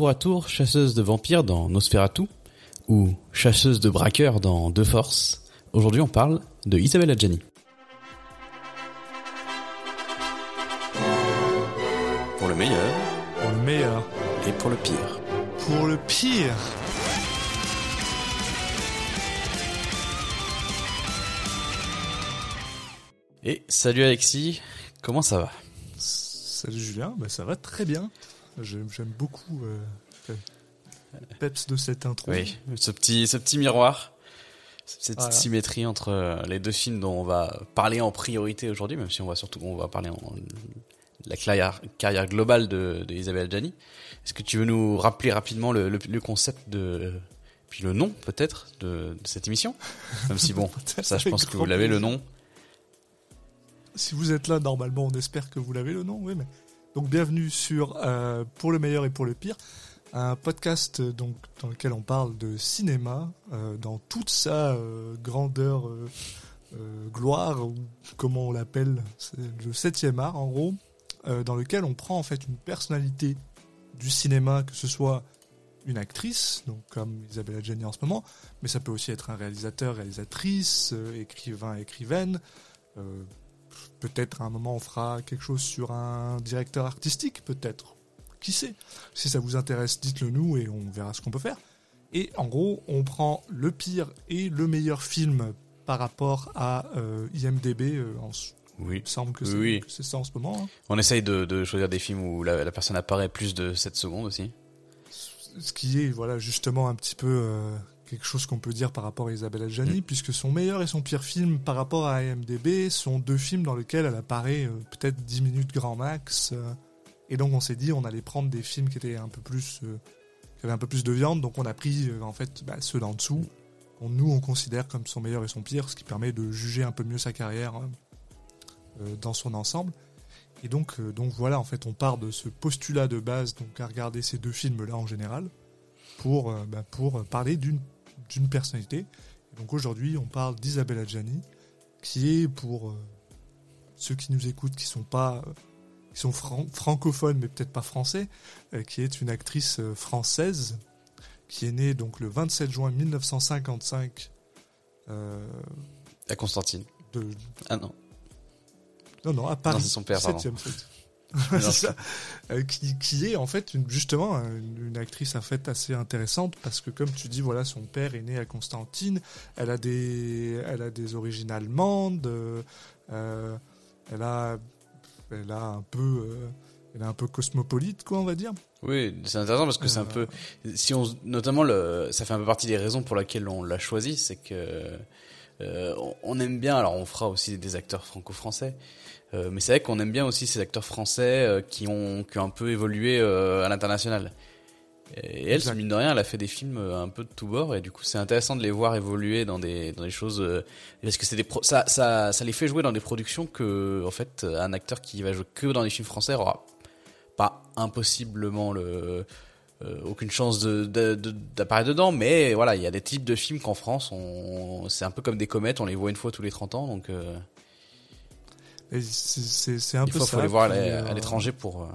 tour à tour chasseuse de vampires dans Nosferatu ou chasseuse de braqueurs dans Deux Forces, aujourd'hui on parle de Isabelle Adjani. Pour le meilleur. Pour le meilleur. Et pour le pire. Pour le pire. Et salut Alexis, comment ça va? Salut Julien, bah ça va très bien. J'aime beaucoup euh, peps de cette intro. Oui, ce petit, ce petit miroir, cette symétrie entre euh, les deux films dont on va parler en priorité aujourd'hui, même si on va surtout on va parler en, la carrière, carrière globale de, de Isabelle Gianni. Est-ce que tu veux nous rappeler rapidement le, le, concept de puis le nom peut-être de, de, cette émission? Même si bon, ça je pense que vous l'avez le nom si vous êtes là, normalement, on espère que vous l'avez le nom, oui, mais. Donc, bienvenue sur euh, Pour le meilleur et pour le pire, un podcast donc, dans lequel on parle de cinéma euh, dans toute sa euh, grandeur, gloire, ou comment on l'appelle, le septième art, en gros, dans lequel on prend en fait une personnalité du cinéma, que ce soit une actrice, donc comme Isabelle Adjani en ce moment, mais ça peut aussi être un réalisateur, réalisatrice, écrivain, écrivaine, Peut-être à un moment on fera quelque chose sur un directeur artistique, peut-être. Qui sait? Si ça vous intéresse, dites-le nous et on verra ce qu'on peut faire. Et en gros, on prend le pire et le meilleur film par rapport à euh, IMDB. Euh, oui. Il me semble que c'est ça en ce moment. Hein. On essaye de, choisir des films où la, personne apparaît plus de 7 secondes aussi. Ce qui est voilà justement un petit peu euh, quelque chose qu'on peut dire par rapport à Isabelle Adjani, mm. puisque son meilleur et son pire film par rapport à IMDB sont deux films dans lesquels elle apparaît euh, peut-être 10 minutes grand max. Euh. et donc on s'est dit on allait prendre des films qui étaient un peu plus euh, qui avaient un peu plus de viande, donc on a pris en fait bah, ceux d'en dessous. nous on considère comme son meilleur et son pire, ce qui permet de juger un peu mieux sa carrière dans son ensemble. Et donc, donc voilà, en fait, on part de ce postulat de base, donc à regarder ces deux films-là en général, pour, bah, pour parler d'une d'une personnalité. donc aujourd'hui, on parle d'Isabelle Adjani, qui est pour euh, ceux qui nous écoutent, qui sont pas, euh, qui sont francophones mais peut-être pas français, euh, qui est une actrice française qui est née donc le 27 juin 1955 à Constantine. De... Ah non. Non, non, à Paris. c'est son père, Euh, qui, qui, est en fait une, justement une, actrice en fait assez intéressante parce que comme tu dis voilà son père est né à Constantine. Elle a des elle a des origines allemandes euh, elle a elle a un peu euh, elle est un peu cosmopolite quoi on va dire. Oui c'est intéressant parce que c'est un peu si on notamment le ça fait un peu partie des raisons pour lesquelles on l'a choisi c'est que on aime bien alors on fera aussi des acteurs franco-français euh, mais c'est vrai qu'on aime bien aussi ces acteurs français euh, qui, ont, qui ont un peu évolué euh, à l'international. Et elle, mine de rien, elle a fait des films un peu de tout bord et du coup c'est intéressant de les voir évoluer dans des dans des choses parce que c'est des ça, ça ça les fait jouer dans des productions que en fait un acteur qui va jouer que dans des films français aura pas impossiblement le aucune chance de, d'apparaître dedans mais voilà il y a des types de films qu'en France c'est un peu comme des comètes on les voit une fois tous les 30 ans donc c'est un Il peu faut, faut les voir à euh, l'étranger pour. Euh,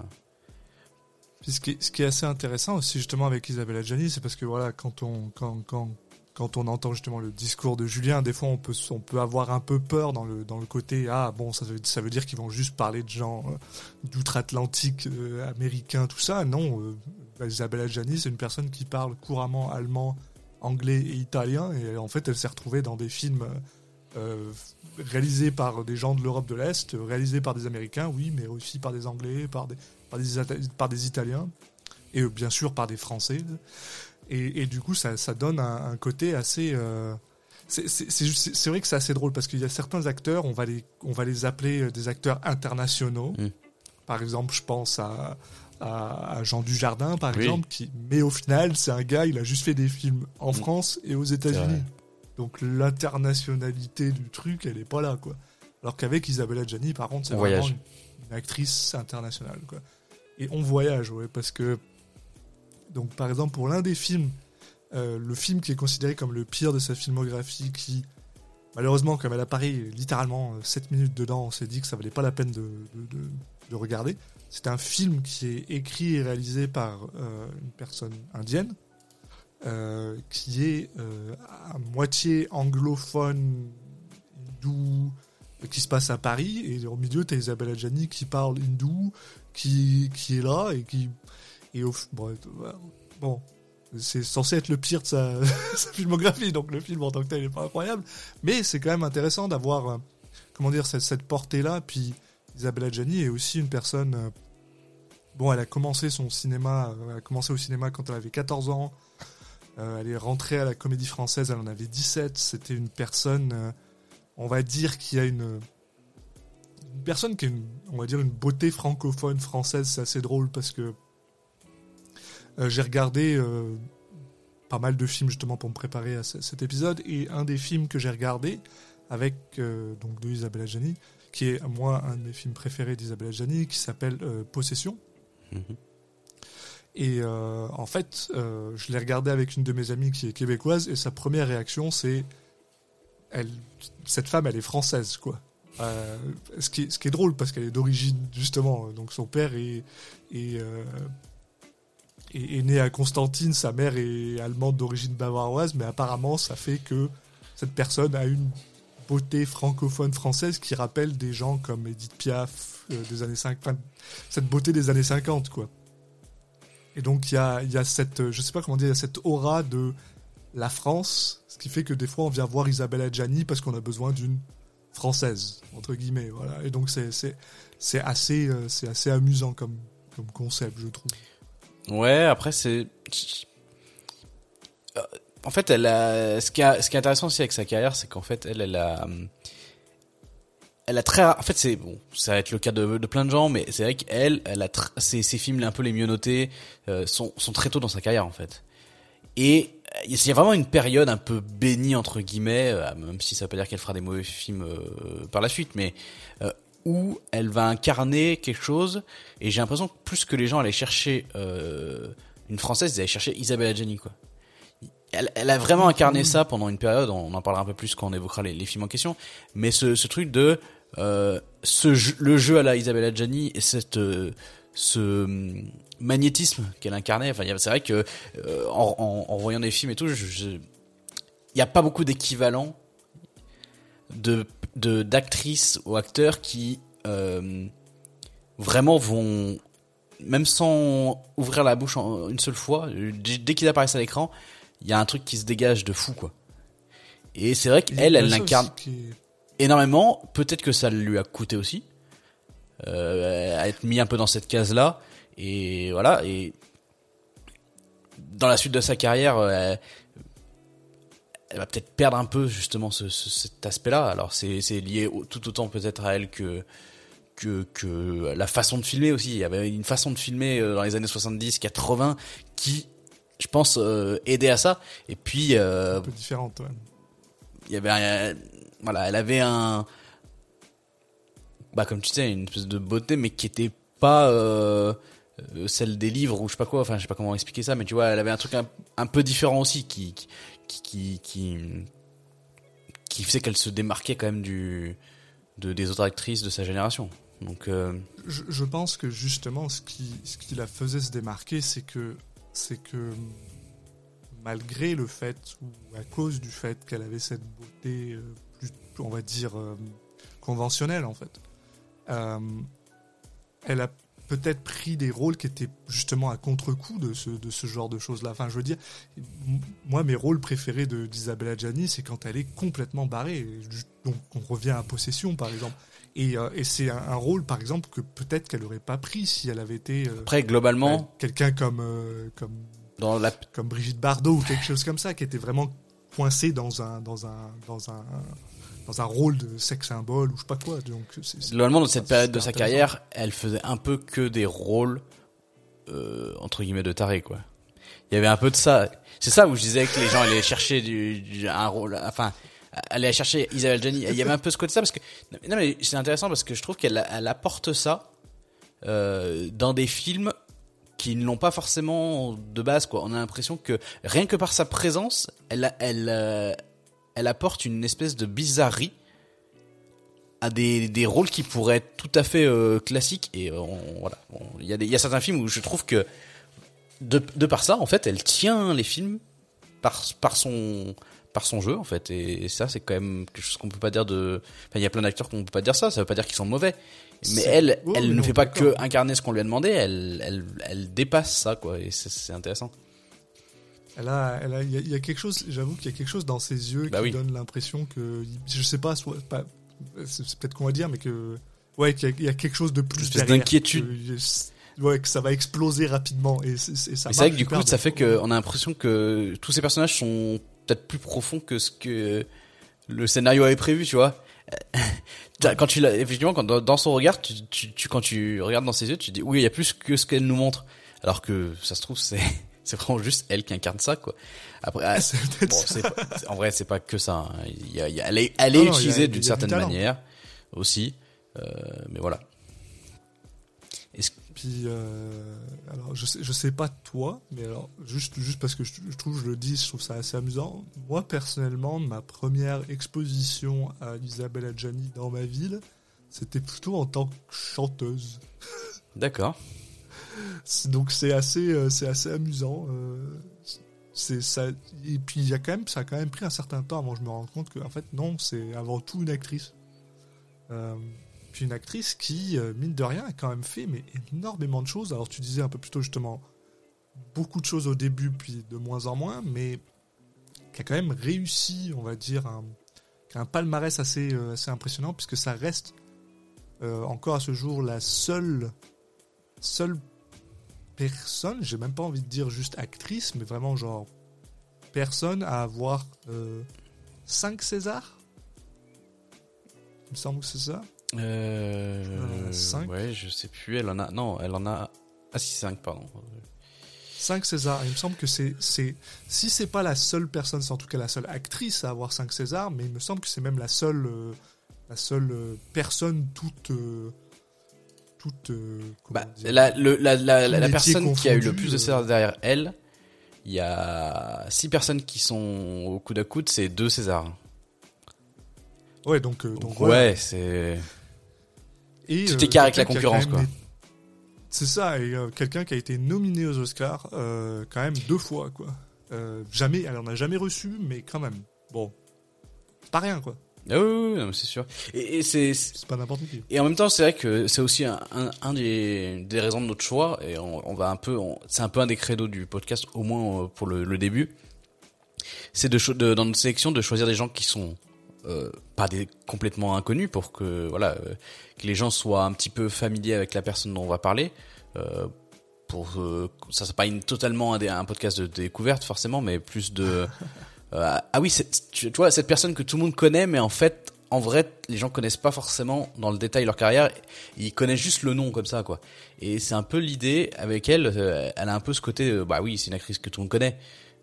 ce, qui est, ce qui est assez intéressant aussi justement avec Isabelle Adjani, c'est parce que voilà, quand on quand, quand quand on entend justement le discours de Julien, des fois on peut on peut avoir un peu peur dans le dans le côté ah bon ça veut ça veut dire qu'ils vont juste parler de gens euh, d'outre-Atlantique américains tout ça non Isabelle Adjani c'est une personne qui parle couramment allemand, anglais et italien et en fait elle s'est retrouvée dans des films euh, réalisé par des gens de l'Europe de l'Est, réalisé par des Américains, oui, mais aussi par des Anglais, par des, par des, par des Italiens, et euh, bien sûr par des Français. Et, et du coup, ça, ça donne un, côté assez... Euh, c'est vrai que c'est assez drôle parce qu'il y a certains acteurs, on va les, on va les appeler des acteurs internationaux. Mm. Par exemple, je pense à, à, Jean Dujardin, par exemple, qui, mais au final, c'est un gars, il a juste fait des films en mm. France et aux États-Unis. Donc l'internationalité du truc, elle est pas là, quoi. Alors qu'avec Isabella Gianni, par contre, c'est vraiment une, actrice internationale, quoi. Et on voyage, ouais, parce que donc par exemple pour l'un des films, euh, le film qui est considéré comme le pire de sa filmographie, qui malheureusement comme elle apparaît littéralement 7 euh, minutes dedans, on s'est dit que ça valait pas la peine de, de, regarder. c'est un film qui est écrit et réalisé par euh, une personne indienne, euh, qui est euh, à moitié anglophone, hindou, qui se passe à Paris, et au milieu, tu as Isabelle Adjani qui parle hindou, qui, qui est là, et qui. Et au, bon, c'est censé être le pire de sa, filmographie, donc le film en tant que tel n'est pas incroyable, mais c'est quand même intéressant d'avoir, comment dire, cette, cette portée-là, puis Isabelle Adjani est aussi une personne Bon, elle a commencé son cinéma, euh, elle a commencé au cinéma quand elle avait 14 ans. Euh, elle est rentrée à la comédie française, elle en avait 17. C'était une personne, euh, on va dire, qui a une, une personne qui a une, on va dire, une beauté francophone française. C'est assez drôle parce que j'ai regardé pas mal de films justement pour me préparer à cet épisode. Et un des films que j'ai regardé avec donc de Isabelle Adjani, qui est moi un de mes films préférés d'Isabelle Adjani, qui s'appelle Possession. Mhm. Et euh, en fait, euh, je l'ai regardé avec une de mes amies qui est québécoise et sa première réaction c'est, cette femme, elle est française, quoi. Euh, ce, qui est, drôle parce qu'elle est d'origine justement, donc son père est, né à Constantine, sa mère est allemande d'origine bavaroise, mais apparemment ça fait que cette personne a une beauté francophone française qui rappelle des gens comme Edith Piaf des années 50, cette beauté des années 50 quoi. Et donc il y a, y a cette, je sais pas comment dire, cette aura de la France, ce qui fait que des fois on vient voir Isabelle Adjani parce qu'on a besoin d'une française entre guillemets, voilà. Et donc c'est c'est assez euh, c'est assez amusant comme comme concept, je trouve. Ouais, après c'est en fait, elle ce qui, est, ce qui est intéressant aussi avec sa carrière, c'est qu'en fait, elle, elle a, elle a très, en fait, c'est bon, ça va être le cas de, plein de gens, mais c'est vrai qu'elle, elle a, ses, ses films un peu les mieux notés euh, sont, sont très tôt dans sa carrière en fait. Et il y a vraiment une période un peu bénie entre guillemets, euh, même si ça veut pas dire qu'elle fera des mauvais films euh, par la suite, mais où elle va incarner quelque chose. Et j'ai l'impression que plus que les gens allaient chercher une française, ils allaient chercher Isabelle Adjani quoi elle, a vraiment incarné ça pendant une période. On en parlera un peu plus quand on évoquera les, films en question. Mais ce, truc de euh, le jeu à la Isabelle Adjani et cette euh, ce hum, magnétisme qu'elle incarnait. Enfin, c'est vrai que euh, en, voyant des films et tout, il n'y a pas beaucoup d'équivalents de d'actrices ou acteurs qui vraiment vont même sans ouvrir la bouche une seule fois, dès qu'ils apparaissent à l'écran, il y a un truc qui se dégage de fou quoi. Et c'est vrai qu'elle, elle l'incarne énormément. Peut-être que ça lui a coûté aussi euh, à être mis un peu dans cette case là. Et voilà. Et dans la suite de sa carrière, euh, elle, va peut-être perdre un peu justement ce, cet aspect-là. Alors c'est lié tout autant peut-être à elle que que, que la façon de filmer aussi. Il y avait une façon de filmer euh, dans les années 70, 80 qui je pense, euh, aider à ça. Et puis, euh, un peu différente. Ouais. Il y avait, voilà, elle avait un, bah comme tu sais, une espèce de beauté, mais qui était pas euh, euh, celle des livres ou je sais pas quoi. Enfin, je sais pas comment expliquer ça, mais tu vois, elle avait un truc un, peu différent aussi, qui, qui, qui, qui, qui faisait qu'elle se démarquait quand même du, de, des autres actrices de sa génération. Donc, euh... je, je, pense que justement, ce qui, ce qui la faisait se démarquer, c'est que c'est que malgré le fait, ou à cause du fait qu'elle avait cette beauté, plus, on va dire, euh, conventionnelle en fait, euh, elle a peut-être pris des rôles qui étaient justement à contre-coup de ce, de ce genre de choses-là. Enfin, je veux dire, moi, mes rôles préférés d'Isabella Adjani, c'est quand elle est complètement barrée. Donc, on revient à Possession, par exemple. Et, et c'est un, rôle, par exemple, que peut-être qu'elle n'aurait pas pris si elle avait été. Après, globalement. Quelqu'un comme, comme dans la... comme Brigitte Bardot ou quelque chose comme ça, qui était vraiment coincée dans un, dans un, dans un, dans un rôle de sex symbole ou je sais pas quoi. Donc, Globalement, dans cette période de sa carrière, elle faisait un peu que des rôles, euh, entre guillemets, de taré, quoi. Il y avait un peu de ça. C'est ça où je disais que les gens allaient chercher du, un rôle, enfin, allaient chercher Isabelle Jenny. Il y avait un peu ce côté ça parce que, non mais c'est intéressant parce que je trouve qu'elle elle apporte ça, euh, dans des films qui ne l'ont pas forcément de base quoi. On a l'impression que rien que par sa présence, elle elle euh, elle apporte une espèce de bizarrerie à des, des rôles qui pourraient être tout à fait euh, classiques. Et euh, on- voilà. Il y a y certains films où je trouve que de, de par ça en fait elle tient les films par par son par son jeu en fait. Et, ça c'est quand même quelque chose qu'on peut pas dire de enfin il y a plein d'acteurs qu'on peut pas dire ça. Ça veut pas dire qu'ils sont mauvais. Mais elle elle mais ne non, fait pas que incarner ce qu'on lui a demandé. Elle elle elle dépasse ça quoi. Et c'est intéressant Elle a, elle a, il y, a- il y a quelque chose, j'avoue qu'il y a quelque chose dans ses yeux Bah qui oui. donne l'impression que, je sais pas, soit, pas, c'est peut-être qu'on va dire, mais que, ouais, qu'il y, a- il y a quelque chose de plus derrière. d'inquiétude. Ouais, que ça va exploser rapidement et, c'est- c'est- ça Mais c'est vrai que du coup, ça fait qu'on a l'impression que tous ces personnages sont peut-être plus profonds que ce que le scénario avait prévu, tu vois. Quand tu effectivement, quand dans, dans son regard, tu, tu, tu- quand tu regardes dans ses yeux, tu dis oui, il y a plus que ce qu'elle nous montre. Alors que ça se trouve, c'est c'est vraiment juste elle qui incarne ça, quoi. Après, ah, bon, pas- en vrai, c'est pas que ça. hein. Il y a, il y a- elle est, elle Non, utilisée d'une du certaine manière aussi, euh, mais voilà. Est-ce Puis, euh, alors, je sais, je sais pas toi, mais alors, juste, juste parce que je, je trouve, je le dis, je trouve ça assez amusant. Moi, personnellement, ma première exposition à Isabelle Adjani dans ma ville, c'était plutôt en tant que chanteuse. D'accord. Donc, c'est assez, euh, c'est assez amusant. euh, c'est ça. Et puis, il y a quand même, ça a quand même pris un certain temps avant que je me rende compte que, en fait, non, c'est avant tout une actrice. Euh, puis une actrice qui, mine de rien, a quand même fait mais énormément de choses. Alors tu disais un peu plus tôt justement beaucoup de choses au début, puis de moins en moins, mais qui a quand même réussi, on va dire, un, un palmarès assez, assez impressionnant, puisque ça reste encore à ce jour la seule, seule personne, j'ai même pas envie de dire juste actrice, mais vraiment genre personne à avoir 5 Césars? Il me semble que c'est ça. Euh, Euh, cinq. ouais, je sais plus. Elle en a. Non, elle en a. Ah si, 5, pardon. 5 Césars. Il me semble que c'est, c'est si c'est pas la seule personne, c'est en tout cas la seule actrice à avoir 5 Césars, mais il me semble que c'est même la seule, euh, la seule euh, personne toute, euh, toute. euh, Bah, dire la, le, la, la, personne qui a eu le plus de euh. César derrière elle, il y a 6 personnes qui sont au coude à coude, c'est 2 Césars. Ouais, donc, euh, donc Donc, voilà. ouais, c'est. Et, Tout euh, écart avec la concurrence, quoi. C'est ça, et euh, quelqu'un qui a été nominé aux Oscars euh, quand même deux fois, quoi. Euh, jamais, elle en a jamais reçu, mais quand même. Bon, pas rien, quoi. Ah oui, oui, c'est sûr. Et, et c'est. Pas n'importe qui. Et en même temps, c'est vrai que c'est aussi un, un, un des, des raisons de notre choix, et on, on va un peu, c'est un peu un des credos du podcast, au moins euh, pour le, le début. C'est de, de dans notre sélection de choisir des gens qui sont euh, pas des complètement inconnus pour que voilà euh, que les gens soient un petit peu familiers avec la personne dont on va parler. Euh, pour ça, c'est pas une, totalement un, un podcast de découverte forcément, mais plus de euh, ah oui, tu, vois cette personne que tout le monde connaît, mais en fait, en vrai, les gens connaissent pas forcément dans le détail leur carrière. Ils connaissent juste le nom comme ça, quoi. Et c'est un peu l'idée avec elle. euh, elle a un peu ce côté, euh, bah oui, c'est une actrice que tout le monde connaît,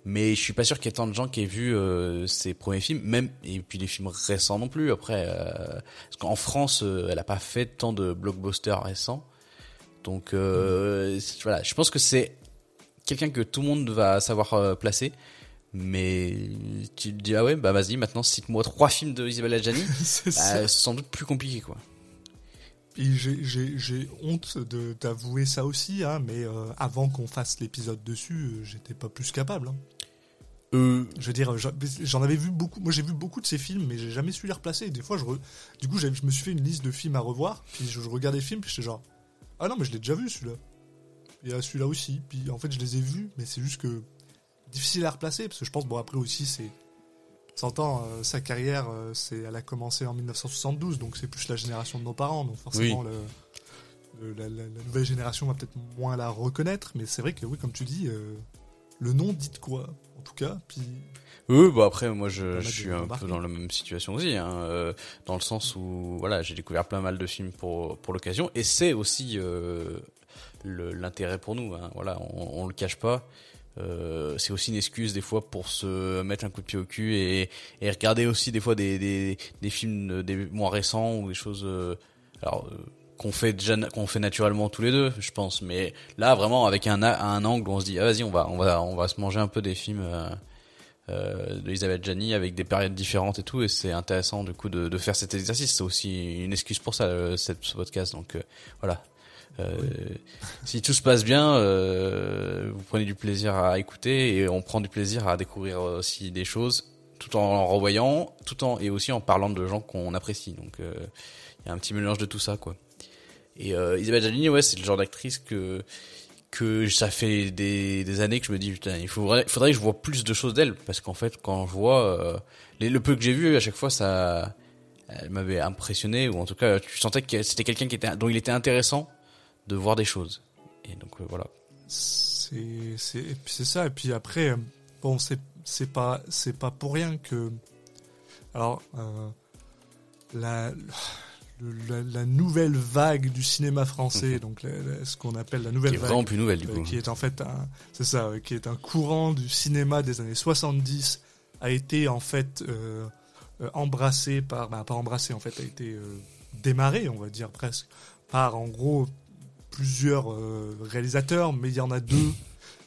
mais je suis pas sûr qu'il y ait tant de gens qui aient vu euh, ses premiers films, même et puis les films récents non plus. Après, parce qu'en France, elle a pas fait tant de blockbusters récents. Donc voilà, je pense que c'est quelqu'un que tout le monde va savoir placer. Mais tu te dis ah ouais bah vas-y maintenant cite-moi trois films de Isabelle Adjani, c'est bah, sans doute plus compliqué quoi. Et j'ai- j'ai j'ai honte de t'avouer ça aussi, hein, mais euh, avant qu'on fasse l'épisode dessus, euh, j'étais pas plus capable. hein. Euh, Je veux dire, j'en- avais vu beaucoup. Moi, j'ai vu beaucoup de ces films, mais j'ai jamais su les replacer. Des fois, je re- du coup, je me suis fait une liste de films à revoir. Puis je, je regardais les films, puis j'étais genre, ah non, mais je l'ai déjà vu celui-là. Et celui-là aussi. Puis en fait, je les ai vus, mais c'est juste que difficile à replacer parce que je pense, bon, après aussi, c'est. S'entend, euh, sa carrière, euh, c'est, elle a commencé en 1972, donc c'est plus la génération de nos parents, donc forcément le- le- la, la- la nouvelle génération va peut-être moins la reconnaître, mais c'est vrai que oui, comme tu dis, euh, le nom dit de quoi, en tout cas. Puis Oui, bah après moi je, suis un peu dans la même situation aussi, hein, euh, dans le sens où voilà j'ai découvert plein mal de films pour pour l'occasion et c'est aussi l'intérêt pour nous, hein, voilà on, on le cache pas. Euh, c'est aussi une excuse des fois pour se mettre un coup de pied au cul et, regarder aussi des fois des, films de- des mois récents ou des choses euh, euh, qu'on fait déjà qu'on fait naturellement tous les deux je pense. Mais là vraiment avec un angle on se dit ah, vas-y on va on va on va se manger un peu des films euh, euh, de Isabelle Gianni avec des périodes différentes et tout. Et c'est intéressant du coup de, faire cet exercice. C'est aussi une excuse pour ça euh, cette, ce podcast. Donc euh, voilà euh, si tout se passe bien euh, vous prenez du plaisir à écouter et on prend du plaisir à découvrir aussi des choses tout en revoyant tout en et aussi en parlant de gens qu'on apprécie. Donc euh, il y a un petit mélange de tout ça quoi. Et euh, Isabelle Giannini ouais c'est le genre d'actrice que que ça fait des, des années que je me dis putain il faudrait, faudrait que je vois plus de choses d'elle. Parce qu'en fait quand je vois euh, le peu que j'ai vu à chaque fois ça elle m'avait impressionné. Ou en tout cas tu sentais que c'était quelqu'un qui était dont il était intéressant de voir des choses. Et donc euh, voilà. C'est ça. Et puis après euh, bon c'est pas pas pour rien que alors euh, la la, la, nouvelle vague du cinéma français, donc la, la, ce qu'on appelle la nouvelle qui est vague, vraiment plus nouvelle du coup. Qui est en fait un, c'est ça, qui est un courant du cinéma des années 70, a été en fait euh, embrassé par, bah, pas embrassé en fait, a été démarré, on va dire presque, par en gros plusieurs euh, réalisateurs, mais il y en a deux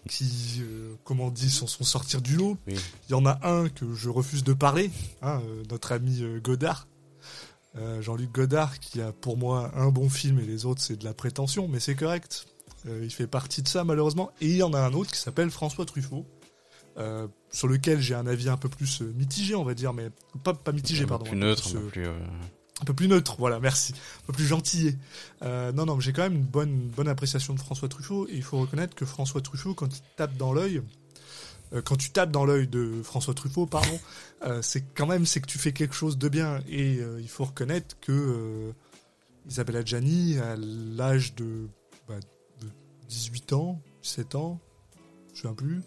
qui, comment on dit, sont, sont sortir du lot. Oui. Il y en a un que je refuse de parler, hein, notre ami Godard euh, Jean-Luc Godard, qui a pour moi un bon film et les autres c'est de la prétention, mais c'est correct. Euh, il fait partie de ça malheureusement. Et il y en a un autre qui s'appelle François Truffaut, euh, sur lequel j'ai un avis un peu plus euh, mitigé, on va dire, mais pas, pas mitigé, un pardon. Peu plus neutre, plus. Un peu plus neutre, voilà, merci. Un peu plus gentillé. non, non, mais j'ai quand même une bonne, bonne appréciation de François Truffaut, et il faut reconnaître que François Truffaut, quand il tape dans l'œil, euh, quand tu tapes dans l'œil de François Truffaut, pardon, euh, c'est quand même c'est que tu fais quelque chose de bien. Et euh, il faut reconnaître que euh, Isabella Gianni, à l'âge de, bah, de 18 ans, 17 ans, je ne sais plus,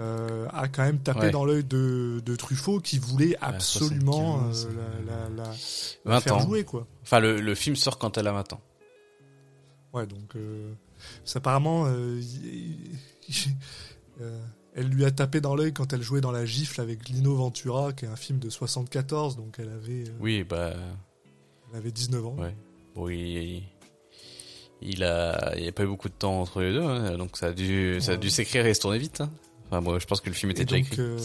euh, a quand même tapé Ouais. dans l'œil de, de Truffaut qui voulait absolument 75, euh, la, la, la, la 20 faire ans. jouer quoi. Enfin, le, le film sort quand elle a 20 ans. Ouais, donc euh, apparemment, elle lui a tapé dans l'œil quand elle jouait dans La Gifle avec Lino Ventura, qui est un film de 74, donc elle avait, Oui, bah. elle avait 19 ans. Ouais. Bon, il, il a, il y a pas eu beaucoup de temps entre les deux, hein, donc ça a dû, ça a dû s'écrire et se tourner vite. Hein. Enfin, moi, je pense que le film était Et déjà donc, écrit. euh,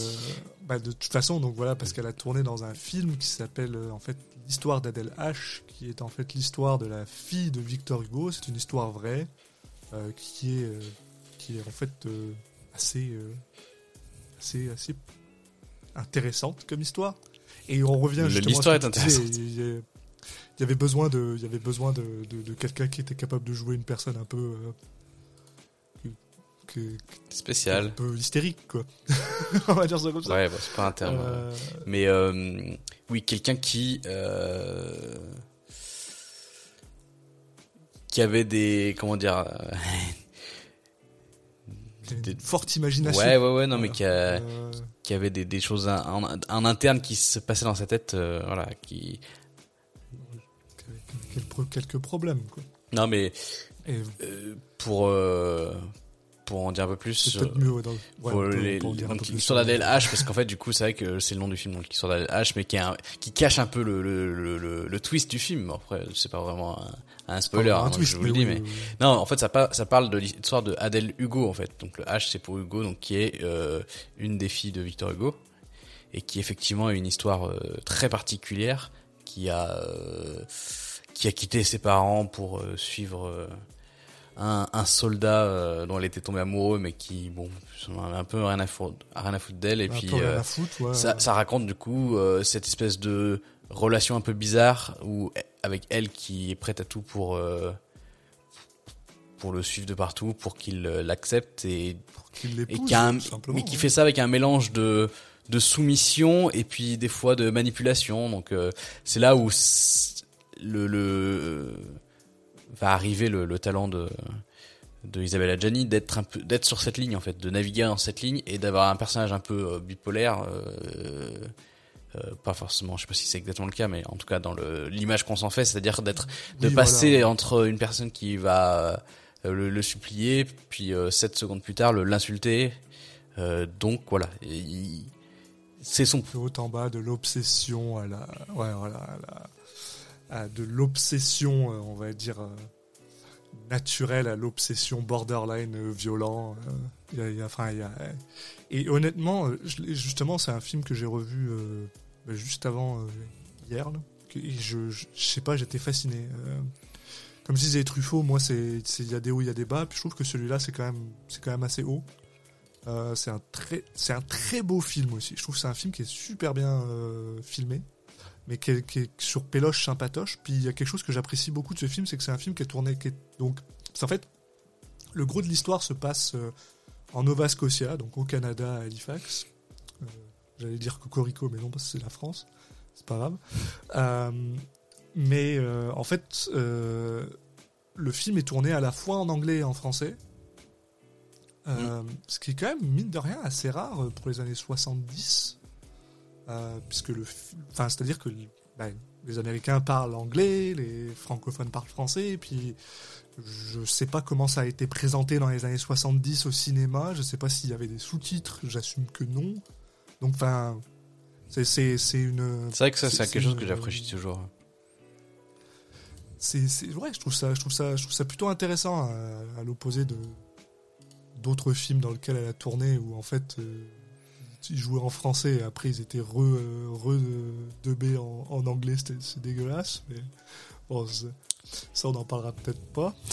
bah, de toute façon, donc voilà, parce qu'elle a tourné dans un film qui s'appelle euh, en fait l'histoire d'Adèle H, qui est en fait l'histoire de la fille de Victor Hugo. C'est une histoire vraie euh, qui est euh, qui est en fait assez assez assez intéressante comme histoire. Et on revient justement. l'histoire est intéressante. Il y, a- il y avait besoin de il y avait besoin de, de, de quelqu'un qui était capable de jouer une personne un peu que- que- un Spécial. peu hystérique quoi. on va dire ça comme ça. Ouais, bah, c'est pas un terme. Euh, Mais euh, oui, quelqu'un qui euh, qui avait des comment dire euh, T'as une des- forte imagination. ouais ouais ouais non mais qui, a- qui avait des, des choses en, en- interne qui se passaient dans sa tête voilà qui quel- quel- quelques problèmes quoi. non mais Et euh, pour euh, pour en dire un peu plus peut-être mieux. ouais, pour les- dire donc parce qu'en fait du coup c'est vrai que c'est le nom du film donc l'histoire d'Adèle H mais qui un- qui cache un peu le le, le, le, le twist du film après c'est pas vraiment un, un spoiler Enfin, un hein, twist, je vous le dis oui, mais oui, non en fait ça, pa- ça parle de l'histoire de Adèle Hugo en fait donc le H c'est pour Hugo donc qui est euh, une des filles de Victor Hugo et qui effectivement a une histoire euh, très particulière qui a euh, qui a quitté ses parents pour suivre un, un soldat euh, dont elle était tombée amoureuse mais qui bon en avait un peu rien à foutre, rien à foutre d'elle et Un puis euh, à foutre, ouais. ça, ça raconte du coup euh, cette espèce de relation un peu bizarre où avec elle qui est prête à tout pour euh, pour le suivre de partout pour qu'il euh, l'accepte et qu'il et qui un- mais qui ouais. fait ça avec un mélange de de soumission et puis des fois de manipulation donc euh, c'est là où le, le va arriver le, le talent de de Isabella Gianni d'être un peu d'être sur cette ligne en fait de naviguer dans cette ligne et d'avoir un personnage un peu euh, bipolaire euh, euh, pas forcément je sais pas si c'est exactement le cas mais en tout cas dans le l'image qu'on s'en fait c'est-à-dire d'être de Oui, passer voilà. entre une personne qui va euh, le, le supplier puis euh, sept secondes plus tard l'insulter euh, donc voilà Et c'est son de haut en bas de l'obsession à la ouais voilà à la- de l'obsession euh, on va dire euh, naturel à l'obsession borderline euh, violent. y a- y a- et honnêtement, justement, c'est un film que j'ai revu bah, juste avant hier. Et je, je, sais pas, j'étais fasciné. euh, comme je disais, Truffaut, moi, il y a des hauts, il y a des bas. Puis je trouve que celui-là, c'est quand même, quand même assez haut. C'est un très, c'est un très beau film aussi. Je trouve que c'est un film qui est super bien filmé, mais qui est, qui est sur péloche sympatoche. Puis il y a quelque chose que j'apprécie beaucoup de ce film, c'est que c'est un film qui est tourné, qui est, donc, en fait, le gros de l'histoire se passe euh, en Nova Scotia, donc au Canada, à Halifax. Euh, J'allais dire Cocorico, mais non, parce que c'est la France. C'est pas grave. Euh, mais euh, en fait, le film est tourné à la fois en anglais et en français. Euh, Ce qui est quand même, mine de rien, assez rare pour les années 70. Euh, puisque le. fi- Enfin, c'est-à-dire que bah, les Américains parlent anglais, les francophones parlent français, et puis je sais pas comment ça a été présenté dans les années 70 au cinéma, je sais pas s'il y avait des sous-titres, j'assume que non. Donc, enfin, c'est- c'est c'est une. C'est vrai que ça, c'est C'est- quelque chose que j'apprécie toujours. c'est c'est- ouais je trouve ça je trouve ça je trouve ça plutôt intéressant à, à l'opposé de d'autres films dans lesquels elle a tourné où en fait euh, ils jouaient en français et après ils étaient re, euh, re de b en, en anglais. C'est dégueulasse mais ça on n'en parlera peut-être pas.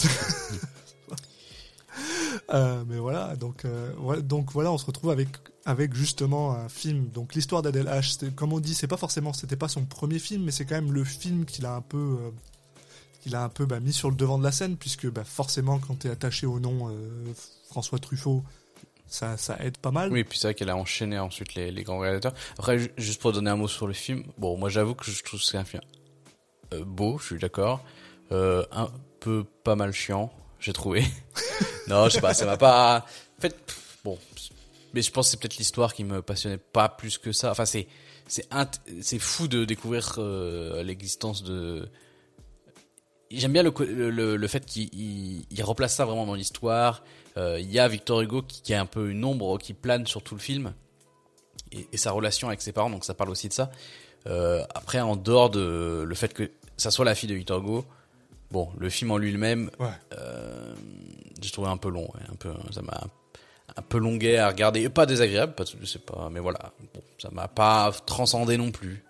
Euh, mais voilà donc euh, donc voilà on se retrouve avec avec justement un film. Donc l'histoire d'Adèle H comme on dit c'est pas forcément c'était pas son premier film mais c'est quand même le film qu'il a un peu euh, qu'il a un peu bah, mis sur le devant de la scène, puisque bah, forcément, quand tu es attaché au nom euh, François Truffaut, ça, ça aide pas mal. Oui, puis c'est vrai qu'elle a enchaîné ensuite les, les grands réalisateurs. Après, ju- juste pour donner un mot sur le film, bon, moi j'avoue que je trouve que c'est un film euh, beau, je suis d'accord, euh, un peu pas mal chiant, j'ai trouvé. non, je sais pas, ça m'a pas. En fait, pff, bon, mais je pense que c'est peut-être l'histoire qui me passionnait pas plus que ça. Enfin, c'est c'est c'est fou de découvrir euh, l'existence de J'aime bien le, le, le fait qu'il il, il replace ça vraiment dans l'histoire. Euh, Il y a Victor Hugo qui, qui a un peu une ombre qui plane sur tout le film et, et sa relation avec ses parents, donc ça parle aussi de ça. Euh, après, en dehors de le fait que ça soit la fille de Victor Hugo, bon, le film en lui-même, Ouais. euh, j'ai trouvé un peu long, ouais, un peu, ça m'a un peu longuet à regarder, Et pas désagréable, pas, je sais pas, mais voilà, bon, ça m'a pas transcendé non plus.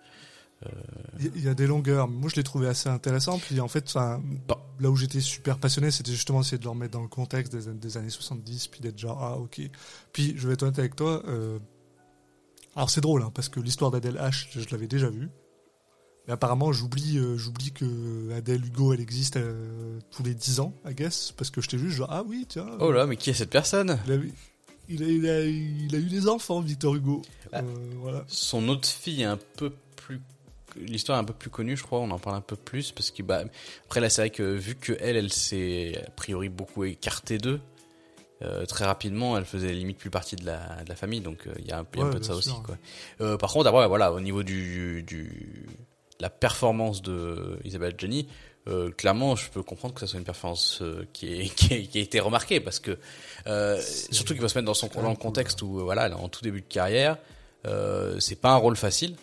Il y- a des longueurs. Moi, je l'ai trouvé assez intéressant. Puis en fait, Bon. là où j'étais super passionné, c'était justement essayer de le remettre dans le contexte des, des années 70, puis d'être genre, ah, ok. Puis, je vais être honnête avec toi. euh, Alors, c'est drôle, hein, parce que l'histoire d'Adèle H, je, l'avais déjà vue. Mais apparemment, j'oublie, euh, j'oublie que Adèle Hugo, elle existe euh, tous les 10 ans, I guess, parce que je t'ai juste genre, ah oui, tiens. Oh là, mais qui est cette personne? Il a, il, a, il, a, il a eu des enfants, Victor Hugo. Ah. Euh, voilà. Son autre fille est un peu plus l'histoire est un peu plus connue je crois on en parle un peu plus parce que bah après là c'est vrai que vu que elle elle s'est a priori beaucoup écartée d'eux euh, très rapidement elle faisait limite plus partie de la, de la famille donc euh, il y a un, il y a un Ouais, peu de ça aussi quoi. euh, par contre après voilà au niveau du, du la performance de Isabelle Jenny euh, clairement je peux comprendre que ça soit une performance euh, qui, est, qui, est- qui a été remarquée parce que euh, surtout qu'il va se mettre dans son dans le contexte où voilà elle est en tout début de carrière euh, c'est pas un rôle facile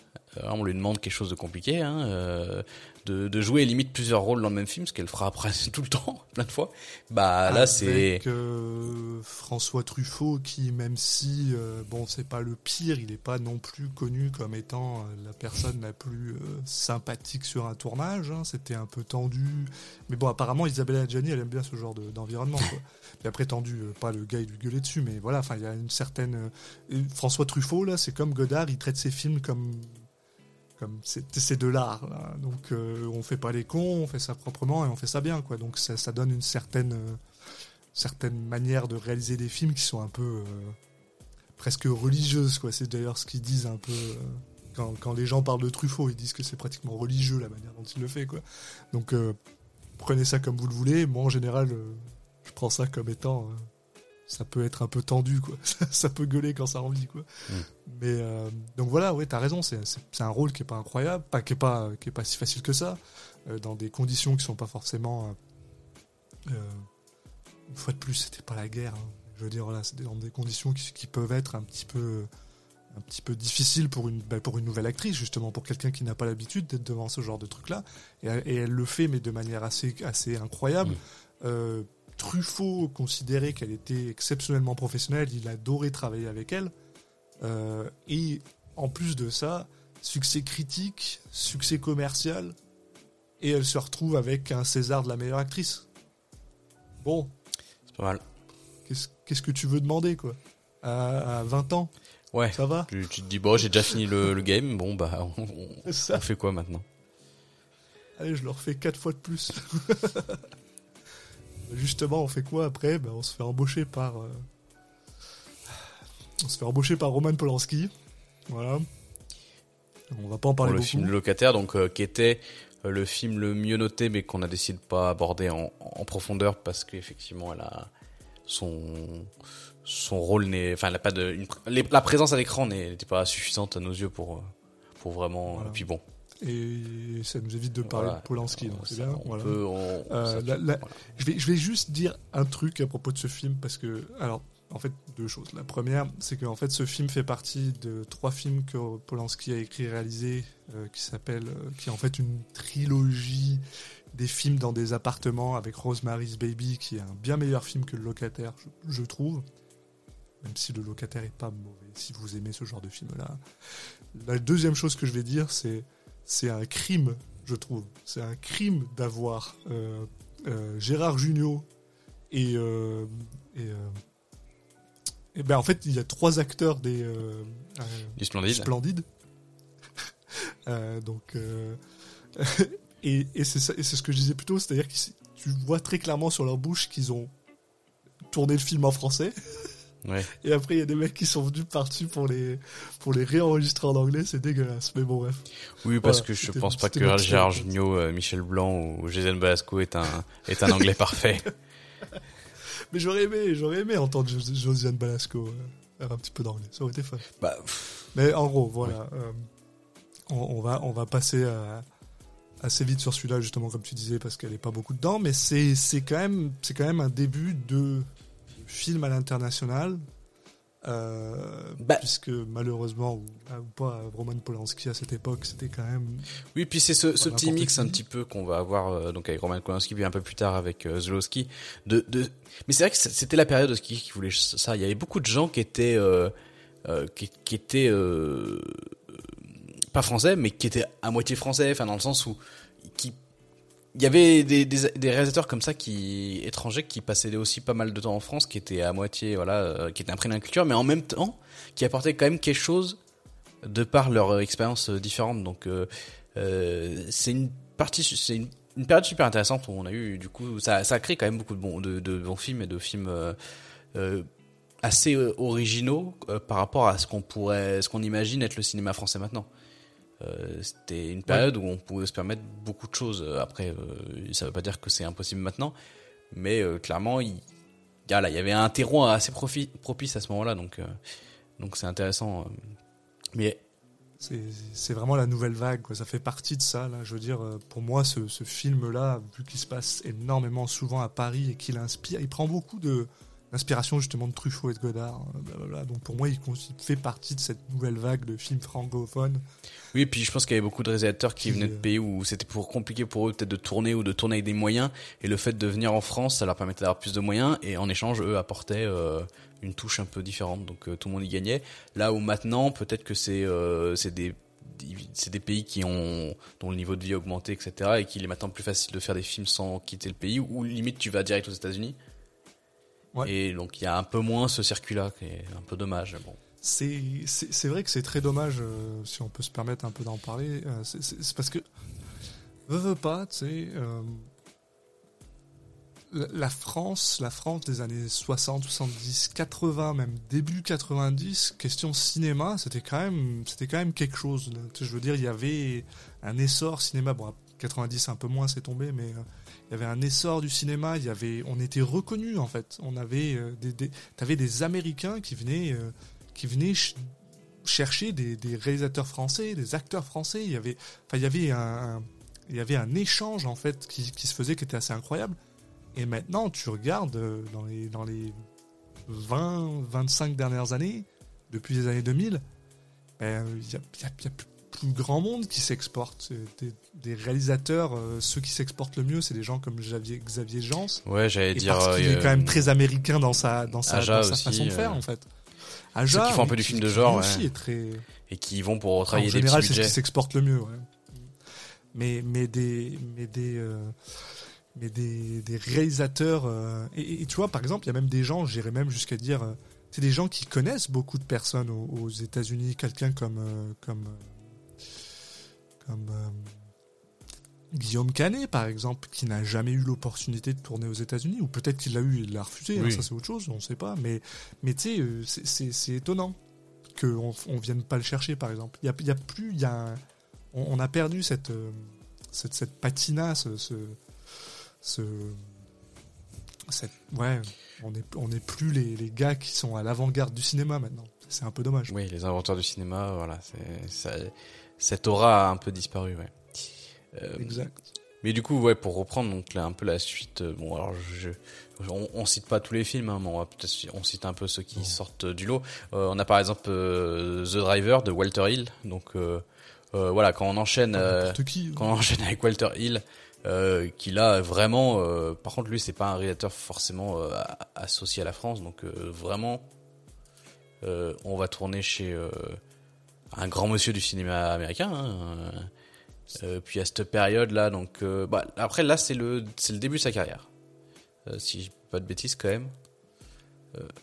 on lui demande quelque chose de compliqué, hein, euh, de, de jouer limite plusieurs rôles dans le même film, ce qu'elle fera après tout le temps, plein de fois. Bah là, c'est euh, François Truffaut, qui, même si, euh, bon, c'est pas le pire, il est pas non plus connu comme étant euh, la personne la plus euh, sympathique sur un tournage. hein. C'était un peu tendu. Mais bon, apparemment, Isabella Adjani, elle aime bien ce genre de- d'environnement. quoi. Mais après, tendu, euh, pas le gars, il lui gueulait dessus, mais voilà, enfin, il y a une certaine. euh, François Truffaut, là, c'est comme Godard, il traite ses films comme. Comme c'est de l'art. Donc, euh, on fait pas les cons, on fait ça proprement et on fait ça bien, quoi. Donc, ça, ça donne une certaine. euh, certaines manières de réaliser des films qui sont un peu euh, presque religieuses quoi c'est d'ailleurs ce qu'ils disent un peu euh, quand, quand les gens parlent de Truffaut ils disent que c'est pratiquement religieux la manière dont il le fait quoi donc prenez ça comme vous le voulez moi en général je prends ça comme étant ça peut être un peu tendu quoi ça peut gueuler quand ça a envie quoi Mm. mais euh, donc voilà ouais t'as raison c'est un rôle qui est pas incroyable pas qui est pas qui est pas si facile que ça euh, dans des conditions qui sont pas forcément euh, une fois de plus, c'était pas la guerre. hein. Je veux dire, voilà, c'est dans des conditions qui, qui peuvent être un petit peu, un petit peu difficiles pour une, bah, pour une nouvelle actrice, justement, pour quelqu'un qui n'a pas l'habitude d'être devant ce genre de truc-là. Et, et elle le fait, mais de manière assez, assez incroyable. Mm. Truffaut considérait qu'elle était exceptionnellement professionnelle, il adorait travailler avec elle. Euh, et en plus de ça, succès critique, succès commercial, et elle se retrouve avec un César de la meilleure actrice. Bon. C'est pas mal. Qu'est-ce que tu veux demander, quoi? À, 20 ans? Ouais. Ça va? Tu, te dis, bon, j'ai déjà fini le, game, bon, bah, on, on, fait quoi maintenant? Allez, je leur fais 4 fois de plus. Justement, on fait quoi après? Ben, On se fait embaucher par. Euh, on se fait embaucher par Roman Polanski. Voilà. On va pas en parler Pour le film Locataire, donc euh, qui était euh, le film le mieux noté, mais qu'on a décidé de pas aborder en, profondeur parce qu'effectivement, elle a son son rôle n'est, enfin, elle a pas de, la présence à l'écran n'était pas suffisante à nos yeux pour pour vraiment. Et puis bon, et ça nous évite de parler de Polanski, donc c'est bien. voilà. je, vais, je vais juste dire un truc à propos de ce film, parce que, alors, en fait, deux choses. La première, c'est qu'en fait, ce film fait partie de trois films que Polanski a écrit et réalisé, euh, qui s'appelle, euh, qui est en fait une trilogie des films dans des appartements avec Rosemary's Baby, qui est un bien meilleur film que Le Locataire, je, je trouve. Même si Le Locataire est pas mauvais, si vous aimez ce genre de film-là. La deuxième chose que je vais dire, c'est c'est un crime, je trouve. C'est un crime d'avoir euh, euh, Gérard Jugnot et, euh, et, ben en fait il y a trois acteurs des, Splendides. donc et, et c'est c'est ce que je disais plus tôt, c'est-à-dire que tu vois très clairement sur leur bouche qu'ils ont tourné le film en français. Et après, il y a des mecs qui sont venus par-dessus pour les, pour les réenregistrer en anglais, c'est dégueulasse, mais bon, bref. Oui, parce que je pense pas que Gérard Jugnot, euh, Michel Blanc ou Jason Balasco est un, est un anglais parfait. Mais j'aurais aimé, j'aurais aimé entendre Josiane Balasco euh, faire un petit peu d'anglais, ça aurait été fun. Bah, mais en gros, voilà. Euh, on, va, on va passer assez vite sur celui-là, justement, comme tu disais, parce qu'elle n'est pas beaucoup dedans, mais c'est quand, même, quand même un début de film à l'international. Euh, bah. puisque malheureusement ou, pas Roman Polanski à cette époque c'était quand même oui puis c'est ce, ce petit mix un petit peu qu'on va avoir euh, donc avec Roman Polanski puis un peu plus tard avec euh, Zlowski de, de mais c'est vrai que c'était la période de qui, qui voulait ça il y avait beaucoup de gens qui étaient euh, qui, qui, étaient pas français mais qui étaient à moitié français enfin dans le sens où il y avait des, réalisateurs comme ça qui étrangers qui passaient aussi pas mal de temps en France, qui étaient à moitié voilà, euh, qui étaient imprégnés de la culture, mais en même temps qui apportaient quand même quelque chose de par leur euh, expérience euh, différente. Donc c'est une période super intéressante où on a eu du coup ça, ça a créé quand même beaucoup de bons bons films et de films assez originaux par rapport à ce qu'on pourrait, ce qu'on imagine être le cinéma français maintenant. Euh, c'était une période où on pouvait se permettre beaucoup de choses. Après, euh, ça veut pas dire que c'est impossible maintenant, mais euh, clairement, il, y il y avait un terreau assez propice à ce moment-là, donc donc c'est intéressant. mais c'est vraiment la nouvelle vague, quoi. ça fait partie de ça. Là. Je veux dire, pour moi, ce, ce film-là, vu qu'il se passe énormément souvent à Paris et qu'il inspire, il prend beaucoup de, l'inspiration justement de Truffaut et de Godard. Hein, Donc pour moi, il fait partie de cette nouvelle vague de films francophones. Oui, et puis je pense qu'il y avait beaucoup de réalisateurs qui, venaient de euh, pays où c'était pour compliqué pour eux peut-être de tourner ou de tourner avec des moyens. Et le fait de venir en France, ça leur permettait d'avoir plus de moyens. Et en échange, eux apportaient euh, une touche un peu différente. Donc euh, tout le monde y gagnait. Là où maintenant, peut-être que c'est c'est des c'est des pays qui ont dont le niveau de vie a augmenté, etc. Et qu'il est maintenant plus facile de faire des films sans quitter le pays. Ou limite tu vas direct aux États-Unis. Et donc il y a un peu moins ce circuit-là, qui est un peu dommage. Bon. C'est vrai que c'est très dommage, euh, si on peut se permettre un peu d'en parler. Euh, c'est parce que, veux, veux pas, tu sais, euh, la France, la France des années 60, 70, 80, même début 90, question cinéma, c'était quand même, c'était quand même quelque chose. je veux dire, il y avait un essor cinéma. Bon, 90 un peu moins, c'est tombé, mais il y avait un essor du cinéma, il y avait, on était reconnus en fait. On avait euh, des, des t'avais des Américains qui venaient, euh, qui venaient chercher des, réalisateurs français, des acteurs français. Il y avait, enfin, il y avait un, il y avait un échange en fait qui, se faisait qui était assez incroyable. Et maintenant, tu regardes euh, dans les, dans les 20, 25 dernières années, depuis les années 2000, ben, il y a, y a, plus grand monde qui s'exporte. Des, des, réalisateurs, euh, ceux qui s'exportent le mieux, c'est des gens comme Xavier, Xavier Jans. Ouais, j'allais dire. Parce qu'il est quand même très américain dans sa, dans sa, dans sa façon de faire, en fait. Aja, qui font un peu du film de genre, aussi est très... et qui vont pour travailler en général, c'est ce qui s'exporte le mieux. Ouais. Mais mais des mais des mais des, des réalisateurs. et, et, tu vois, par exemple, il y a même des gens, j'irais même jusqu'à dire, c'est des gens qui connaissent beaucoup de personnes aux, États-Unis. Quelqu'un comme euh, comme euh, comme euh, Guillaume Canet, par exemple, qui n'a jamais eu l'opportunité de tourner aux États-Unis, ou peut-être qu'il l'a eu, il l'a refusé. Hein, ça c'est autre chose, on ne sait pas. Mais mais tu sais, c'est étonnant qu'on on vienne pas le chercher, par exemple. Il y a, y a, plus, il y a, on, a perdu cette cette, cette patina, ce, ce, ce cette, ouais, on n'est on est plus les, les, gars qui sont à l'avant-garde du cinéma maintenant. C'est un peu dommage. Oui, les inventeurs du cinéma, voilà, ça, cette aura a un peu disparu, ouais. Euh, exact. Mais du coup, ouais, pour reprendre donc là un peu la suite. Euh, bon, alors je, on, on, cite pas tous les films, hein, mais on, on cite un peu ceux qui sortent du lot. Euh, on a par exemple The Driver de Walter Hill. Donc voilà, quand on enchaîne, qui, quand on enchaîne avec Walter Hill, euh, qui là vraiment euh, par contre lui c'est pas un réalisateur forcément euh, associé à la France donc euh, vraiment on va tourner chez un grand monsieur du cinéma américain hein, puis à cette période là donc bah, après là c'est le c'est le début de sa carrière. Si je pas de bêtises quand même.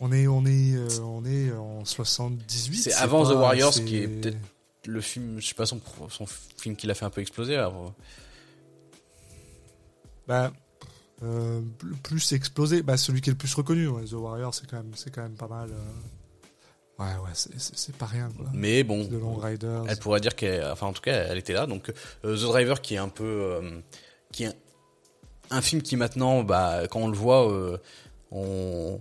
On est on est on est en 78 c'est avant The Warriors qui est peut-être le film je sais pas son, son film qui l'a fait un peu exploser alors bah, euh, plus explosé, bah, celui qui est le plus reconnu, The Warrior, c'est quand même, c'est quand même pas mal. Euh. Ouais, ouais, c'est pas rien. Quoi. Mais bon, elle pourrait dire qu'elle, enfin en tout cas, elle était là. Donc euh, The Driver, qui est un peu, qui est un, film qui maintenant, bah, quand on le voit, on,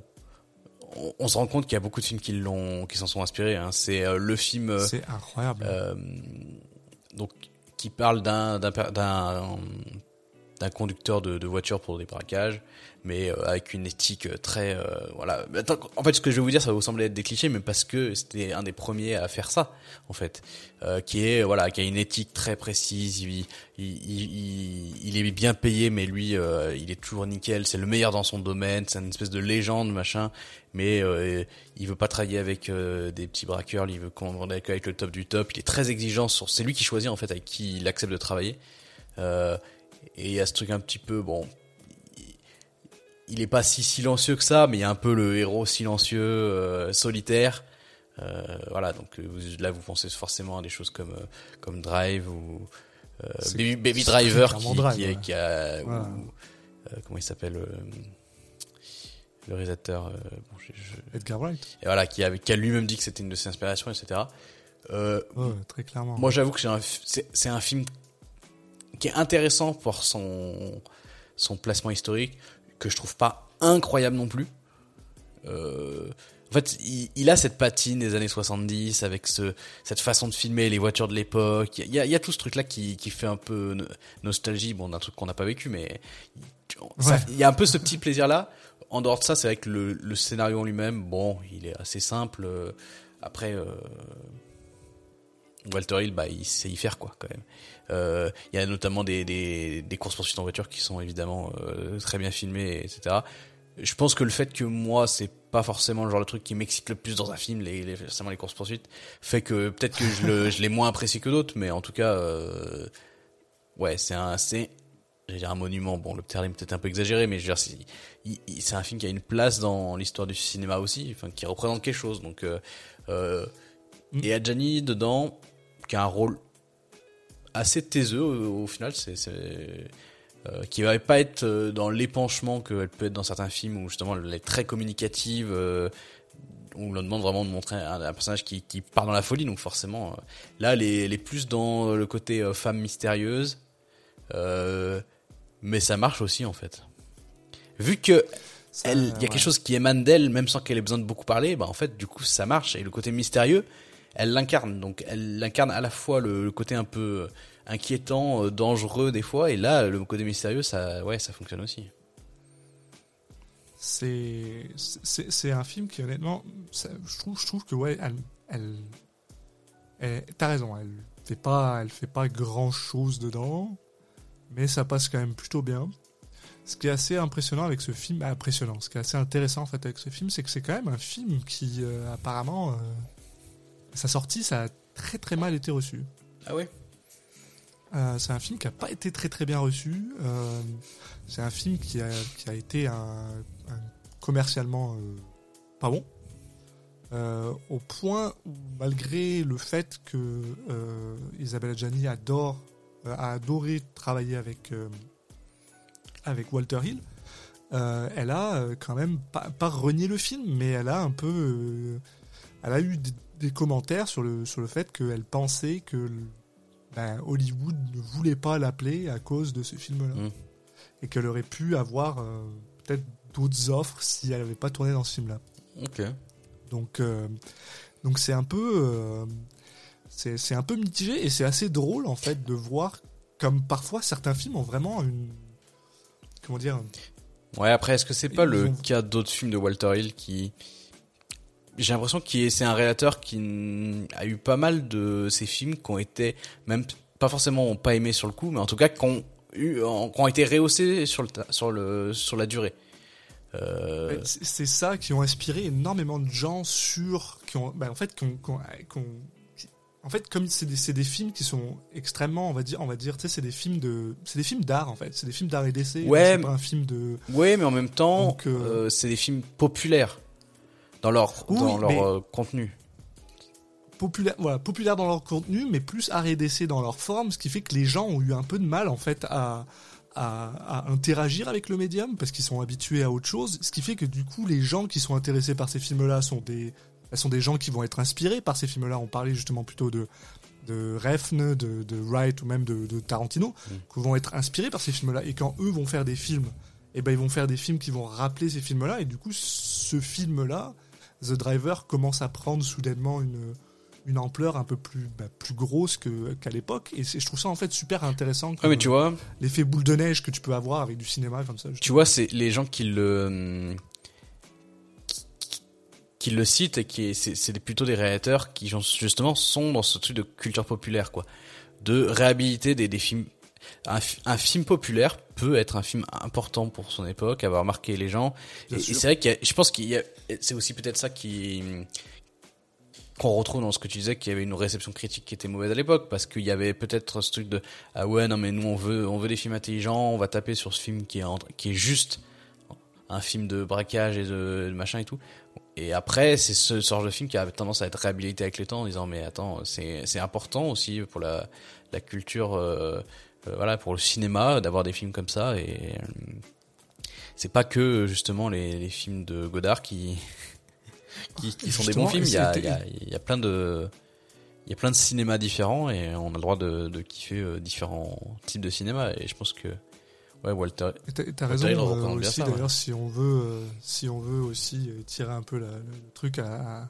on, se rend compte qu'il y a beaucoup de films qui l'ont, qui s'en sont inspirés. Hein. C'est le film. c'est incroyable. donc, qui parle d'un, d'un, d'un d'un conducteur de, de, voiture pour des braquages, mais euh, avec une éthique euh, très euh, voilà. En fait, ce que je vais vous dire, ça va vous sembler être des clichés, mais parce que c'était un des premiers à faire ça, en fait, qui est voilà, qui a une éthique très précise. Il, il, il, est bien payé, mais lui, il est toujours nickel. C'est le meilleur dans son domaine. C'est une espèce de légende, machin. Mais il veut pas travailler avec des petits braqueurs. Il veut commander avec le top du top. Il est très exigeant sur. C'est lui qui choisit en fait avec qui il accepte de travailler. Euh, et il y a ce truc un petit peu, bon, il est pas si silencieux que ça, mais il y a un peu le héros silencieux, euh, solitaire. Euh, voilà, donc euh, là vous pensez forcément à des choses comme comme Drive ou Baby, Baby Driver qui, qui, qui, a comment il s'appelle le réalisateur bon, je, Edgar Wright. Et voilà, qui a, qui a lui-même dit que c'était une de ses inspirations, etc. très clairement. Moi, j'avoue que c'est un, un film qui est intéressant pour son, son placement historique, que je trouve pas incroyable non plus. Euh, en fait, il, a cette patine des années 70 avec ce, cette façon de filmer les voitures de l'époque. Il y a, il y a tout ce truc-là qui, qui fait un peu nostalgie, bon, d'un truc qu'on n'a pas vécu, mais il y a un peu ce petit plaisir-là. En dehors de ça, c'est vrai que le, le scénario en lui-même, bon, il est assez simple. Après, euh, Walter Hill, bah, il sait y faire quoi, quand même. Euh, il y a notamment des, des, des courses poursuites en voiture qui sont évidemment euh, très bien filmées, etc. Je pense que le fait que moi, c'est pas forcément le genre de truc qui m'excite le plus dans un film, les, les, forcément les courses poursuites, fait que peut-être que je, le, je l'ai moins apprécié que d'autres, mais en tout cas, euh, ouais, c'est un, c'est, j'allais dire un monument. Bon, le terme est peut-être un peu exagéré, mais je veux dire, c'est, c'est un film qui a une place dans l'histoire du cinéma aussi, enfin, qui représente quelque chose. Donc, euh, euh, mm. et Adjani dedans, qui a un rôle assez taiseux au, final, c'est euh, qui va pas être euh, dans l'épanchement qu'elle peut être dans certains films où justement elle est très communicative, euh, où on demande vraiment de montrer un, personnage qui, qui, part dans la folie, donc forcément euh, là elle est, elle est, plus dans le côté femme mystérieuse, mais ça marche aussi en fait. Vu que il y a quelque chose qui émane d'elle, même sans qu'elle ait besoin de beaucoup parler, bah en fait du coup ça marche. Et le côté mystérieux, elle l'incarne. Donc elle incarne à la fois le, côté un peu inquiétant, euh, dangereux des fois, et là le côté mystérieux, ça, ouais, ça fonctionne aussi. C'est c'est un film qui honnêtement, je trouve je trouve que ouais, elle, elle T'as raison, elle fait pas, elle fait pas grand chose dedans, mais ça passe quand même plutôt bien. Ce qui est assez impressionnant avec ce film, bah, impressionnant, ce qui est assez intéressant en fait avec ce film, c'est que c'est quand même un film qui euh, apparemment, euh, sa sortie, ça a très très mal été reçu. Ah ouais? Euh, c'est un film qui a pas été très très bien reçu. c'est un film qui a, qui a été un, commercialement pas bon. au point où, malgré le fait que Isabelle Adjani adore, a adoré travailler avec avec Walter Hill, euh, elle a euh, quand même pas, renié le film, mais elle a un peu, euh, elle a eu des, commentaires sur le sur le fait qu'elle pensait que ben, Hollywood ne voulait pas l'appeler à cause de ce film-là, mm. et qu'elle aurait pu avoir peut-être d'autres offres si elle n'avait pas tourné dans ce film-là. Ok. Donc donc c'est un peu c'est un peu mitigé et c'est assez drôle en fait de voir comme parfois certains films ont vraiment une comment dire Ouais, après, est-ce que c'est pas le cas d'autres films de Walter Hill qui j'ai l'impression que c'est un réalisateur qui a eu pas mal de ces films qui ont été même pas forcément pas aimés sur le coup, mais en tout cas qui ont eu, qui ont été rehaussés sur le sur le sur la durée. Euh... C'est ça qui ont inspiré énormément de gens sur qui ont, ben en fait, qui ont, qui ont, en fait, comme c'est des, des, films qui sont extrêmement, on va dire, on va dire, tu sais, c'est des films de, c'est des films d'art en fait, c'est des films d'art et d'essai. Ouais. C'est pas un film de. Ouais, mais en même temps, euh, euh, c'est des films populaires dans leur dans leur euh, contenu. Populaire, voilà, populaire dans leur contenu, mais plus d'essai dans leur forme, ce qui fait que les gens ont eu un peu de mal en fait à à, à, interagir avec le médium parce qu'ils sont habitués à autre chose, ce qui fait que du coup les gens qui sont intéressés par ces films-là sont des elles sont des gens qui vont être inspirés par ces films-là. On parlait justement plutôt de de Refn, de, de Wright ou même de, Tarantino, mm. qui vont être inspirés par ces films-là. Et quand eux vont faire des films, et eh ben ils vont faire des films qui vont rappeler ces films-là. Et du coup, ce film-là, The Driver, commence à prendre soudainement une, une ampleur un peu plus, bah, plus grosse qu'à l'époque. Et je trouve ça en fait super intéressant. mais tu vois, l'effet boule de neige que tu peux avoir avec du cinéma comme ça. Tu vois, c'est les gens qui le qui le cite et qui c'est plutôt des réalisateurs qui justement sont dans ce truc de culture populaire quoi, de réhabiliter des, des films. Un, un, film populaire peut être un film important pour son époque, avoir marqué les gens. et, c'est vrai que je pense qu'il y a, c'est aussi peut-être ça qui qu'on retrouve dans ce que tu disais qu'il y avait une réception critique qui était mauvaise à l'époque parce qu'il y avait peut-être ce truc de ah ouais non mais nous on veut on veut des films intelligents on va taper sur ce film qui est qui est juste un film de braquage et de, de machin et tout et après, c'est ce genre de film qui a tendance à être réhabilité avec le temps en disant mais attends, c'est important aussi pour la, la culture, euh, voilà, pour le cinéma d'avoir des films comme ça. Et euh, c'est pas que justement les, les, films de Godard qui qui, qui sont des bons films. Il y a, il y, a, il y a plein de il y a plein de cinémas différents et on a le droit de, de kiffer différents types de cinéma. Et je pense que Ouais, Walter. T'as raison euh, aussi d'ailleurs si on veut euh, si on veut aussi euh, tirer un peu la, le truc à,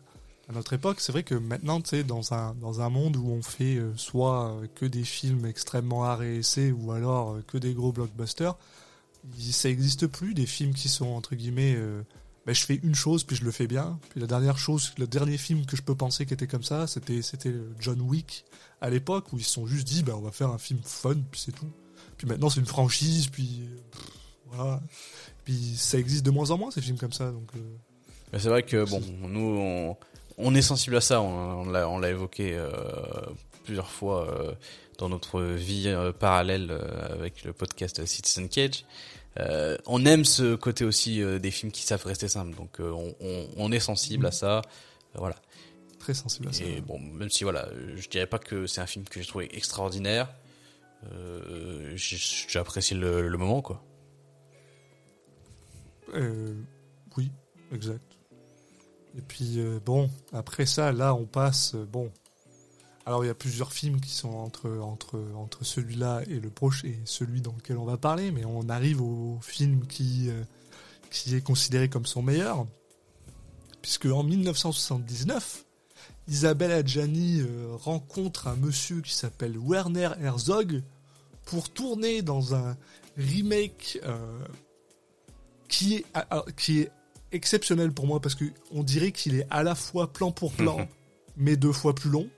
à, notre époque, c'est vrai que maintenant tu sais dans un dans un monde où on fait soit que des films extrêmement art et essai ou alors que des gros blockbusters, ça existe plus des films qui sont entre guillemets ben, je fais une chose puis je le fais bien. Puis la dernière chose, le dernier film que je peux penser qui était comme ça, c'était c'était John Wick à l'époque où ils se sont juste dit ben on va faire un film fun puis c'est tout. Puis maintenant, c'est une franchise, puis voilà. Puis ça existe de moins en moins ces films comme ça, donc. Euh, c'est vrai que bon, nous, on, est sensible à ça. On, on l'a évoqué euh, plusieurs fois euh, dans notre vie parallèle avec le podcast Citizen Cage. on aime ce côté aussi des films qui savent rester simples, donc on, on, est sensible à mm. ça. voilà. Très sensible à ça. Et bon, même si voilà, je dirais pas que c'est un film que j'ai trouvé extraordinaire, euh, j'ai apprécié le, le, moment, quoi. Euh, oui, exact. Et puis, euh, bon, après ça, là, on passe. bon. Alors, il y a plusieurs films qui sont entre, entre, entre celui-là et le proche et celui dans lequel on va parler, mais on arrive au film qui, qui est considéré comme son meilleur. Puisque en 1979, Isabelle Adjani rencontre un monsieur qui s'appelle Werner Herzog, pour tourner dans un remake euh, qui, est, qui est exceptionnel pour moi parce qu'on dirait qu'il est à la fois plan pour plan, mhm. mais deux fois plus long.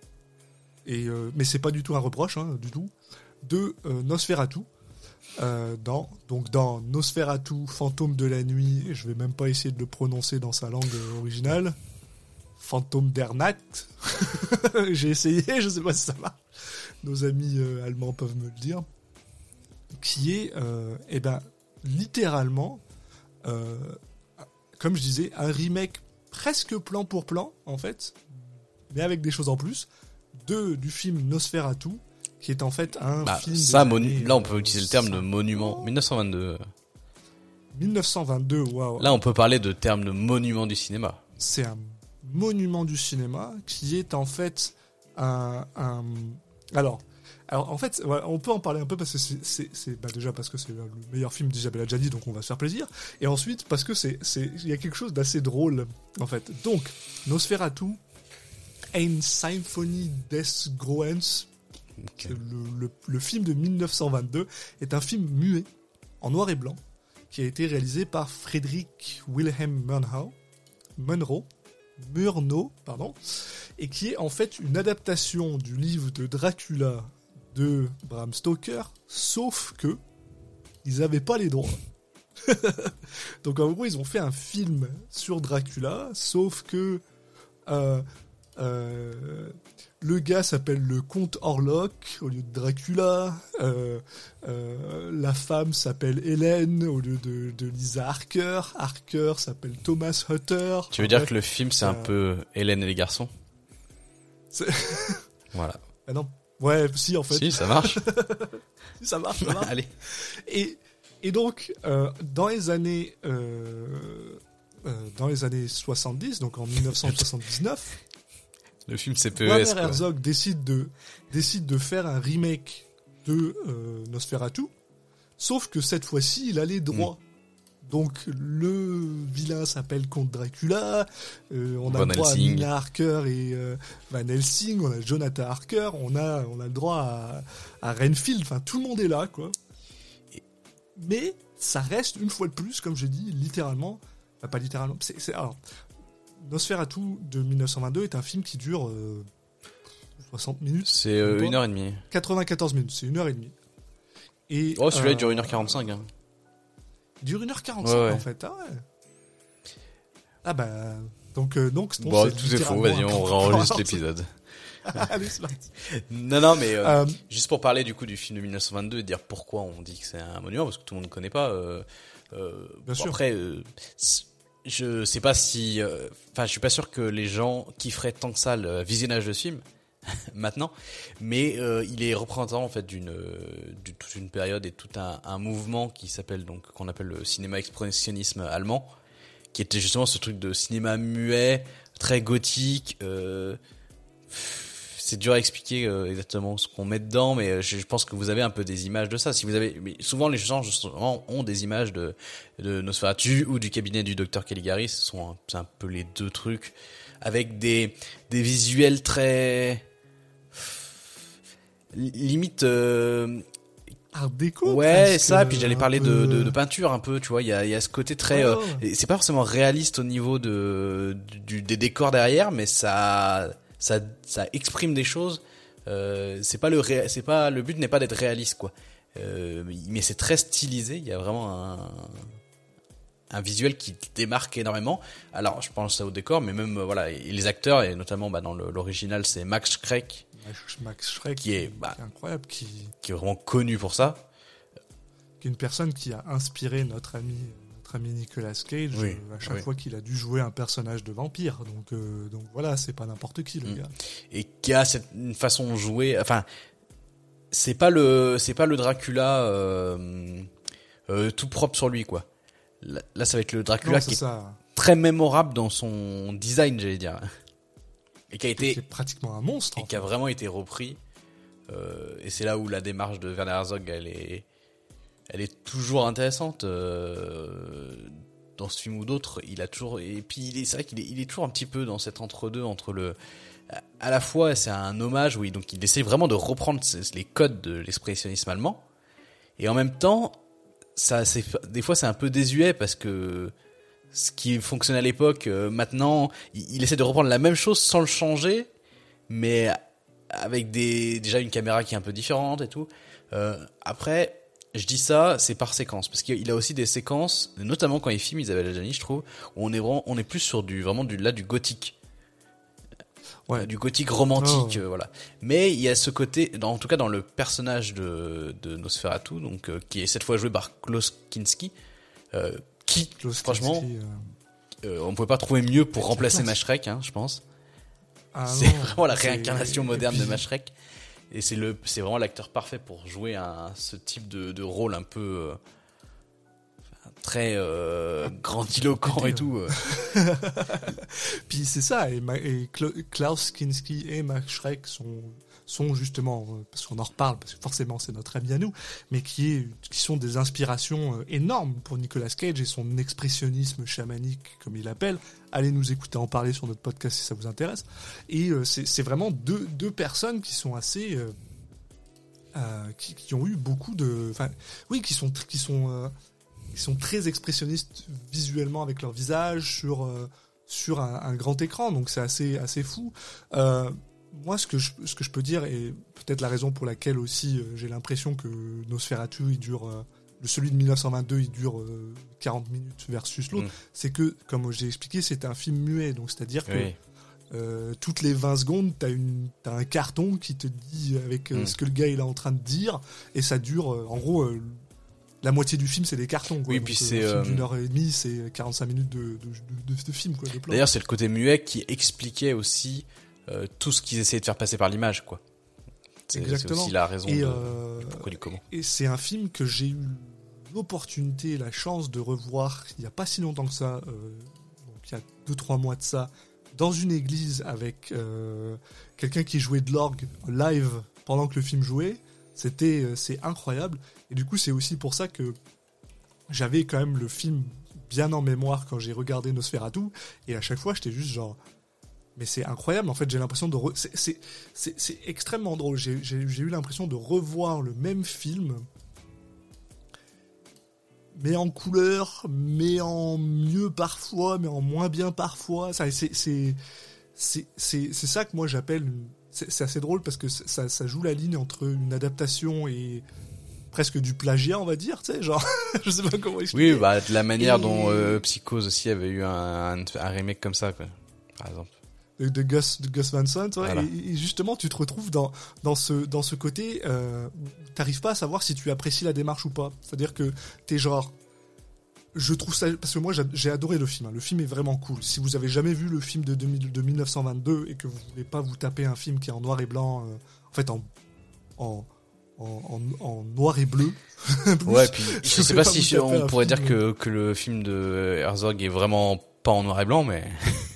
et euh, mais c'est pas du tout un reproche, hein, du tout, de euh, Nosferatu. Euh, dans donc dans Nosferatu, fantôme de la nuit, je vais même pas essayer de le prononcer dans sa langue euh, originale. Fantôme d'Ernat. J'ai essayé, je sais pas si ça marche. Nos amis allemands peuvent me le dire. Qui est, eh ben, littéralement, comme je disais, un remake presque plan pour plan, en fait, mais avec des choses en plus, de, du film Nosferatu, qui est en fait un Bah, film. ça, là, on peut utiliser le terme de 50. monument. 1922. 1922, waouh. Là, on peut parler de terme de monument du cinéma. c'est un monument du cinéma qui est en fait un, un- alors alors en fait on peut en parler un peu parce que c'est bah, déjà parce que c'est le meilleur film d'Isabelle Adjani donc on va se faire plaisir. Et ensuite parce que c'est il y a quelque chose d'assez drôle en fait. Donc Nosferatu Ein Symphonie des Grauens Ok. le, le- le film de 1922 est un film muet en noir et blanc qui a été réalisé par Friedrich Wilhelm Murnau, Munro, Murnau, pardon, et qui est en fait une adaptation du livre de Dracula de Bram Stoker, sauf que ils n'avaient pas les droits. Donc en gros, ils ont fait un film sur Dracula, sauf que euh, euh, le gars s'appelle le comte Orlok au lieu de Dracula. euh, la femme s'appelle Hélène au lieu de, de Lisa Harker. Harker s'appelle Thomas Hutter. Tu veux dire bref, que le film, c'est un peu Hélène et les garçons? Voilà. ah non. Ouais, si en fait, Si, ça marche. ça marche, ça marche. Allez. Et, et donc, euh, dans les années, euh, euh, dans les années 70, donc en 1979, Le film CPES. Werner quoi. Herzog décide de, décide de faire un remake de Nosferatu, sauf que cette fois-ci, il a les droits. Donc le vilain s'appelle Comte Dracula, euh, on a Van le droit Helsing. à Nina Harker et euh, Van Helsing, on a Jonathan Harker, on a, on a le droit à, à Renfield, enfin tout le monde est là quoi. Mais ça reste une fois de plus, comme je dis, littéralement, enfin, pas littéralement, c'est, c'est- alors, Nosferatu de 1922 est un film qui dure euh, 60 minutes, C'est euh, une heure et demie. 94 minutes, c'est une heure et demie. Et, Oh, celui-là, il euh, dure 1h45. Hein. Dure 1h45 Ouais, ouais. en fait. Ah ouais. Ah bah. Donc, euh, donc Bon, c'est tout est faux. Vas-y, on enregistre l'épisode. Allez, c'est parti. Non, non, mais euh, Euh, juste pour parler du coup du film de 1922 et dire pourquoi on dit que c'est un monument, parce que tout le monde ne connaît pas. Euh, Bien bon, sûr. Après, je sais pas si. Enfin, je suis pas sûr que les gens kifferaient tant que ça le visionnage de ce film maintenant, mais euh, il est représentant en fait d'une euh, toute une période et tout un, mouvement qui s'appelle donc qu'on appelle le cinéma expressionnisme allemand, qui était justement ce truc de cinéma muet, très gothique. Euh, c'est dur à expliquer exactement ce qu'on met dedans, mais je, pense que vous avez un peu des images de ça. Si vous avez, souvent les gens ont des images de, de Nosferatu ou du cabinet du docteur Caligari. Ce sont un, un peu les deux trucs avec des des visuels très limite. euh, Art déco. ouais, ça. Puis j'allais parler de, de, de peinture un peu. Tu vois, il y a y a ce côté très. Euh, et c'est pas forcément réaliste au niveau de du, des décors derrière, mais ça ça ça exprime des choses. Euh, c'est pas le ré- c'est pas le but n'est pas d'être réaliste quoi. Euh, mais c'est très stylisé. Il y a vraiment un un visuel qui démarque énormément. Alors je pense au décor, mais même euh, voilà et les acteurs et notamment bah, dans l'original c'est Max Schreck Max- Schreck, qui est bah, qui est incroyable, qui, qui est vraiment connu pour ça. qui est une personne qui a inspiré notre ami, notre ami Nicolas Cage Oui, à chaque oui. fois qu'il a dû jouer un personnage de vampire. Donc, euh, donc voilà, c'est pas n'importe qui le Mm. gars. et qui a cette une façon de jouer. Enfin, c'est pas le c'est pas le Dracula euh, euh, tout propre sur lui quoi. Là, ça va être le Dracula Non, qui est très mémorable dans son design, j'allais dire, et qui a été C'est pratiquement un monstre. et qui a vraiment été repris. Euh, et c'est là où la démarche de Werner Herzog, elle est, elle est toujours intéressante. euh, dans ce film ou d'autres, il a toujours, et puis il est, c'est vrai qu'il est, il est toujours un petit peu dans cet entre-deux entre le, à la fois c'est un hommage, oui, donc il essaie vraiment de reprendre les codes de l'expressionnisme allemand, et en même temps, ça, c'est, des fois c'est un peu désuet parce que ce qui fonctionnait à l'époque, euh, maintenant, il, il essaie de reprendre la même chose sans le changer, mais avec des déjà une caméra qui est un peu différente et tout. Euh, après, je dis ça, c'est par séquence parce qu'il a aussi des séquences, notamment quand il filme Isabelle Adjani, je trouve, où on est vraiment, on est plus sur du vraiment du là du gothique. Ouais. du gothique romantique, Oh. euh, voilà. Mais il y a ce côté, dans, en tout cas dans le personnage de, de Nosferatu, donc euh, qui est cette fois joué par Klaus Kinski, euh, qui, Klaus franchement, Kinski, euh, euh, on pouvait pas trouver mieux pour remplacer. Mashrek, hein, je pense. ah c'est vraiment la réincarnation moderne de Mashrek. Et c'est le, c'est vraiment l'acteur parfait pour jouer un, ce type de, de rôle un peu euh, très euh, grandiloquent et tout. Puis c'est ça, et, Ma- et Kla- Klaus Kinski et Max Schreck sont, sont justement, euh, parce qu'on en reparle, parce que forcément c'est notre ami à nous, mais qui, est, qui sont des inspirations euh, énormes pour Nicolas Cage et son expressionnisme chamanique, comme il l'appelle. Allez nous écouter en parler sur notre podcast si ça vous intéresse. Et euh, c'est vraiment deux, deux personnes qui sont assez... qui, qui ont eu beaucoup de... Enfin, oui, qui sont, qui sont, qui sont très expressionnistes visuellement avec leur visage, sur... sur un, grand écran, donc c'est assez, assez fou. Moi, ce que, je, ce que je peux dire, et peut-être la raison pour laquelle aussi euh, j'ai l'impression que Nosferatu, il dure, euh, celui de 1922, il dure euh, 40 minutes versus l'autre, Mm. c'est que, comme j'ai expliqué, c'est un film muet, donc c'est-à-dire que Oui. euh, toutes les 20 secondes, t'as une, t'as un carton qui te dit avec euh, Mm. ce que le gars il est en train de dire, et ça dure, euh, en gros, euh, la moitié du film c'est des cartons. Quoi. Oui, Donc, puis euh, c'est, euh, d'une heure et demie, c'est 45 minutes de, de, de, de- de film, quoi. D'ailleurs, c'est le côté muet qui expliquait aussi euh, tout ce qu'ils essayaient de faire passer par l'image, quoi. C'est aussi la raison Et, de euh, pourquoi du comment. et c'est un film que j'ai eu l'opportunité, la chance de revoir il n'y a pas si longtemps que ça, euh, donc il y a 2-3 mois de ça, dans une église avec quelqu'un qui jouait de l'orgue live pendant que le film jouait. C'était, c'est incroyable. Et du coup, c'est aussi pour ça que j'avais quand même le film bien en mémoire quand j'ai regardé Nosferatu. Et à chaque fois, j'étais juste genre. Mais c'est incroyable, en fait, j'ai l'impression de... re- c'est- extrêmement drôle. J'ai eu l'impression de revoir le même film, mais en couleur, mais en mieux parfois, mais en moins bien parfois. C'est ça que moi j'appelle... C'est c'est assez drôle parce que ça, ça joue la ligne entre une adaptation et presque du plagiat, on va dire, tu sais, genre... je sais pas comment expliquer. Oui, bah, de la manière Et- dont euh, Psychose aussi avait eu un, un, un remake comme ça, quoi, par exemple. De, de Gus, de Gus Van Sant, ouais, Voilà. et, et justement, tu te retrouves dans, dans, ce, dans ce côté euh, où t'arrives pas à savoir si tu apprécies la démarche ou pas. C'est-à-dire que t'es genre. Je trouve ça. Parce que moi, j'a- j'ai adoré le film. hein. Le film est vraiment cool. Si vous avez jamais vu le film de, 2000 de 1922 et que vous voulez pas vous taper un film qui est en noir et blanc, euh, en fait, en. en en, noir et bleu. Plus. Ouais, puis je Je sais pas pas si on pourrait dire que, que le film de Herzog est vraiment pas en noir et blanc, mais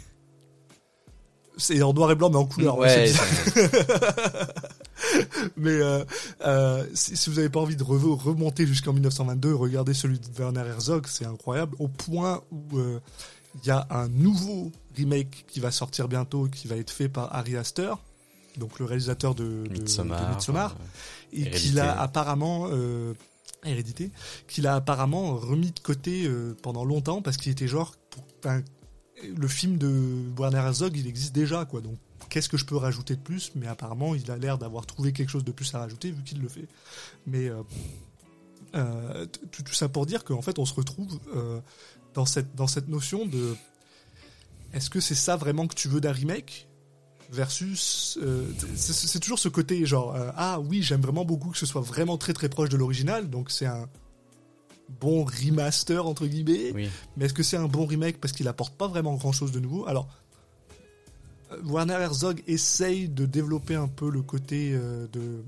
C'est en noir et blanc, mais en couleur. ouais, bizarre. Mais euh, euh, si, si vous n'avez pas envie de re- remonter jusqu'en 1922, regardez celui de Werner Herzog, c'est incroyable, au point où euh, il y a un nouveau remake qui va sortir bientôt, qui va être fait par Ari Aster, donc le réalisateur de, de- de Midsommar, et qu'il a apparemment hérédité, qu'il a apparemment remis de côté pendant longtemps parce qu'il était genre pour- le film de Werner Herzog il existe déjà quoi. Donc qu'est-ce que je peux rajouter de plus? Mais apparemment il a l'air d'avoir trouvé quelque chose de plus à rajouter vu qu'il le fait. Mais euh, euh, tout, ça pour dire qu'en fait on se retrouve euh, dans cette dans cette notion de est-ce que c'est ça vraiment que tu veux d'un remake? Versus c'est toujours ce côté genre ah oui j'aime vraiment beaucoup que ce soit vraiment très très proche de l'original donc c'est un bon remaster entre guillemets Oui. mais est-ce que c'est un bon remake parce qu'il apporte pas vraiment grand chose de nouveau? Alors euh, Warner Herzog essaye de développer un peu le côté euh, de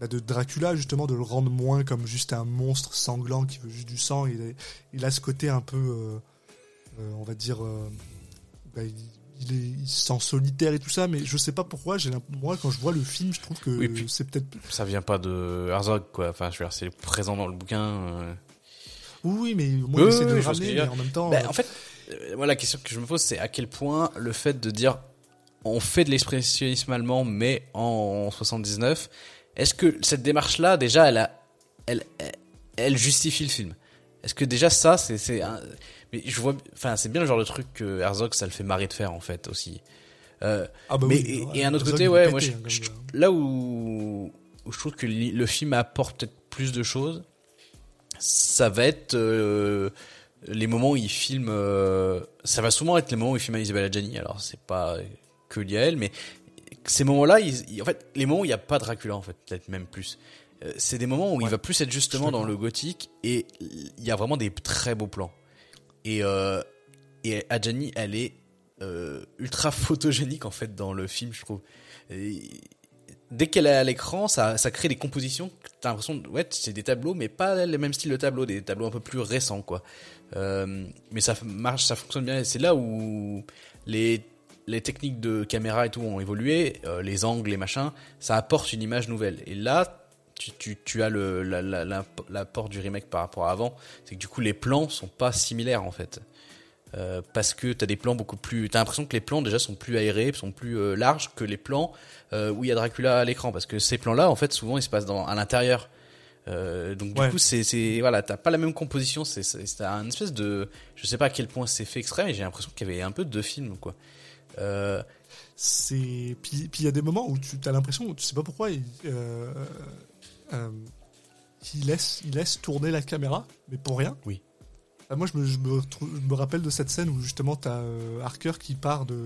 bah, de Dracula justement de le rendre moins comme juste un monstre sanglant qui veut juste du sang il, est- il a ce côté un peu euh, euh, on va dire bah, il, il est, il se sent solitaire et tout ça, mais je sais pas pourquoi. J'ai moi, quand je vois le film, je trouve que Oui, c'est peut-être. Ça vient pas de Herzog, quoi. Enfin, je veux dire, c'est présent dans le bouquin. Euh. Oui, mais moi, Oui, j'essaie de oui, le ramener, mais en même temps. Bah, euh, en fait, euh, moi, la question que je me pose, c'est à quel point le fait de dire on fait de l'expressionnisme allemand, mais en 79, est-ce que cette démarche-là, déjà, elle, a, elle, elle, elle justifie le film? Est-ce que déjà ça, c'est, un... mais je vois, enfin, c'est bien le genre de truc que Herzog, ça le fait marrer de faire en fait aussi. Euh, Ah bah mais oui, et, et un autre Herzog, côté, ouais, pété, moi, je- hein, je- là où, où je trouve que le film apporte peut-être plus de choses, ça va être euh, les moments où il filme. euh, ça va souvent être les moments où il filme Isabelle Adjani. Alors c'est pas que lié à elle, mais ces moments-là, en fait, les moments où il n'y a pas Dracula, en fait, peut-être même plus. Euh, C'est des moments où il va plus être justement dans le gothique et il y a vraiment des très beaux plans. Et, et Adjani, elle est ultra photogénique en fait dans le film, je trouve. Et dès qu'elle est à l'écran, ça, crée des compositions. T'as l'impression, ouais, c'est des tableaux, mais pas le même style de tableau, des tableaux un peu plus récents, quoi. Euh, mais ça marche, ça fonctionne bien. Et c'est là où les les techniques de caméra et tout ont évolué, euh, les angles, les machins, ça apporte une image nouvelle. Et là, tu, tu, as la- la- la- l'apport du remake par rapport à avant, c'est que du coup les plans sont pas similaires en fait. Euh, parce que t'as des plans beaucoup plus. T'as l'impression que les plans déjà sont plus aérés, sont plus euh, larges que les plans euh, où il y a Dracula à l'écran, parce que ces plans-là, en fait, souvent ils se passent dans, à l'intérieur. Euh, donc du Ouais. coup, c'est, c'est voilà, t'as pas la même composition. C'est, c'est, c'est un espèce de, je sais pas à quel point c'est fait exprès, mais j'ai l'impression qu'il y avait un peu de film, quoi. Euh, c'est puis puis il y a des moments où tu as l'impression tu sais pas pourquoi il, euh, euh, il laisse il laisse tourner la caméra mais pour rien Oui. Ah, moi je me, je, me retrouve- je me rappelle de cette scène où justement t'as euh, Harker qui part de,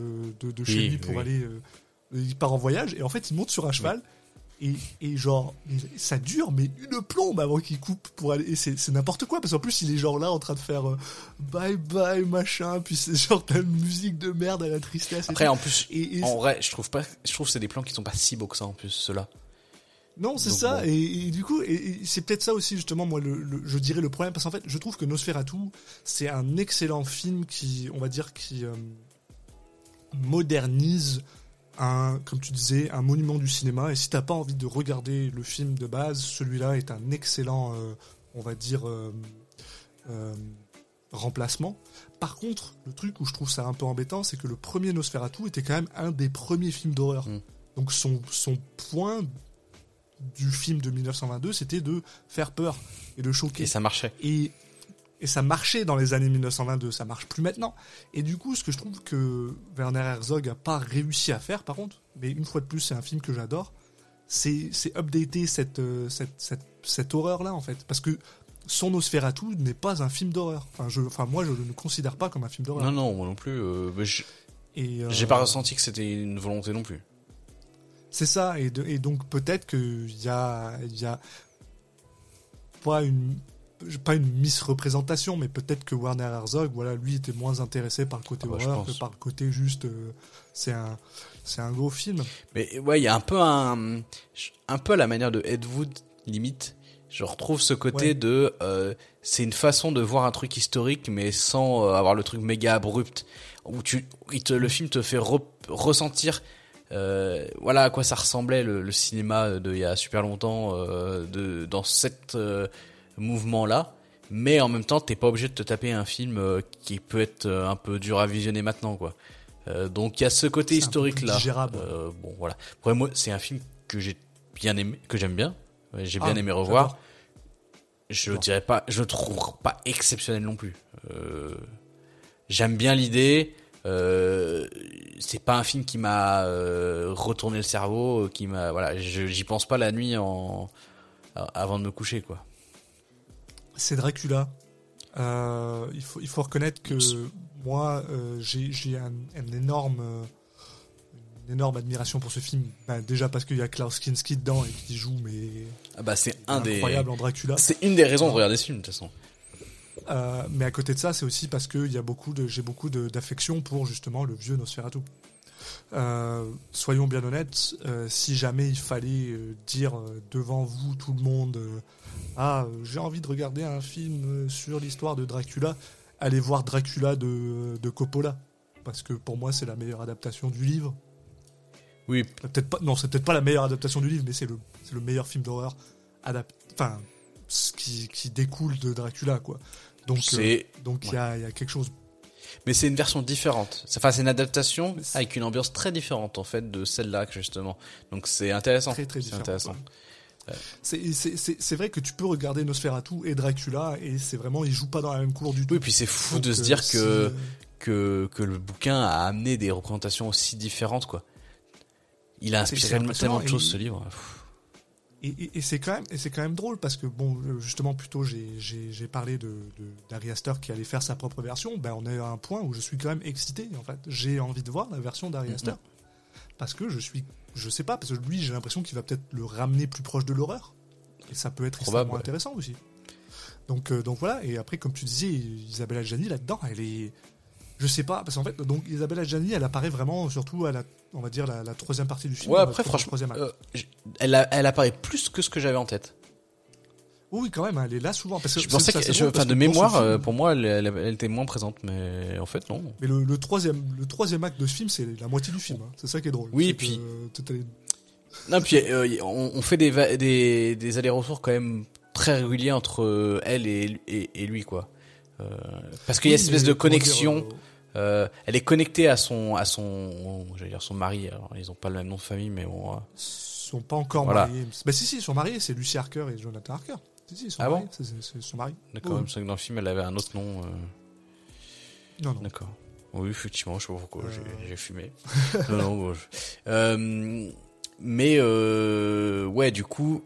de, de chez Oui, lui pour oui. aller euh, il part en voyage et en fait il monte sur un cheval et, et genre ça dure mais une plombe avant qu'il coupe pour aller et c'est n'importe quoi parce qu'en plus il est genre là en train de faire euh, bye bye machin puis c'est genre de la musique de merde à la tristesse après, en plus, Et- en vrai, je trouve pas, je trouve que c'est des plans qui sont pas si beaux que ça en plus, ceux-là. Non, c'est ça. bon. Et, et du coup, et, et c'est peut-être ça aussi justement, moi, le, le- je dirais le problème, parce qu'en fait, je trouve que Nosferatu, c'est un excellent film qui, on va dire, qui euh, modernise un, comme tu disais, un monument du cinéma. Et si t'as pas envie de regarder le film de base, celui-là est un excellent, euh, on va dire, euh, euh, remplacement. Par contre, le truc où je trouve ça un peu embêtant, c'est que le premier Nosferatu était quand même un des premiers films d'horreur. Mm. Donc son, son point du film de 1922, c'était de faire peur et de choquer. Et ça marchait. Et, et ça marchait dans les années 1922, ça marche plus maintenant. Et du coup, ce que je trouve que Werner Herzog a pas réussi à faire, par contre, mais une fois de plus, c'est un film que j'adore, c'est c'est updater cette, euh, cette, cette, cette horreur-là, en fait. Parce que son Nosferatu n'est pas un film d'horreur. Enfin, je, enfin, moi, je ne le considère pas comme un film d'horreur. Non, non, moi non plus. euh, je- Et, euh, j'ai pas ressenti que c'était une volonté non plus. C'est ça, et, de- et donc peut-être qu'il y a, il y a pas une pas une misreprésentation, mais peut-être que Werner Herzog, voilà, lui était moins intéressé par le côté Ah bah, horreur que par le côté juste, euh, c'est un, c'est un gros film. Mais ouais, il y a un peu un, un peu à la manière de Ed Wood limite. Je retrouve ce côté Ouais. de, euh, c'est une façon de voir un truc historique, mais sans euh, avoir le truc méga abrupt. Où tu, il te, le film te fait re- ressentir, euh, voilà à quoi ça ressemblait le, le cinéma de il y a super longtemps, euh, de dans cette euh, mouvement là. Mais en même temps, t'es pas obligé de te taper un film qui peut être un peu dur à visionner maintenant, quoi. Donc il y a ce côté C'est un peu plus historique là. digérable. Euh, bon voilà. Après moi, c'est un film que j'ai bien aimé, que j'aime bien. J'ai bien Ah, aimé revoir. Je dirais pas, je le trouve pas exceptionnel non plus. J'aime bien l'idée. Euh, c'est pas un film qui m'a euh, retourné le cerveau, qui m'a voilà, j'y pense pas la nuit en avant de me coucher quoi. C'est Dracula. Euh, il, faut, il faut reconnaître que moi, j'ai j'ai un, un énorme, une énorme admiration pour ce film. Ben, déjà parce qu'il y a Klaus Kinski dedans et qui joue, mais Ah bah c'est un des, incroyable en Dracula. c'est une des raisons de regarder ce film de toute façon. Euh, mais à côté de ça, c'est aussi parce que il y a beaucoup de, j'ai beaucoup d'affection pour justement le vieux Nosferatu. Euh, soyons bien honnêtes, euh, si jamais il fallait dire devant vous tout le monde, ah, j'ai envie de regarder un film sur l'histoire de Dracula, allez voir Dracula de, de Coppola, parce que pour moi c'est la meilleure adaptation du livre. Oui, Peut-être pas, non, c'est peut-être pas la meilleure adaptation du livre, mais c'est le, meilleur film d'horreur adapté, enfin, qui, qui découle de Dracula, quoi. Donc, euh, donc il y, a, il y a quelque chose. Mais c'est une version différente. C'est- Enfin, c'est une adaptation avec une ambiance très différente en fait de celle-là justement. Donc c'est intéressant. Très, très c'est différent, vrai que tu peux regarder Nosferatu et Dracula et c'est vraiment ils jouent pas dans la même cour du tout. Oui, puis c'est fou Donc, de se euh, dire que que que le bouquin a amené des représentations aussi différentes quoi. Il a inspiré tellement de choses et- ce livre. Pff. Et, et- et c'est quand même, et c'est quand même drôle parce que bon, euh, justement, plutôt j'ai, j'ai, j'ai parlé de, de d'Ari Aster qui allait faire sa propre version. Ben, on est à un point où je suis quand même excité. En fait, j'ai envie de voir la version d'Ari Mhm. Aster parce que je suis, je sais pas, parce que lui, j'ai l'impression qu'il va peut-être le ramener plus proche de l'horreur et ça peut être Probable, extrêmement ouais. intéressant aussi. Donc, euh, donc voilà. Et après, comme tu disais, Isabella Adjani là-dedans, elle est, je sais pas, parce qu'en fait, donc Isabella Adjani, elle apparaît vraiment surtout à la, on va dire la, la troisième partie du film. Ouais après franchement, troisième acte. euh, elle a- elle apparaît plus que ce que j'avais en tête. Oui, quand même, elle est là souvent. Parce que Je pensais que, je- enfin de mémoire, film- euh, pour moi, elle, elle, elle était moins présente, mais en fait non. Mais le, le troisième, le troisième acte de ce film, c'est la moitié du film. hein. C'est ça qui est drôle. Oui, C'est et puis- que, euh, Non, puis euh, on, on fait des, des, des allers-retours quand même très réguliers entre euh, elle et, et, et lui, quoi. Euh, parce qu'il y a cette espèce de dire, connexion. euh, euh, elle est connectée à son, à son, j'allais dire son mari. Alors ils ont pas le même nom de famille, mais bon. euh, sont pas encore Voilà. mariés. Bah si, si, ils sont mariés. C'est Lucy Harker et Jonathan Harker. Si, si, ils sont Ah mariés. C'est- son mari. D'accord. Oui. Il me semble que dans le film, elle avait un autre nom. euh, Non, non. D'accord. Oui, effectivement, je sais pas pourquoi, Euh. j'ai- j'ai fumé. non, non, bon, je- Euh, mais euh, ouais, du coup,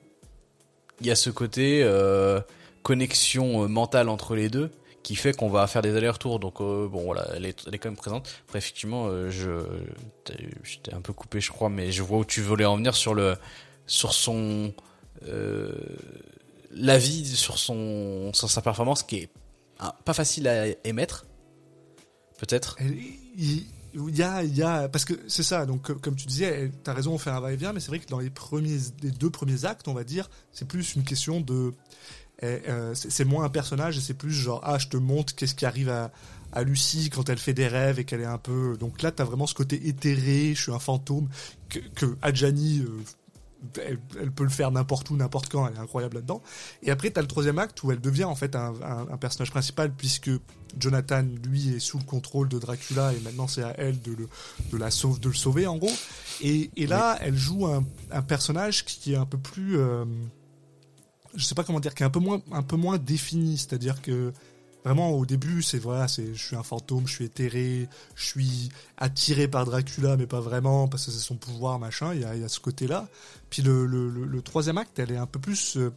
il y a ce côté euh, connexion euh, mentale entre les deux qui fait qu'on va faire des allers-retours. Donc euh, bon, voilà, elle est, quand même présente. Effectivement, euh, je t'ai- j'étais un peu coupé, je crois, mais je vois où tu voulais en venir sur le sur son euh, l'avis sur son sur sa performance qui est hein, pas facile à émettre peut-être Il y a, il y a, parce que c'est ça. Donc, comme tu disais, t'as raison, on fait un va-et-vient, mais c'est vrai que dans les premiers, les deux premiers actes, on va dire, c'est plus une question de, euh, c'est moins un personnage et c'est plus genre, ah, je te montre qu'est-ce qui arrive à, à Lucie quand elle fait des rêves et qu'elle est un peu. Donc là, t'as vraiment ce côté éthéré, je suis un fantôme que, que Adjani. euh, elle, elle peut le faire n'importe où, n'importe quand, elle est incroyable là-dedans. Et après, t'as le troisième acte où elle devient en fait un, un- un personnage principal puisque Jonathan, lui, est sous le contrôle de Dracula et maintenant c'est à elle de le, de la sauve, de le sauver en gros. Et, et là, elle joue un, un personnage qui est un peu plus, euh, je sais pas comment dire, qui est un peu moins, un peu moins défini. C'est-à-dire que vraiment au début, c'est voilà, c'est, je suis un fantôme, je suis éthéré, je suis attiré par Dracula, mais pas vraiment parce que c'est son pouvoir, machin. Il y a, ce côté-là. Puis le, troisième acte, elle est un peu plus, euh,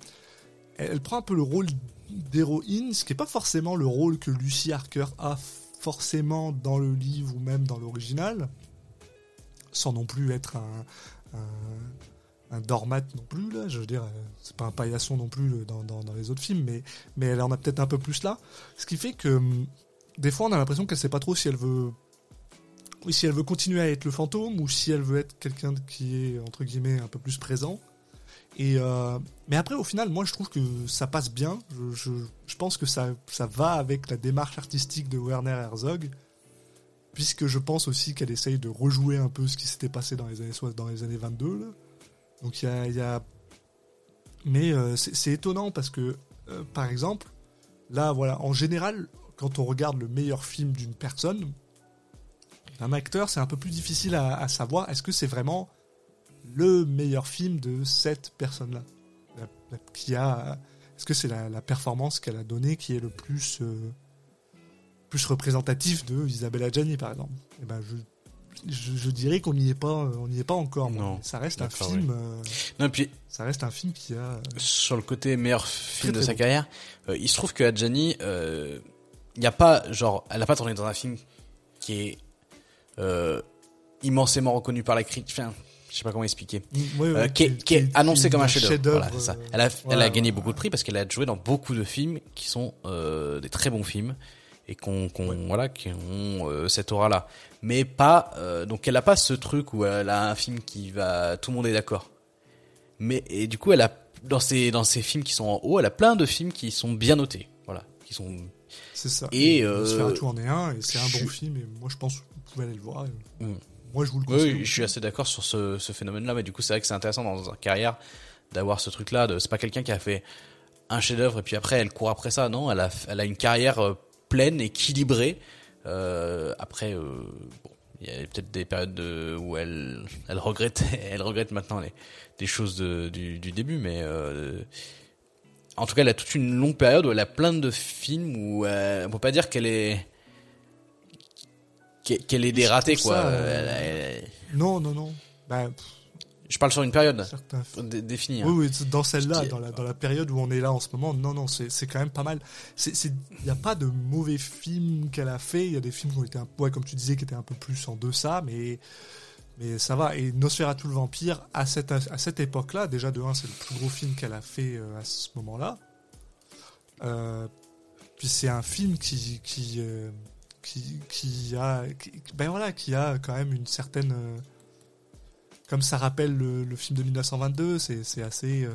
elle, prend un peu le rôle d'héroïne, ce qui est pas forcément le rôle que Lucy Harker a forcément dans le livre ou même dans l'original, sans non plus être un, un dormate non plus là. Je veux dire, euh, c'est pas un paillasson non plus euh, dans, dans, les autres films, mais mais elle en a peut-être un peu plus là, ce qui fait que hum, des fois on a l'impression qu'elle sait pas trop si elle veut si elle veut continuer à être le fantôme ou si elle veut être quelqu'un qui est entre guillemets un peu plus présent. Et euh, mais après, au final, moi, je trouve que ça passe bien. Je, je, pense que ça, ça va avec la démarche artistique de Werner Herzog, puisque je pense aussi qu'elle essaye de rejouer un peu ce qui s'était passé dans les années dans les années 22. Là. Donc il y a, mais euh, c'est étonnant parce que, euh, par exemple, là, voilà, en général, quand on regarde le meilleur film d'une personne, d'un acteur, c'est un peu plus difficile à, savoir. Est-ce que c'est vraiment le meilleur film de cette personne-là qui a Est-ce que c'est la, performance qu'elle a donnée qui est le plus euh, plus représentatif de Isabella Gianni, par exemple? Eh ben, je, je, je dirais qu'on n'y est pas, on n'y est pas encore. moi. Non. Ça reste un film. euh, non puis ça reste un film qui a. sur le côté meilleur film Très, de très sa carrière euh, il se trouve que Adjani euh, il y a pas genre elle a pas tourné dans un film qui est euh, immensément reconnu par la critique enfin je sais pas comment expliquer Euh, qui, est, qui est annoncé comme un chef-d'œuvre. Voilà, ça. euh, Elle a, elle a gagné voilà. beaucoup de prix parce qu'elle a joué dans beaucoup de films qui sont euh, des très bons films et qu'on, qu'on voilà, qui ont euh, cette aura-là. Mais pas, euh, donc elle a pas ce truc où elle a un film qui va, tout le monde est d'accord. Mais et du coup, elle a dans ses dans ses films qui sont en haut, elle a plein de films qui sont bien notés. Voilà, qui sont C'est ça. Et, euh, tout en est un, et c'est un bon film, et moi je pense que vous pouvez aller le voir. et Mm. Moi je vous le conseille. oui, je suis assez d'accord sur ce, ce phénomène-là, mais du coup, c'est vrai que c'est intéressant dans sa carrière d'avoir ce truc-là. De, c'est pas quelqu'un qui a fait un chef-d'œuvre et puis après elle court après ça. Non, elle a, elle a une carrière euh, pleine, équilibrée. Euh, après, euh, bon, il y a peut-être des périodes de, où elle, elle regrette, elle regrette maintenant les, des choses de, du, du début, mais euh, en tout cas, elle a toute une longue période où elle a plein de films où euh, on peut pas dire qu'elle est qu'elle est dératée quoi. ça, Euh, elle- elle- Non, non, non. Bah, pff, Je parle sur une période dé- définie. hein. Oui, oui, dans celle-là, dans la, dans la période où on est là en ce moment, non, non, c'est c'est quand même pas mal. Il n'y a pas de mauvais films qu'elle a fait. Il y a des films qui ont été, un, ouais, comme tu disais, qui étaient un peu plus en deçà, mais, mais ça va. Et Nosferatu le vampire, à cette, à cette époque-là, déjà de 1, c'est le plus gros film qu'elle a fait euh, à ce moment-là. Euh, puis c'est un film qui, qui, euh, qui, qui a, qui- ben voilà, qui a quand même une certaine. Comme ça rappelle le, le film de 1922, c'est assez. euh,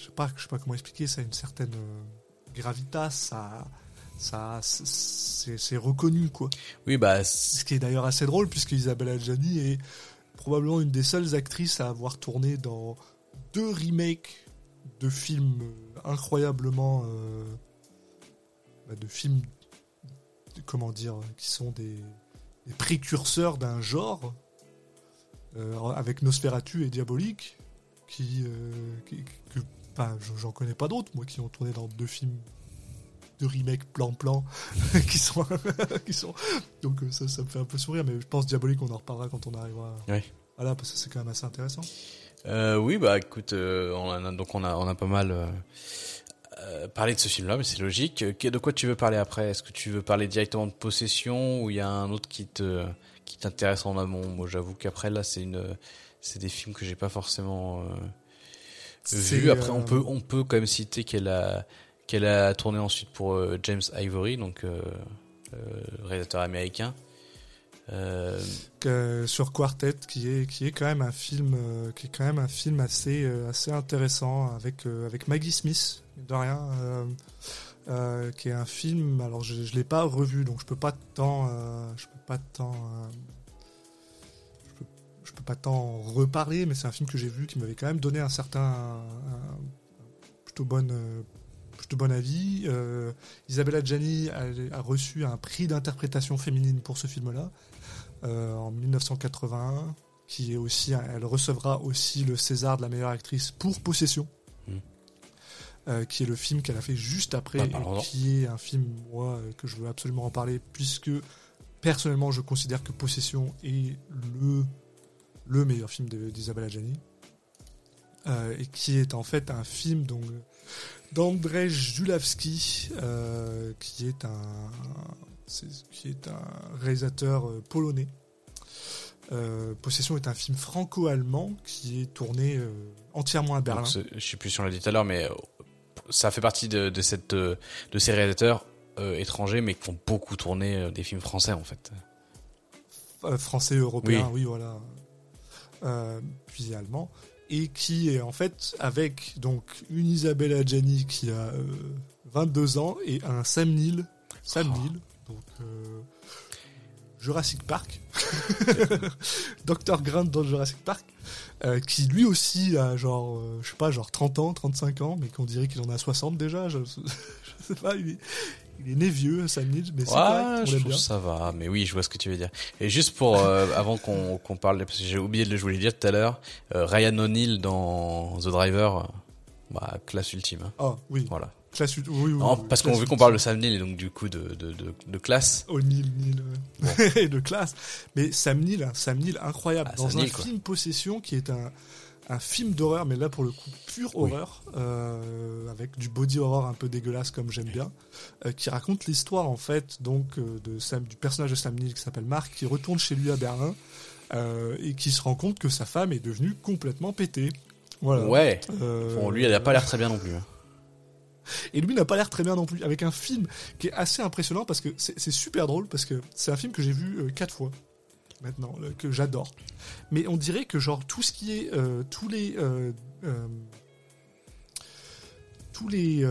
je sais pas, je sais pas comment expliquer ça, une certaine euh, gravitas, ça, ça, c'est reconnu quoi. Oui, bah, Ce qui est d'ailleurs assez drôle puisque Isabelle Adjani est probablement une des seules actrices à avoir tourné dans deux remakes de films euh, incroyablement euh, bah, de films comment dire qui sont des, des précurseurs d'un genre avec Nosferatu et Diabolique qui, euh, qui- que j'en connais pas d'autres moi qui ont tourné dans deux films de remake plan-plan qui sont qui sont donc euh, ça, ça me fait un peu sourire mais je pense Diabolique on en reparlera quand on arrivera Oui. voilà parce que c'est quand même assez intéressant Euh, oui, bah écoute, euh, on a, donc on a, on a pas mal euh, euh, parlé de ce film-là, mais c'est logique. Euh, De quoi tu veux parler après? Est-ce que tu veux parler directement de Possession ou il y a un autre qui te, qui t'intéresse en amont Moi, j'avoue qu'après là, c'est une, c'est des films que j'ai pas forcément euh, vus. Après, on euh, peut, on peut quand même citer qu'elle a, qu'elle a tourné ensuite pour euh, James Ivory, donc réalisateur américain. Euh, sur Quartet qui est qui est quand même un film euh, qui est quand même un film assez assez intéressant avec avec Maggie Smith de rien euh, qui est un film alors je, je l'ai pas revu donc je peux pas tant euh, je peux pas tant euh, je, peux, pas tant reparler mais c'est un film que j'ai vu qui m'avait quand même donné un certain plutôt plutôt bon avis Isabella Gianni a, a reçu un prix d'interprétation féminine pour ce film là euh, en 1981, qui est aussi, elle recevra aussi le César de la meilleure actrice pour Possession. Euh, qui est le film qu'elle a fait juste après, Bah, et qui est un film moi euh, que je veux absolument en parler puisque personnellement je considère que Possession est le le meilleur film d'Isabella Gianni. Euh, et qui est en fait un film donc d'Andrzej Zulawski, euh, qui est un qui est un réalisateur polonais. Euh, Possession est un film franco-allemand qui est tourné euh, entièrement à Berlin. donc, je sais plus si on l'a dit tout à l'heure, mais ça fait partie de, de cette, euh, de ces réalisateurs euh, étrangers, mais qui ont beaucoup tourné euh, des films français en fait. Français, européen, Oui. oui, voilà. Euh, puis allemand. Et qui est en fait avec donc une Isabelle Adjani qui a euh, 22 ans et un Sam Neill. Sam Oh. Neill, donc Jurassic Park. Dr. Grant dans Jurassic Park. euh, qui lui aussi a genre, euh, je sais pas, genre 30 ans, 35 ans, mais qu'on dirait qu'il en a 60 déjà. Je, je sais pas, il est, il est né vieux, Sam Neill, mais c'est Ouais, je trouve bien. ça va, mais oui, je vois ce que tu veux dire. Et juste pour euh, avant qu'on parle, parce que j'ai oublié de le jouer dire tout à l'heure, euh, Ryan O'Neill dans The Driver, bah classe ultime. hein. Ah oui, Voilà. Classe, oui, oui, Non, parce qu'on vu qu'on parle de Sam Neill et donc du coup de de, de, de classe. O'Neill, Neill, ouais. et de classe. Mais Sam Neill, hein, Sam Neill incroyable. Ah, Dans Sam un Neill, quoi. film Possession qui est un, un film d'horreur, mais là pour le coup pure Oui. horreur, euh, avec du body horror un peu dégueulasse comme j'aime bien, euh, qui raconte l'histoire en fait donc euh, de Sam, du personnage de Sam Neill qui s'appelle Mark, qui retourne chez lui à Berlin et qui se rend compte que sa femme est devenue complètement pétée. Voilà. Ouais. Bon, lui, elle a pas l'air très bien non plus. Et lui n'a pas l'air très bien non plus, avec un film qui est assez impressionnant parce que c'est super drôle, parce que c'est un film que j'ai vu euh, quatre fois maintenant, que j'adore. Mais on dirait que genre tout ce qui est, euh, tous les... euh, tous les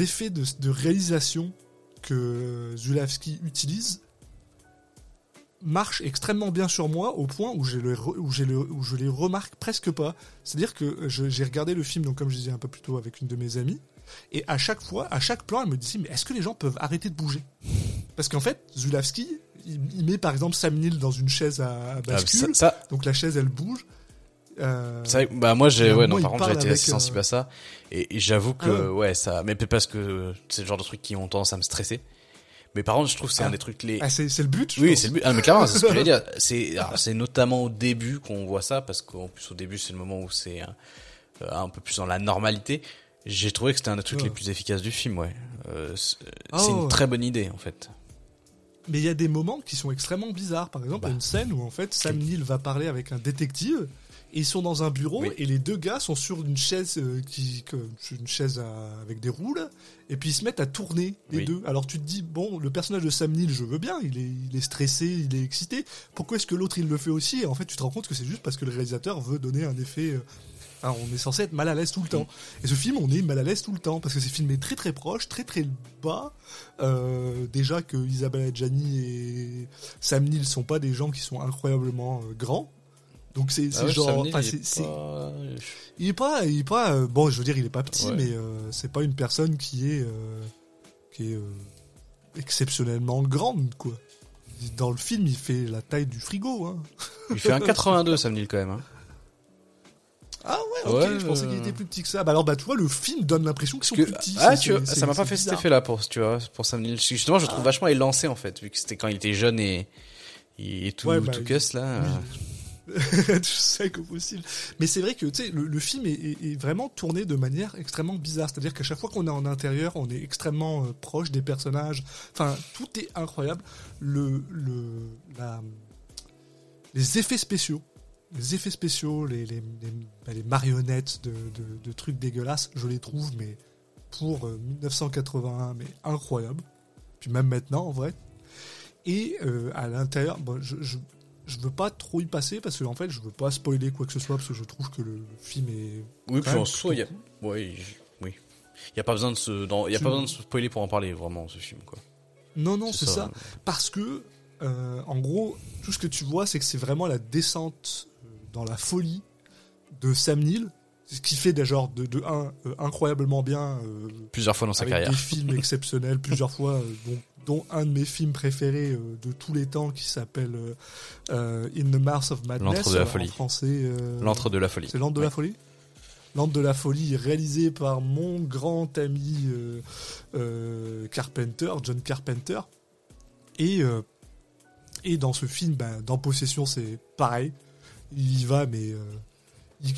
effets de, réalisation que Zulawski utilise marchent extrêmement bien sur moi au point où, le, où, le, où je les remarque presque pas. C'est-à-dire que j'ai regardé le film, donc comme je disais un peu plus tôt avec une de mes amies, et à chaque fois, à chaque plan, elle me disait, mais est-ce que les gens peuvent arrêter de bouger? Parce qu'en fait, Zulawski, il, il met par exemple Sam Neill dans une chaise à, à Ah, bascule, ça, ça, donc la chaise elle bouge. Euh, vrai bah moi j'ai ouais non par contre j'ai été assez sensible euh, à ça et, et j'avoue que Ah ouais ça mais parce que c'est le genre de trucs qui ont tendance à me stresser Mais par contre, je trouve que c'est Ah. un des trucs les. Ah, c'est le but. je oui, c'est le but. Ah, mais clairement, c'est ce que j'allais dire. C'est, notamment au début qu'on voit ça, parce qu'en plus au début, c'est le moment où c'est un, euh, un peu plus dans la normalité. J'ai trouvé que c'était un des trucs les plus efficaces du film, ouais. Euh, c'est Ah, c'est une très bonne idée, en fait. Mais il y a des moments qui sont extrêmement bizarres. Par exemple, il y a Bah. une scène où en fait Sam Neill va parler avec un détective. Et ils sont dans un bureau Oui. et les deux gars sont sur une chaise euh, qui, une chaise à- avec des roules et puis ils se mettent à tourner les Oui. deux. Alors tu te dis bon le personnage de Sam Neill je veux bien il est, il est stressé il est excité pourquoi est-ce que l'autre il le fait aussi? Et en fait tu te rends compte que c'est juste parce que le réalisateur veut donner un effet euh, on est censé être mal à l'aise tout le temps et ce film on est mal à l'aise tout le temps parce que c'est filmé très très proche très très bas euh, déjà que Isabelle Adjani et Sam Neill sont pas des gens qui sont incroyablement euh, grands. Donc c'est Ah ouais, genre, Neill, enfin, il est pas- il est pas, il est pas, euh, bon, je veux dire, il est pas petit, Ouais. mais euh, c'est pas une personne qui est, euh, qui est euh, exceptionnellement grande, quoi. Dans le film, il fait la taille du frigo, hein. Il fait un 82, Sam Neill, quand même. hein. Ah ouais, ok, Ouais, je pensais qu'il était plus petit que ça. Bah alors, bah tu vois, le film donne l'impression qu'ils sont Que- plus petits. ah, tu vois, ça m'a pas fait cet effet-là pour, tu vois, pour Sam Neill. Justement, je le trouve Ah. vachement élancé, en fait, vu que c'était quand il était jeune et, est tout, Ouais, bah, tout cuss, là. oui. tu sais que possible. Mais c'est vrai que tu sais, le, le film est, est- est vraiment tourné de manière extrêmement bizarre. C'est-à-dire qu'à chaque fois qu'on est en intérieur, on est extrêmement euh, proche des personnages. Enfin, tout est incroyable. Le, le, la, les effets spéciaux, les effets spéciaux, les, les, les, bah, les marionnettes de, de, de trucs dégueulasses, je les trouve, mais pour euh, 1981, mais incroyable. Puis même maintenant, en vrai. Et euh, à l'intérieur, bon, je, je, je veux pas trop y passer parce que en fait, je veux pas spoiler quoi que ce soit parce que je trouve que le, film est. Oui, puis en soi, il y a, ouais, j- oui. Il y a pas besoin de se, dans- y a pas besoin de se spoiler pour en parler, vraiment, ce film, quoi. Non, non, c'est ça. Parce que, euh, en gros, tout ce que tu vois, c'est que c'est vraiment la descente euh, dans la folie de Sam Neill. Ce qui fait des genres de, de un euh, incroyablement bien euh, Plusieurs fois dans sa avec carrière. des films exceptionnels plusieurs fois, euh, dont, dont un de mes films préférés de tous les temps qui s'appelle In the Mouth of Madness. L'antre de la en folie. français. euh, L'antre de la folie. C'est L'Antre de Ouais. la folie L'Antre de la folie, réalisé par mon grand ami Carpenter, John Carpenter. Et, et dans ce film, ben, dans Possession, c'est pareil. Il y va, mais. euh, il-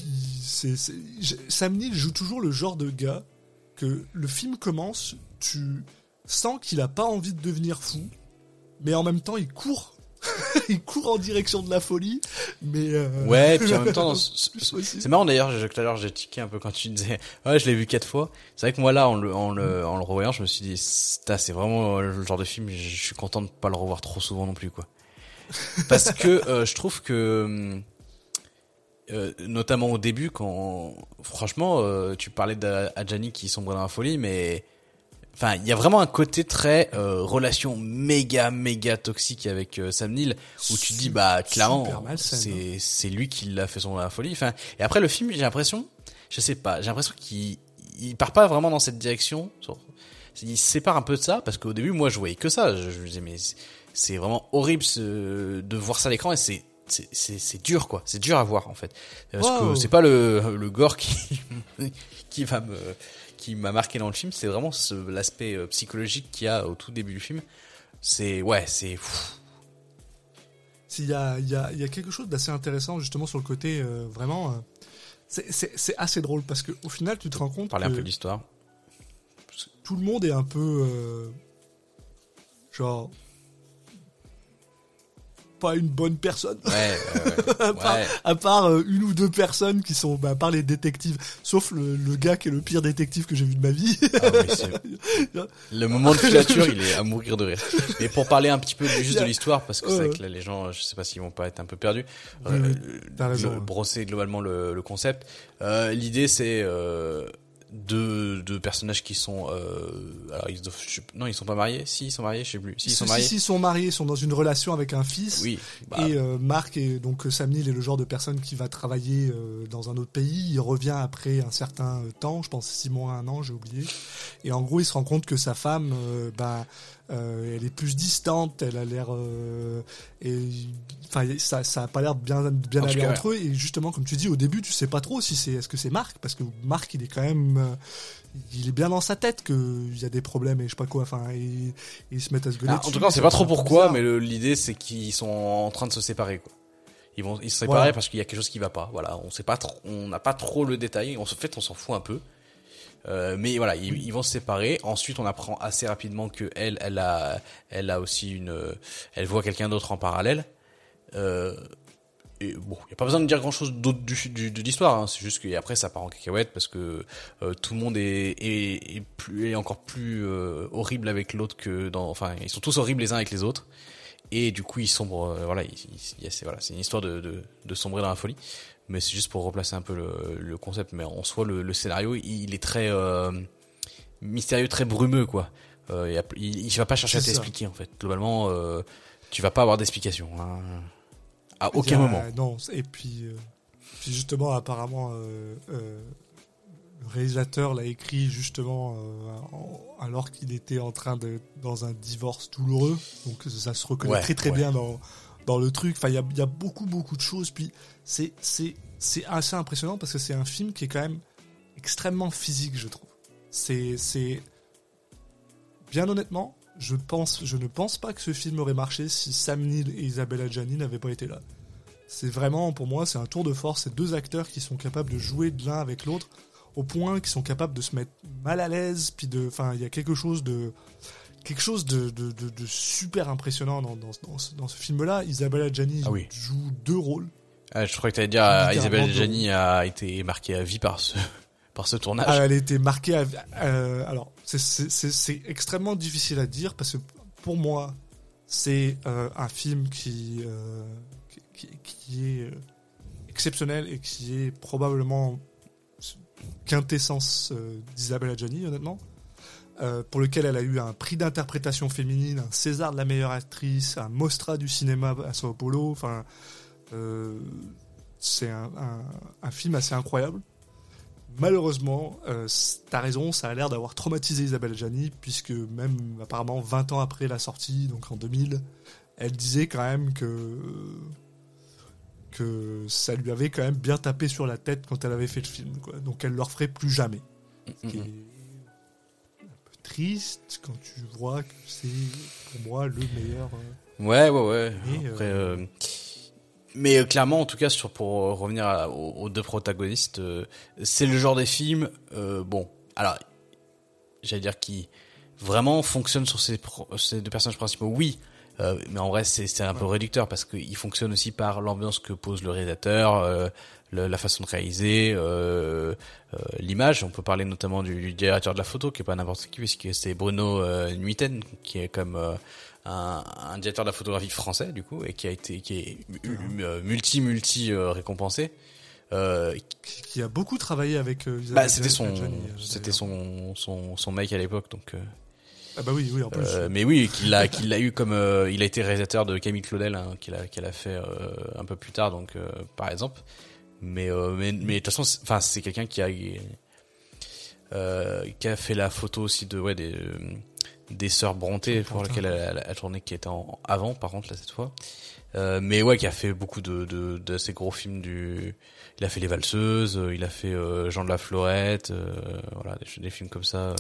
il- Sam Neill joue toujours le genre de gars que le film commence, tu sens qu'il a pas envie de devenir fou, mais en même temps, il court. il court en direction de la folie, mais. euh, Ouais, puis en même temps, c'est marrant d'ailleurs, tout à l'heure j'ai tiqué un peu quand tu disais, ouais, je l'ai vu quatre fois. C'est vrai que moi là, en le, en le, en le revoyant, je me suis dit, c'est vraiment euh, le genre de film, je suis content de pas le revoir trop souvent non plus, quoi. Parce que euh, je trouve que, hum, euh, notamment au début, quand, franchement, euh, tu parlais d'Adjani qui sombrait dans la folie, mais, enfin, il y a vraiment un côté très euh, relation méga méga toxique avec euh, Sam Neill où tu te dis bah clairement malsaine, c'est c'est lui qui l'a fait sombrer dans la folie. Enfin, et après le film, j'ai l'impression, je sais pas, j'ai l'impression qu'il il part pas vraiment dans cette direction. Il se sépare un peu de ça parce qu'au début, moi, je voyais que ça. Je, je me disais mais c'est- c'est vraiment horrible ce- de voir ça à l'écran et c'est c'est- dur quoi, c'est dur à voir en fait. Parce Wow. que c'est pas le, le gore qui qui va me qui m'a marqué dans le film, c'est vraiment ce- l'aspect euh, psychologique qu'il y a au tout début du film. C'est ouais, c'est Il y a, il y, a, y a quelque chose d'assez intéressant justement sur le côté euh, vraiment. euh, c'est- assez drôle parce que au final tu te rends compte parler un peu de l'histoire. tout le monde est un peu euh, genre pas une bonne personne. Ouais, à part, Ouais. à part, euh, une ou deux personnes qui sont bah, à part les détectives sauf le, le gars qui est le pire détective que j'ai vu de ma vie. Ah oui, le moment de filature, il est à mourir de rire. Et pour parler un petit peu juste de l'histoire, parce que c'est vrai que là, les gens, je sais pas s'ils vont pas être un peu perdus, Oui, euh, le- brosser globalement le, le concept. Euh, L'idée, c'est euh, deux, deux personnages qui sont, euh, alors ils doivent- je non, ils sont pas mariés? Si, ils sont mariés, je sais plus. Si, ils sont mariés. si, ils sont mariés ils sont dans une relation avec un fils Oui. bah, Et euh, Marc est donc Sam Neill est le genre de personne qui va travailler euh, dans un autre pays. Il revient après un certain temps, je pense six mois, un an, j'ai oublié. Et en gros, il se rend compte que sa femme, euh, bah, euh, elle est plus distante, elle a l'air euh, et enfin ça ça a pas l'air bien bien En tout aller cas, entre eux et justement comme tu dis au début tu sais pas trop si c'est est-ce que c'est Marc? Parce que Marc il est quand même euh, il est bien dans sa tête que il y a des problèmes et je sais pas quoi enfin ils se mettent à se gueuler Ah, en tout cas, on sait c'est pas trop pourquoi, mais l'idée c'est qu'ils sont en train de se séparer. Quoi. Ils vont ils se séparer Voilà. parce qu'il y a quelque chose qui va pas. Voilà, on sait pas trop, on n'a pas trop le détail. En fait, on s'en fout un peu. Euh, mais voilà, ils, vont se séparer. Ensuite, on apprend assez rapidement que elle, elle a, elle a aussi une, euh, elle voit quelqu'un d'autre en parallèle. Euh, bon, il y a pas besoin de dire grand chose d'autre du, du- de l'histoire. Hein. C'est juste qu'après ça part en cacahuète parce que euh, tout le monde est, est, est plus, est encore plus euh, horrible avec l'autre que dans, enfin, ils sont tous horribles les uns avec les autres. Et du coup, ils sombrent. euh, voilà, il- il- il c'est une histoire de, de, de sombrer dans la folie. Mais c'est juste pour replacer un peu le, le concept. Mais en soi, le, le scénario, il, il est très euh, mystérieux, très brumeux, quoi. Euh, il, y a- il, il va pas chercher à t'expliquer, en fait. Globalement, euh, tu vas pas avoir d'explication. hein. À aucun a- moment. Non, et puis, euh, puis justement, apparemment, euh, euh, le réalisateur l'a écrit justement euh, en- alors qu'il était en train de dans un divorce douloureux. Donc ça se reconnaît Ouais, très très ouais. bien dans dans le truc. Enfin, il y a, y a beaucoup beaucoup de choses. Puis c'est c'est c'est assez impressionnant parce que c'est un film qui est quand même extrêmement physique, je trouve. C'est c'est bien honnêtement, je pense, je ne pense pas que ce film aurait marché si Sam Neill et Isabella Gianni n'avaient pas été là. C'est vraiment, pour moi, c'est un tour de force. C'est deux acteurs qui sont capables de jouer de l'un avec l'autre, au point qu'ils sont capables de se mettre mal à l'aise. Puis de, enfin, il y a quelque chose de, quelque chose de, de, de- de super impressionnant dans, dans, dans ce, dans ce film-là. Isabella Gianni Ah oui. joue deux rôles. Ah, je crois que t'allais dire, euh, Isabelle. Gianni a été marquée à vie par ce, par ce tournage. Ah, elle a été marquée. à- euh, alors, c'est- extrêmement difficile à dire parce que pour moi, c'est euh, un film qui, qui, est exceptionnel et qui est probablement quintessence d'Isabelle Adjani, honnêtement. Euh, pour lequel elle a eu un prix d'interprétation féminine, un César de la meilleure actrice, un Mostra du cinéma à Sao Paulo. Enfin, c'est un, un- un film assez incroyable. Malheureusement, euh, t'as raison, ça a l'air d'avoir traumatisé Isabelle Gianni, puisque même apparemment 20 ans après la sortie, donc en 2000, elle disait quand même que que ça lui avait quand même bien tapé sur la tête quand elle avait fait le film. Quoi. Donc elle le referait plus jamais. Ce qui est un peu triste quand tu vois que c'est pour moi le meilleur. euh, Ouais, ouais, ouais. Et, Après, euh, Mais euh, clairement, en tout cas, sur pour euh, revenir à- aux, aux deux protagonistes, euh, c'est le genre des films. euh, bon, alors, j'allais dire qui vraiment fonctionne sur ces, pro- ces deux personnages principaux. Oui, euh, mais en vrai, c'est un peu réducteur parce qu'il fonctionne aussi par l'ambiance que pose le réalisateur, euh, le- la façon de réaliser, l'image. On peut parler notamment du, du directeur de la photo, qui est pas n'importe qui, puisque c'est Bruno euh, Nuiten, qui est comme euh, un, un directeur de la photographie français du coup et qui a été qui est multi multi euh, récompensé. Euh, qui, a beaucoup travaillé avec euh, bah, c'était son euh, c'était son, son son mec à l'époque donc euh, Ah bah oui, oui, en plus. euh, mais oui qu'il l'a qu'il l'a eu comme euh, il a été réalisateur de Camille Claudel hein, qu'il a qu'il a fait euh, un peu plus tard donc euh, par exemple mais euh, mais mais de toute façon enfin c'est quelqu'un qui a euh, qui a fait la photo aussi de ouais des euh, des sœurs Bronté pour laquelle elle, a- tourné qui était en avant par contre là cette fois. Euh, mais ouais qui a fait beaucoup de de, de ces gros films du il a fait les valseuses euh, il a fait euh, Jean de la Florette euh, voilà des, des films comme ça euh,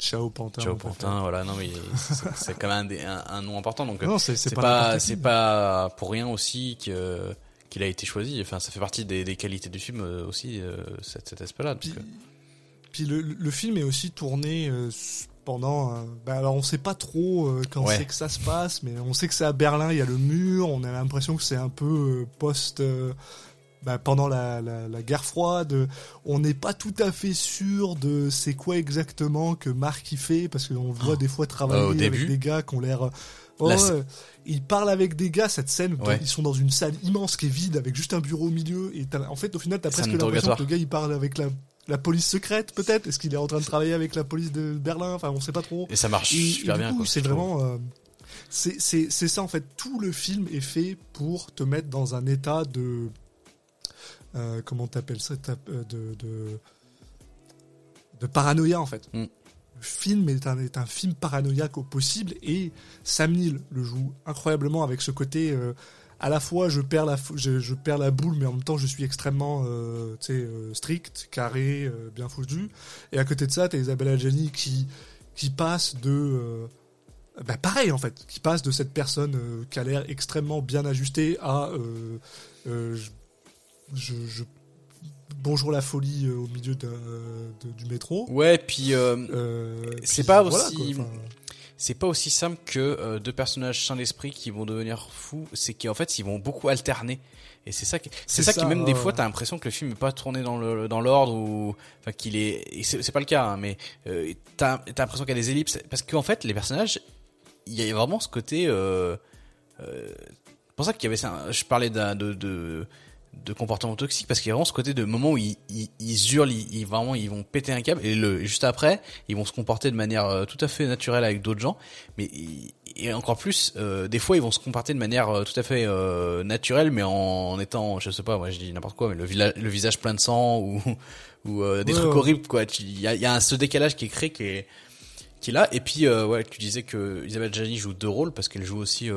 Ciao Pantin. Ciao. Pantin voilà non mais c'est quand même un, des- un, un nom important donc Non, c'est pas, c'est pas pour rien aussi que qu'il a été choisi. Enfin ça fait partie des, des qualités du film aussi euh, cet, cet aspect là Puis, puis le, le film est aussi tourné euh, pendant. euh, bah alors on sait pas trop euh, quand Ouais. c'est que ça se passe, mais on sait que c'est à Berlin, il y a le mur, on a l'impression que c'est un peu euh, post. euh, bah, pendant la, la, la guerre froide, on n'est pas tout à fait sûr de c'est quoi exactement que Marc y fait parce qu'on voit Oh. des fois travailler au avec des gars qui ont l'air. Oh, il parle avec des gars cette scène où Ouais. ils sont dans une salle immense qui est vide avec juste un bureau au milieu et en fait au final t'as presque l'impression que le gars il parle avec la la police secrète peut-être? Est-ce qu'il est en train de travailler avec la police de Berlin? Enfin, on sait pas trop. et ça marche Et- et super du bien c'est vraiment. euh, c'est c'est- c'est ça en fait. Tout le film est fait pour te mettre dans un état de. euh, comment t'appelles ça? Euh, de, de. de paranoïa en fait. Mm. film est un, est un film paranoïaque au possible et Sam Neill le joue incroyablement avec ce côté euh, à la fois je perds la je, je, perds la boule mais en même temps je suis extrêmement euh, euh, strict carré euh, bien foutu et à côté de ça t'as Isabella Gianni qui qui passe de bah pareil en fait qui passe de cette personne qui a l'air extrêmement bien ajustée à je, je, je bonjour la folie au milieu de, de, du métro. Ouais, puis c'est pas voilà, aussi. C'est pas aussi simple que euh, deux personnages sans l'esprit qui vont devenir fous. C'est qu'en fait ils vont beaucoup alterner. Et c'est ça, qui, c'est ça, ça, qui même euh... des fois t'as l'impression que le film est pas tourné dans le dans l'ordre ou enfin qu'il est, c'est pas le cas, hein, mais euh, t'as t'as l'impression qu'il y a des ellipses parce qu'en fait les personnages, il y a vraiment ce côté. Euh, euh, c'est pour ça qu'il y avait ça. Je parlais de, de, de de comportement toxique parce qu'il y a vraiment ce côté de moment où ils, ils, ils hurlent, ils, ils, vraiment ils vont péter un câble et le juste après ils vont se comporter de manière euh, tout à fait naturelle avec d'autres gens, mais et encore plus euh, des fois ils vont se comporter de manière euh, tout à fait euh, naturelle mais en, en, étant je sais pas moi je dis n'importe quoi mais le, le, visage plein de sang ou ou euh, des ouais, trucs ouais. horribles quoi. Il y a, y a un, ce décalage qui est créé qui est qui est là et puis ouais tu disais que Isabelle Gianni joue deux rôles parce qu'elle joue aussi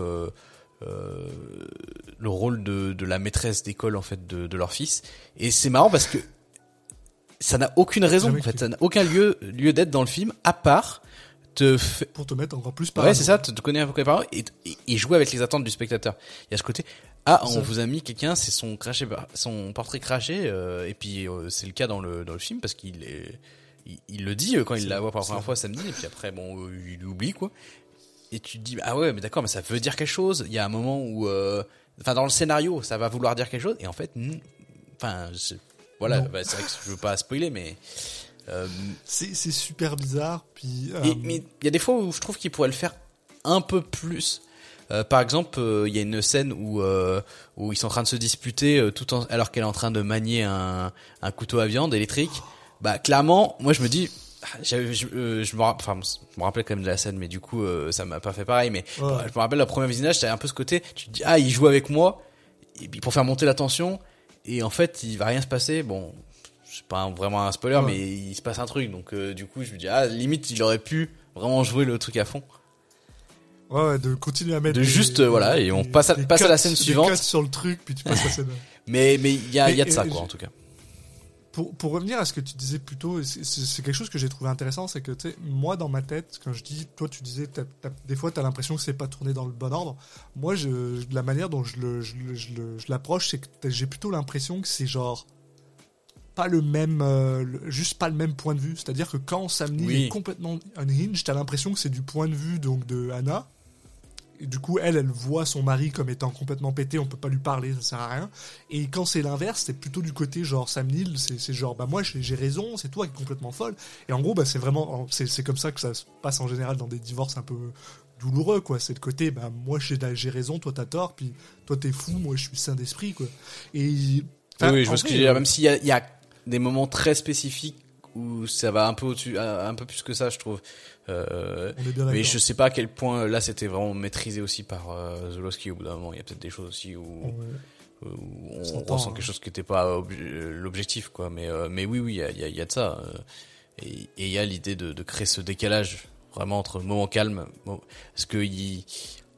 euh, le rôle de, de la maîtresse d'école en fait de, de leur fils. Et c'est marrant parce que ça n'a aucune raison en fait. ça n'a aucun lieu lieu d'être dans le film à part te fait... pour te mettre encore plus par ouais c'est ça te, te connais un peu par et, et, et, jouer avec les attentes du spectateur. Il y a ce côté ah on ça. vous a mis quelqu'un c'est son craché son portrait craché euh, et puis euh, c'est le cas dans le dans le film parce qu'il est il, il, le dit euh, quand il la voit pour la première fois samedi et puis après bon euh, il oublie quoi et tu te dis ah ouais mais d'accord mais ça veut dire quelque chose. Il y a un moment où euh, enfin dans le scénario ça va vouloir dire quelque chose. Et en fait enfin voilà bah, c'est vrai que je veux pas spoiler mais euh, c'est super bizarre puis euh... et, mais il y a des fois où je trouve qu'il pourrait le faire un peu plus. Euh, par exemple, il euh, y a une scène où euh, où ils sont en train de se disputer euh, tout en, alors qu'elle est en train de manier un, un couteau à viande électrique. Bah clairement, moi je me dis, je, je, euh, je, me rappelle, enfin, je me rappelle quand même de la scène, mais du coup, euh, ça m'a pas fait pareil. Mais ouais. je me rappelle le premier visionnage, t'avais un peu ce côté, tu te dis, ah, il joue avec moi, et puis pour faire monter la tension, et en fait, il va rien se passer. Bon, c'est pas vraiment un spoiler, ouais. mais il se passe un truc. Donc, euh, du coup, je me dis, ah, limite, il aurait pu vraiment jouer le truc à fond. Ouais, ouais de continuer à mettre. De des, juste, voilà, et on des, passe à, passe à la scène suivante. sur le truc, puis tu passes à la scène. mais, mais il y a, il y a de ça, quoi, en tout cas pour, pour revenir à ce que tu disais plus tôt, c'est quelque chose que j'ai trouvé intéressant, c'est que tu sais, moi dans ma tête, quand je dis, toi tu disais, t as, t as, des fois tu as l'impression que c'est pas tourné dans le bon ordre. Moi, je, la manière dont je le, je, l'approche, c'est que j'ai plutôt l'impression que c'est genre pas le même, euh, juste pas le même point de vue. C'est-à-dire que quand Sam Neill oui. est complètement unhinged, t'as l'impression que c'est du point de vue donc de Anna, et du coup, elle, elle voit son mari comme étant complètement pété, on peut pas lui parler, ça sert à rien. Et quand c'est l'inverse, c'est plutôt du côté genre Sam Neill, c'est genre bah moi j'ai raison, c'est toi qui es complètement folle. Et en gros, bah c'est vraiment, c'est comme ça que ça se passe en général dans des divorces un peu douloureux quoi. C'est le côté bah moi j'ai raison, toi t'as tort, puis toi t'es fou, moi je suis sain d'esprit quoi. Et oui, je vois ce que je veux dire. Même s'il y, y a des moments très spécifiques où ça va un peu au-dessus, un peu plus que ça, je trouve. Euh, mais je sais pas à quel point là c'était vraiment maîtrisé aussi par euh, Zolowski au bout d'un moment. Il y a peut-être des choses aussi où, ouais. où on, on ressent hein. quelque chose qui n'était pas l'objectif, quoi. Mais euh, mais oui, oui, il y a, y, a, y a de ça. Euh, et il y a l'idée de, de, créer ce décalage vraiment entre moment calme, parce que il,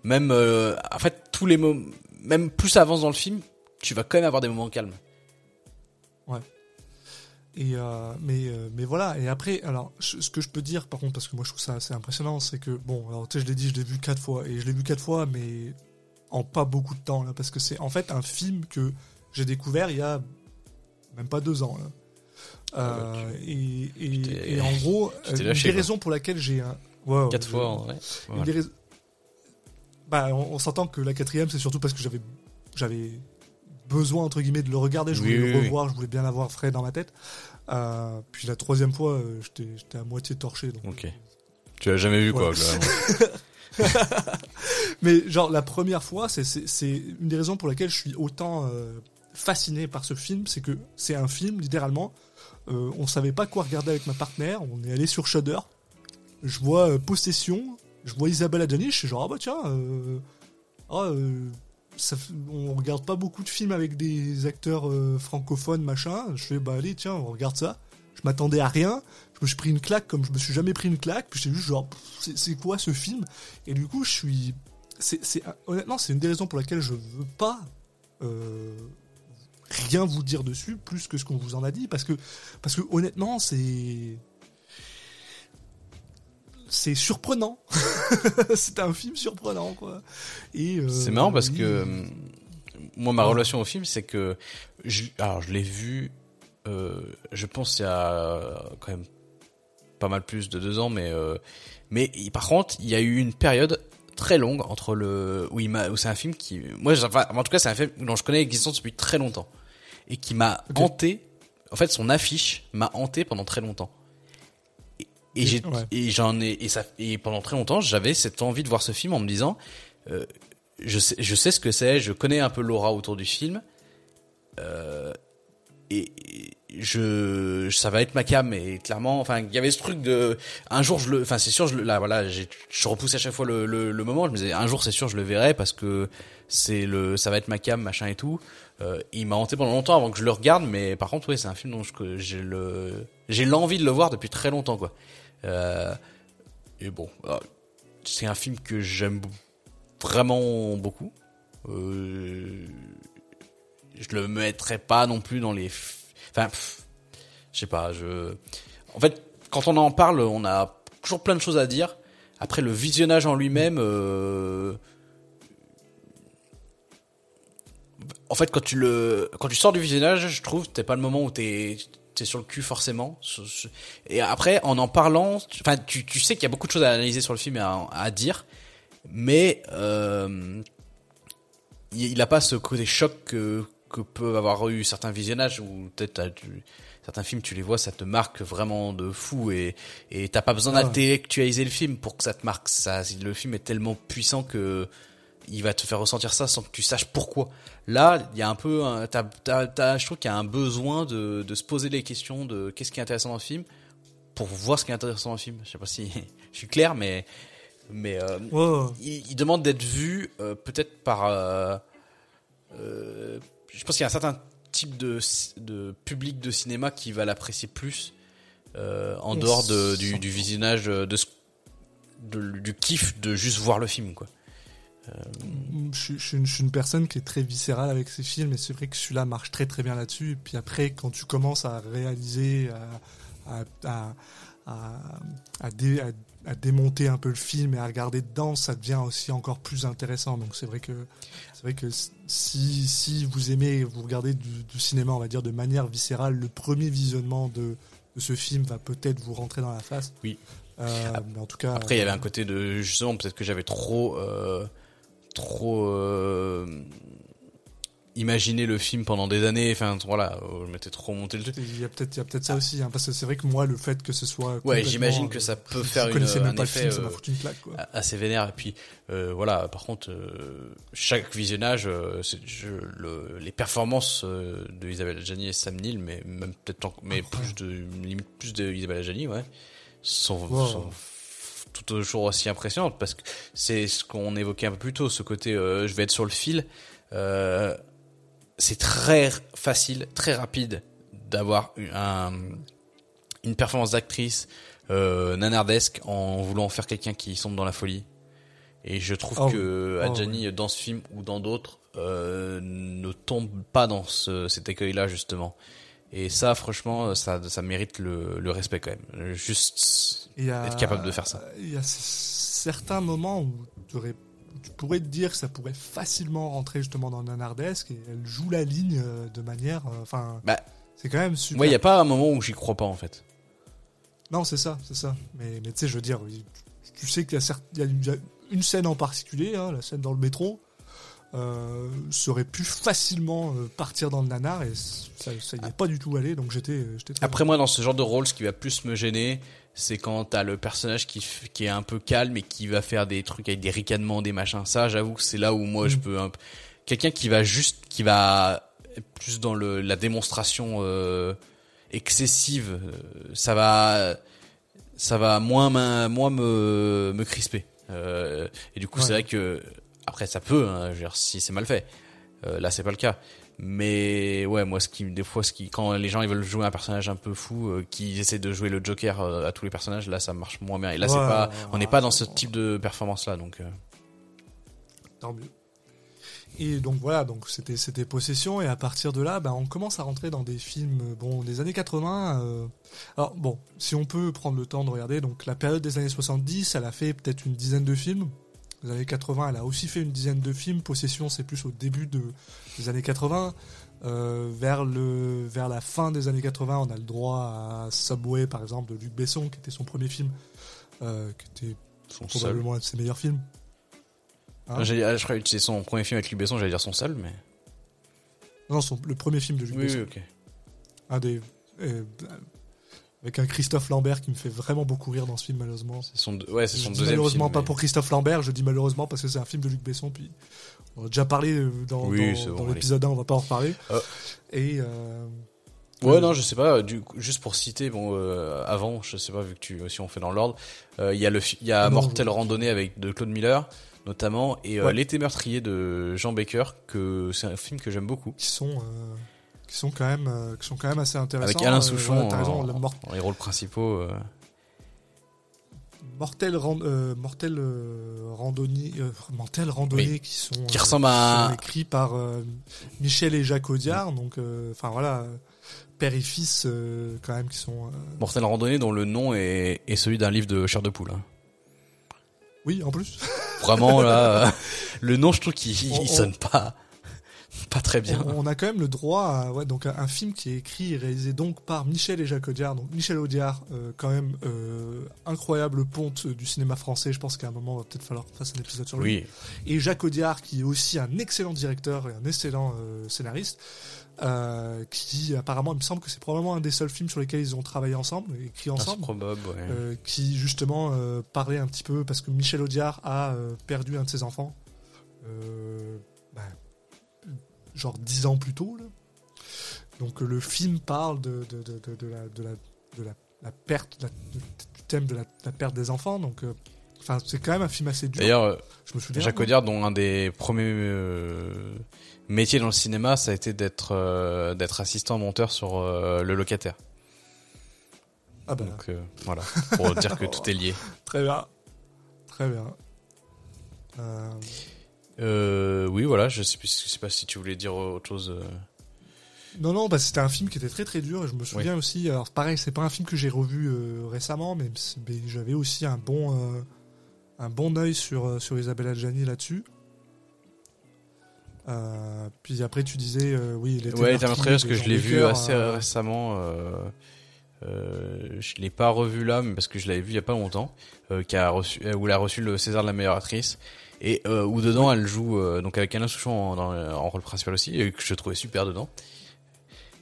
même euh, en fait tous les moments, même plus ça avance dans le film, tu vas quand même avoir des moments calmes. Et euh, mais euh, mais voilà. Et après, alors ce que je peux dire, par contre, parce que moi je trouve ça assez impressionnant, c'est que bon, alors tu sais, je l'ai dit, je l'ai vu quatre fois et je l'ai vu quatre fois, mais en pas beaucoup de temps là, parce que c'est en fait un film que j'ai découvert il y a même pas deux ans là. Euh, et, et, et, en gros, une des raisons pour laquelle j'ai un ouais, quatre fois. Bah, on, on s'entend que la quatrième, c'est surtout parce que j'avais j'avais besoin entre guillemets de le regarder, je voulais oui, le revoir, oui. je voulais bien l'avoir frais dans ma tête. Euh, puis la troisième fois, euh, j'étais à moitié torché. Donc... Ok. Tu l'as jamais vu quoi Mais genre la première fois, c'est une des raisons pour laquelle je suis autant euh, fasciné par ce film, c'est que c'est un film littéralement. Euh, on savait pas quoi regarder avec ma partenaire, on est allé sur Shudder. Je vois euh, Possession, je vois Isabelle Adjani, je suis genre ah bah tiens, oh, ça, on regarde pas beaucoup de films avec des acteurs euh, francophones, machin. Je fais, bah allez, tiens, on regarde ça. je m'attendais à rien. Je me suis pris une claque comme je me suis jamais pris une claque. Puis j'étais juste genre, c'est quoi ce film? Et du coup, je suis. Honnêtement, c'est une des raisons pour laquelle je veux pas euh, rien vous dire dessus, plus que ce qu'on vous en a dit, parce que, parce que honnêtement, c'est c'est surprenant. c'est un film surprenant, quoi. Et euh, c'est marrant parce que euh, moi, ma relation au film, c'est que je, alors je l'ai vu, euh, je pense il y a quand même pas mal plus de deux ans, mais euh, mais par contre, il y a eu une période très longue entre le où il m'a c'est un film qui moi enfin, en tout cas c'est un film dont je connais l'existence depuis très longtemps et qui m'a hanté en fait son affiche m'a hanté pendant très longtemps et, j'ai et j'en ai et ça et pendant très longtemps j'avais cette envie de voir ce film en me disant euh, je sais je sais ce que c'est je connais un peu l'aura autour du film euh, et, je ça va être ma cam et clairement enfin il y avait ce truc de un jour je le enfin c'est sûr je le là voilà j'ai je repousse à chaque fois le, le, le, moment je me disais un jour c'est sûr je le verrai parce que c'est le ça va être ma cam machin et tout. Euh, il m'a hanté pendant longtemps avant que je le regarde mais par contre oui c'est un film dont j'ai le j'ai l'envie de le voir depuis très longtemps quoi et bon euh, c'est un film que j'aime vraiment beaucoup euh, je le mettrais pas non plus dans les Enfin, je sais pas, je. En fait, quand on en parle, on a toujours plein de choses à dire. Après, le visionnage en lui-même. Euh... En fait, quand tu le, quand tu sors du visionnage, je trouve, t'es pas le moment où t'es, t'es sur le cul forcément. Et après, en en parlant, enfin, tu, tu sais qu'il y a beaucoup de choses à analyser sur le film et à, à dire, mais euh, il, il a pas ce côté choc que que peuvent avoir eu certains visionnages où peut-être certains films tu les vois ça te marque vraiment de fou et et t'as pas besoin ah d'intellectualiser le film pour que ça te marque ça le film est tellement puissant que il va te faire ressentir ça sans que tu saches pourquoi. Là il y a un peu t'as, t'as, je trouve qu'il y a un besoin de, de se poser les questions de qu'est-ce qui est intéressant dans le film pour voir ce qui est intéressant dans le film. Je sais pas si je suis clair mais mais euh, il, demande d'être vu euh, peut-être par euh, je pense qu'il y a un certain type de, de public de cinéma qui va l'apprécier plus en dehors de, du, du, visionnage de, de, du kiff de juste voir le film quoi. Euh... Je, je, je, suis une personne qui est très viscérale avec ces films et c'est vrai que celui-là marche très très bien là-dessus et puis après quand tu commences à réaliser à, à, à, à, dé, à démonter un peu le film et à regarder dedans, ça devient aussi encore plus intéressant. Donc c'est vrai que c'est vrai que si, si vous aimez vous regardez du, cinéma, on va dire de manière viscérale, le premier visionnement de, de ce film va peut-être vous rentrer dans la face. Oui. Euh, mais en tout cas. Après, il y avait un côté de justement peut-être que j'avais trop euh, trop euh, imaginer le film pendant des années. Enfin, voilà, euh, je m'étais trop monté le truc. Il y a peut-être, il y a peut-être ça aussi, hein, parce que c'est vrai que moi, le fait que ce soit. Ouais, j'imagine que ça peut faire une, un pas effet film, ça m'a foutu une plaque, quoi. assez vénère. Et puis, euh, voilà, par contre, euh, chaque visionnage, euh, je, le, les performances de Isabelle Adjani et Sam Neill, mais même peut-être, mais plus de, limite plus de Isabelle Adjani, ouais, sont, toujours aussi impressionnantes parce que c'est ce qu'on évoquait un peu plus tôt, ce côté, je vais être sur le fil. Euh, c'est très facile, très rapide d'avoir un, une performance d'actrice euh, nanardesque en voulant faire quelqu'un qui sombre dans la folie. Et je trouve oh. que oh, Adjani, dans ce film ou dans d'autres, euh, ne tombe pas dans ce, cet écueil-là, justement. Et ça, franchement, ça, ça mérite le, le respect quand même. Juste être capable de faire ça. Il y a certains moments où tu pourrais te dire que ça pourrait facilement rentrer justement dans le nanardesque et elle joue la ligne euh, de manière. Euh, enfin, bah, c'est quand même super. Ouais, il n'y a pas un moment où j'y crois pas en fait. Non, c'est ça, c'est ça. Mais, mais tu sais, je veux dire, tu sais qu'il y, y, a une scène en particulier, hein, la scène dans le métro, euh, serait pu facilement euh, partir dans le nanar et ça, ça y est pas du tout allé donc j'étais après moi dans ce genre de rôle ce qui va plus me gêner c'est quand t'as le personnage qui, qui est un peu calme et qui va faire des trucs avec des ricanements, des machins. Ça, j'avoue que c'est là où moi je mm. peux un quelqu'un qui va juste, qui va plus dans le la démonstration euh, excessive, euh, ça va, ça va moins moins me me crisper. Euh, et du coup, c'est vrai que après ça peut, hein, je veux dire, si c'est mal fait. Euh, là, c'est pas le cas. Mais ouais, moi, ce qui, des fois, ce qui, quand les gens ils veulent jouer un personnage un peu fou, euh, qui essaient de jouer le Joker euh, à tous les personnages, là, ça marche moins bien. Et là, c'est pas, on n'est pas dans ce type de performance là, donc. euh, Tant mieux. Et donc voilà, donc c'était c'était Possession et à partir de là, ben, on commence à rentrer dans des films bon des années 80. euh, Alors bon, si on peut prendre le temps de regarder, donc la période des années 70, elle a fait peut-être une dizaine de films. Les années 80, elle a aussi fait une dizaine de films. Possession, c'est plus au début de, des années 80. Euh, vers le vers la fin des années 80, on a le droit à Subway par exemple de Luc Besson, qui était son premier film, euh, qui était son seul. probablement un de ses meilleurs films. Hein je crois que c'est son premier film avec Luc Besson, j'allais dire son seul, mais. Non, son, le premier film de Luc Oui, Besson. oui, ok. un des euh, avec un Christophe Lambert qui me fait vraiment beaucoup rire dans ce film malheureusement. C'est son, deux- ouais, c'est son deuxième malheureusement film. pas mais- pour Christophe Lambert, je dis malheureusement parce que c'est un film de Luc Besson puis on a déjà parlé euh, dans, Oui, dans- c'est bon, dans allez. l'épisode 1, on va pas en reparler. Euh. Et euh, Ouais, non, je sais pas. Du coup, juste pour citer, bon, euh, avant, je sais pas, vu que tu, si on fait dans l'ordre, euh, il y a le, il y a Mortel Randonnée avec de Claude Miller, notamment, et euh, Ouais. L'été meurtrier de Jean Baker, que c'est un film que j'aime beaucoup. qui sont qui sont quand même euh, qui sont quand même assez intéressants. Avec Alain Euh, Souchon voilà, t'as raison, en, le mor- en les rôles principaux. euh. mortel ran- euh, mortel euh, randonnée euh, mortel randonnée Oui. qui sont Qui euh, ressemble à qui sont un- écrits par euh, Michel et Jacques Audiard donc euh, enfin voilà euh, père et fils euh, quand même qui sont euh, Mortel Randonnée, dont le nom est, est celui d'un livre de Chair de Poule. hein. oui en plus Vraiment, là, euh, le nom, je trouve qu'il il On- on- sonne pas, pas très bien. on, on a quand même le droit à ouais, donc un, un film qui est écrit et réalisé donc par Michel et Jacques Audiard. Donc Michel Audiard euh, quand même euh, incroyable ponte du cinéma français. Je pense qu'à un moment il va peut-être falloir qu'on fasse un épisode sur lui. Oui, et Jacques Audiard qui est aussi un excellent directeur et un excellent euh, scénariste euh, qui apparemment il me semble que c'est probablement un des seuls films sur lesquels ils ont travaillé ensemble écrit Ah, ensemble. probable, ouais. euh, qui justement euh, parlait un petit peu parce que Michel Audiard a perdu un de ses enfants genre dix ans plus tôt là. donc le film parle de, de, de, de, de la, de, la, de la, la perte la- du thème de la, perte des enfants donc euh, enfin c'est quand même un film assez dur D'ailleurs, euh, je me souviens Jacques. Audiard, dont un des premiers euh, métiers dans le cinéma, ça a été d'être euh, d'être assistant monteur sur euh, Le Locataire. ah bah, Donc voilà, pour dire que tout est lié. Très bien. Très bien. Euh, oui, voilà, je sais, plus, je sais pas si tu voulais dire autre chose. euh. non, non, bah, c'était un film qui était très très dur et je me souviens aussi. Alors pareil, c'est pas un film que j'ai revu euh, récemment, mais, mais j'avais aussi un bon euh, un bon œil sur sur Isabelle Adjani là-dessus. Puis après, tu disais, oui, il était Ouais, parce que je l'ai vu assez récemment. Euh, euh, je l'ai pas revu là, mais parce que je l'avais vu il y a pas longtemps, euh, qui a reçu, euh, où elle a reçu le César de la meilleure actrice et euh, où dedans elle joue euh, donc avec Alain Souchon en, dans- en rôle principal aussi, et que je trouvais super dedans.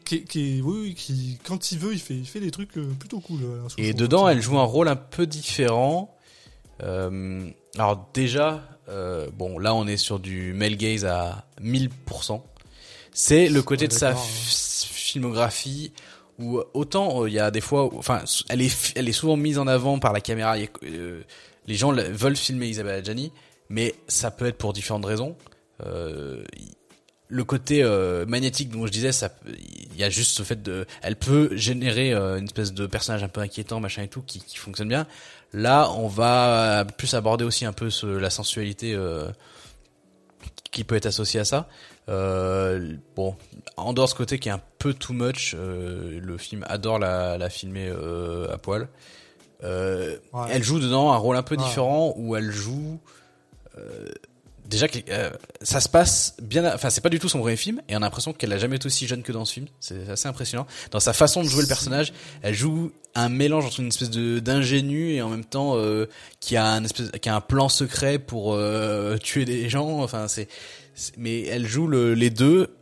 qui, qui, oui, oui, qui, quand il veut, il fait, il fait des trucs euh, plutôt cool. euh, Alain Et Souchon, dedans, elle joue un rôle un peu différent. Euh, alors déjà, euh, bon, là, on est sur du male gaze à 1000%. C'est le côté de sa filmographie où autant il y a des fois, où- enfin, elle est, elle est souvent mise en avant par la caméra. il y a- euh, les gens veulent filmer Isabelle Adjani, mais ça peut être pour différentes raisons. Euh, le côté euh, magnétique dont je disais, ça, il y a juste ce fait de, elle peut générer euh, une espèce de personnage un peu inquiétant, machin et tout, qui, qui fonctionne bien. Là, on va plus aborder aussi un peu ce- la sensualité euh, qui peut être associée à ça. Euh, bon, en dehors de ce côté qui est un peu too much, euh, le film adore la, la filmer euh, à poil. Euh, Ouais. Elle joue dedans un rôle un peu Ouais. différent où elle joue déjà que euh, ça se passe bien enfin c'est pas du tout son premier film et on a l'impression qu'elle a jamais été aussi jeune que dans ce film. C'est assez impressionnant. Dans sa façon de jouer le personnage elle joue un mélange entre une espèce de d'ingénu et en même temps euh, qui a un espèce qui a un plan secret pour euh, tuer des gens. Enfin c'est mais elle joue le, les deux.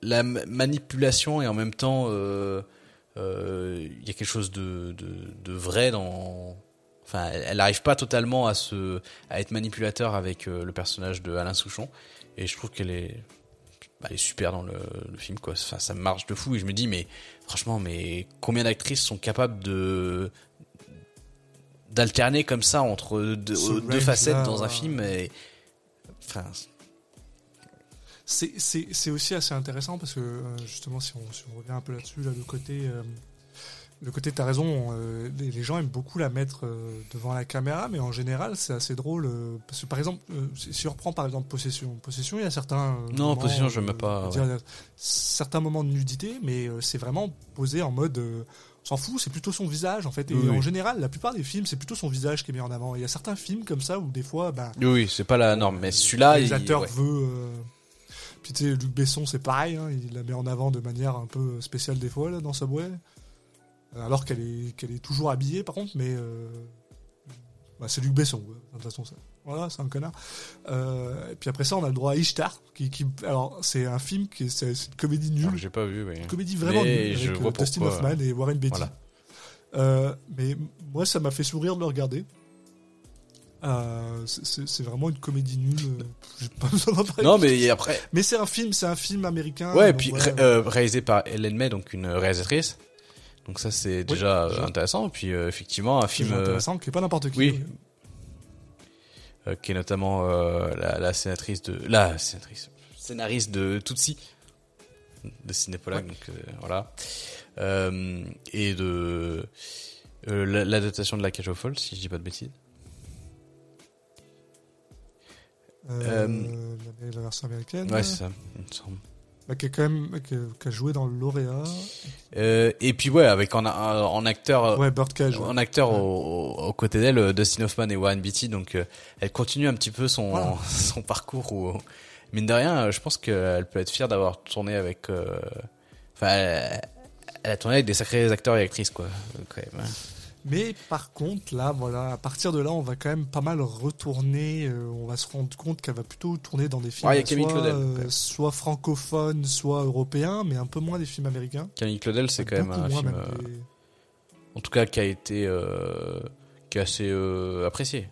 La ma- manipulation et en même temps euh, euh, il y a quelque chose de, de, de vrai dans enfin elle n'arrive pas totalement à se à être manipulateur avec euh, le personnage de Alain Souchon. Et je trouve qu'elle est bah, elle est super dans le, le film quoi. Enfin ça marche de fou. Et je me dis mais franchement mais combien d'actrices sont capables de d'alterner comme ça entre deux, facettes dans un film et enfin c'est aussi assez intéressant parce que euh, justement si on, si on revient un peu là-dessus là le côté euh, le côté t'as raison euh, les, les gens aiment beaucoup la mettre euh, devant la caméra mais en général c'est assez drôle euh, parce que par exemple si, on reprend par exemple possession possession il y a certains Non, moments, Possession, je mets pas, certains moments de nudité mais c'est vraiment posé en mode on s'en fout, c'est plutôt son visage en fait. Et Oui, en oui. général, la plupart des films, c'est plutôt son visage qui est mis en avant. Il y a certains films comme ça où des fois, bah, Oui, oui, c'est pas la norme, mais celui-là, ouais. veut. Puis tu sais, Luc Besson, c'est pareil, hein, il la met en avant de manière un peu spéciale des fois là, dans Subway. Euh, Alors qu'elle est, qu'elle est toujours habillée par contre, mais. euh, bah, c'est Luc Besson, de toute façon. Ça. Voilà, c'est un connard. Euh, et puis après ça, on a le droit à Ishtar, qui, qui alors c'est un film qui est, c'est c'est une comédie nulle, Ah, J'ai pas vu, oui. une comédie vraiment Mais nulle je avec vois Dustin pourquoi. Hoffman et Warren Beatty. Voilà. Euh, mais moi, ça m'a fait sourire de le regarder. Euh, c'est- vraiment une comédie nulle. J'ai pas besoin d'en parler. Non, mais après, Mais c'est un film, c'est un film américain. ouais, et puis ré- réalisé par Hélène May, donc une réalisatrice. Donc ça, c'est déjà déjà. euh, intéressant. Et puis euh, effectivement, un film euh, intéressant, qui est pas n'importe qui. oui. euh, qui est notamment la, la sénatrice de la sénatrice scénariste de Tutsi de Cinépolag, donc euh, voilà. Et de la- l'adaptation de La Cage aux Folles, si je dis pas de bêtises. La, la version américaine. Ouais, c'est ça, il me semble. Bah, qui a quand même qui a, joué dans le lauréat. Euh, et puis ouais, avec en, en acteur, Ouais, Birdcage. ouais. en acteur Ouais. au, au- aux côtés d'elle, euh, Dustin Hoffman et Warren Beatty, donc euh, elle continue un petit peu son Voilà. son parcours où mine de rien, euh, je pense qu'elle peut être fière d'avoir tourné avec, euh, enfin, elle, elle a tourné avec des sacrés acteurs et actrices quoi, euh, quand même. Mais par contre, là, voilà, à partir de là, on va quand même pas mal retourner. euh, on va se rendre compte qu'elle va plutôt tourner dans des films Ouais, soit, Claudel, euh, soit francophones, soit européens, mais un peu moins des films américains. Camille Claudel, c'est quand même un film, même euh, des- en tout cas, qui a été, euh, qui est assez apprécié.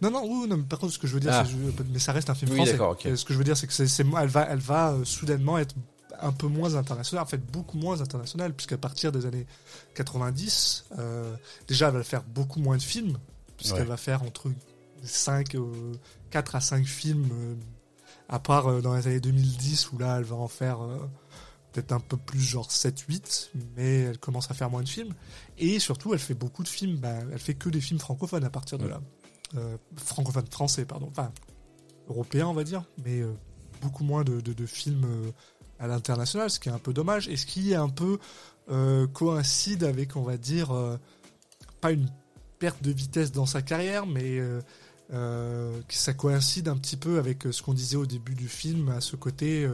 Non, non, oui, non, mais par contre, ce que je veux dire, Ah. c'est- mais ça reste un film Oui, français. d'accord, ok. Et Ce que je veux dire, c'est que c'est, elle va, elle va soudainement être un peu moins internationale, en fait, beaucoup moins internationale, puisqu'à partir des années 90, euh, déjà, elle va faire beaucoup moins de films, puisqu'elle Ouais. va faire entre 5, 4 à 5 films, euh, à part euh, dans les années 2010, où là, elle va en faire euh, peut-être un peu plus, genre 7-8, mais elle commence à faire moins de films. Et surtout, elle fait beaucoup de films, bah, elle fait que des films francophones à partir de Ouais. là. Euh, francophones, français, pardon. Enfin, européens, on va dire, mais euh, beaucoup moins de, de- de films euh, à l'international, ce qui est un peu dommage, et ce qui est un peu euh, coïncide avec, on va dire, euh, pas une perte de vitesse dans sa carrière, mais euh, ça coïncide un petit peu avec ce qu'on disait au début du film, à ce côté,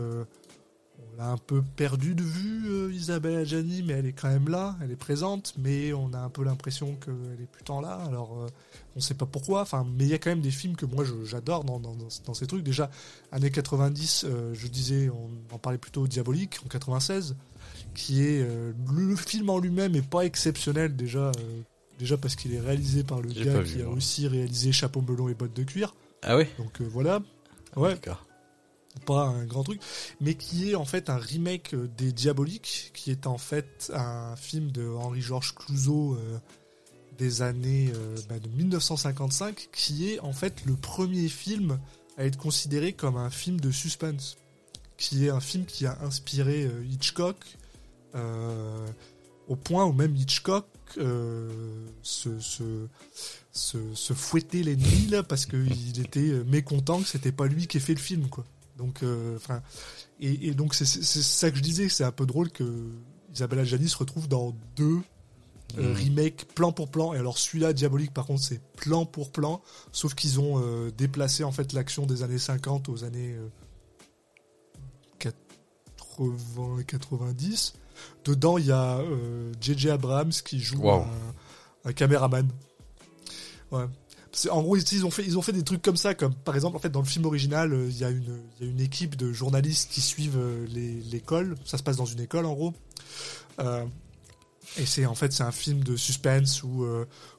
on l'a un peu perdu de vue, euh, Isabelle Adjani, mais elle est quand même là, elle est présente, mais on a un peu l'impression qu'elle est plus tant là, alors euh, on sait pas pourquoi, enfin, mais il y a quand même des films que moi j'adore dans, dans, dans- dans ces trucs. Déjà, années 90, euh, je disais, on en parlait plutôt Diabolique en 96, qui est euh, le film en lui-même est pas exceptionnel déjà, déjà parce qu'il est réalisé par le gars qui a moi. aussi réalisé Chapeau melon et bottes de cuir. Ah oui? Donc voilà, ouais, D'accord. Pas un grand truc, mais qui est en fait un remake euh, des Diaboliques, qui est en fait un film de Henri-Georges Clouzot euh, des années euh, bah, de 1955, qui est en fait le premier film à être considéré comme un film de suspense, qui est un film qui a inspiré Hitchcock, au point où même Hitchcock se, se, se, se nuits là, parce qu'il était mécontent que c'était pas lui qui ait fait le film quoi. Donc, euh, enfin, et, et donc c'est ça que je disais, c'est un peu drôle que Isabelle Adjani se retrouve dans deux euh, Mhm. remakes plan pour plan. Et alors celui-là, Diabolique, par contre, c'est plan pour plan, sauf qu'ils ont euh, déplacé en fait l'action des années 50 aux années euh, 80 et 90. Dedans, il y a euh, J.J. Abrams qui joue Wow. un, un caméraman. Ouais. En gros, ils ont, fait, ils ont fait des trucs comme ça, comme par exemple, en fait, dans le film original, euh, il y, a une- il y a une équipe de journalistes qui suivent euh, l'école. Ça se passe dans une école, en gros. Euh, et c'est en fait, c'est un film de suspense où,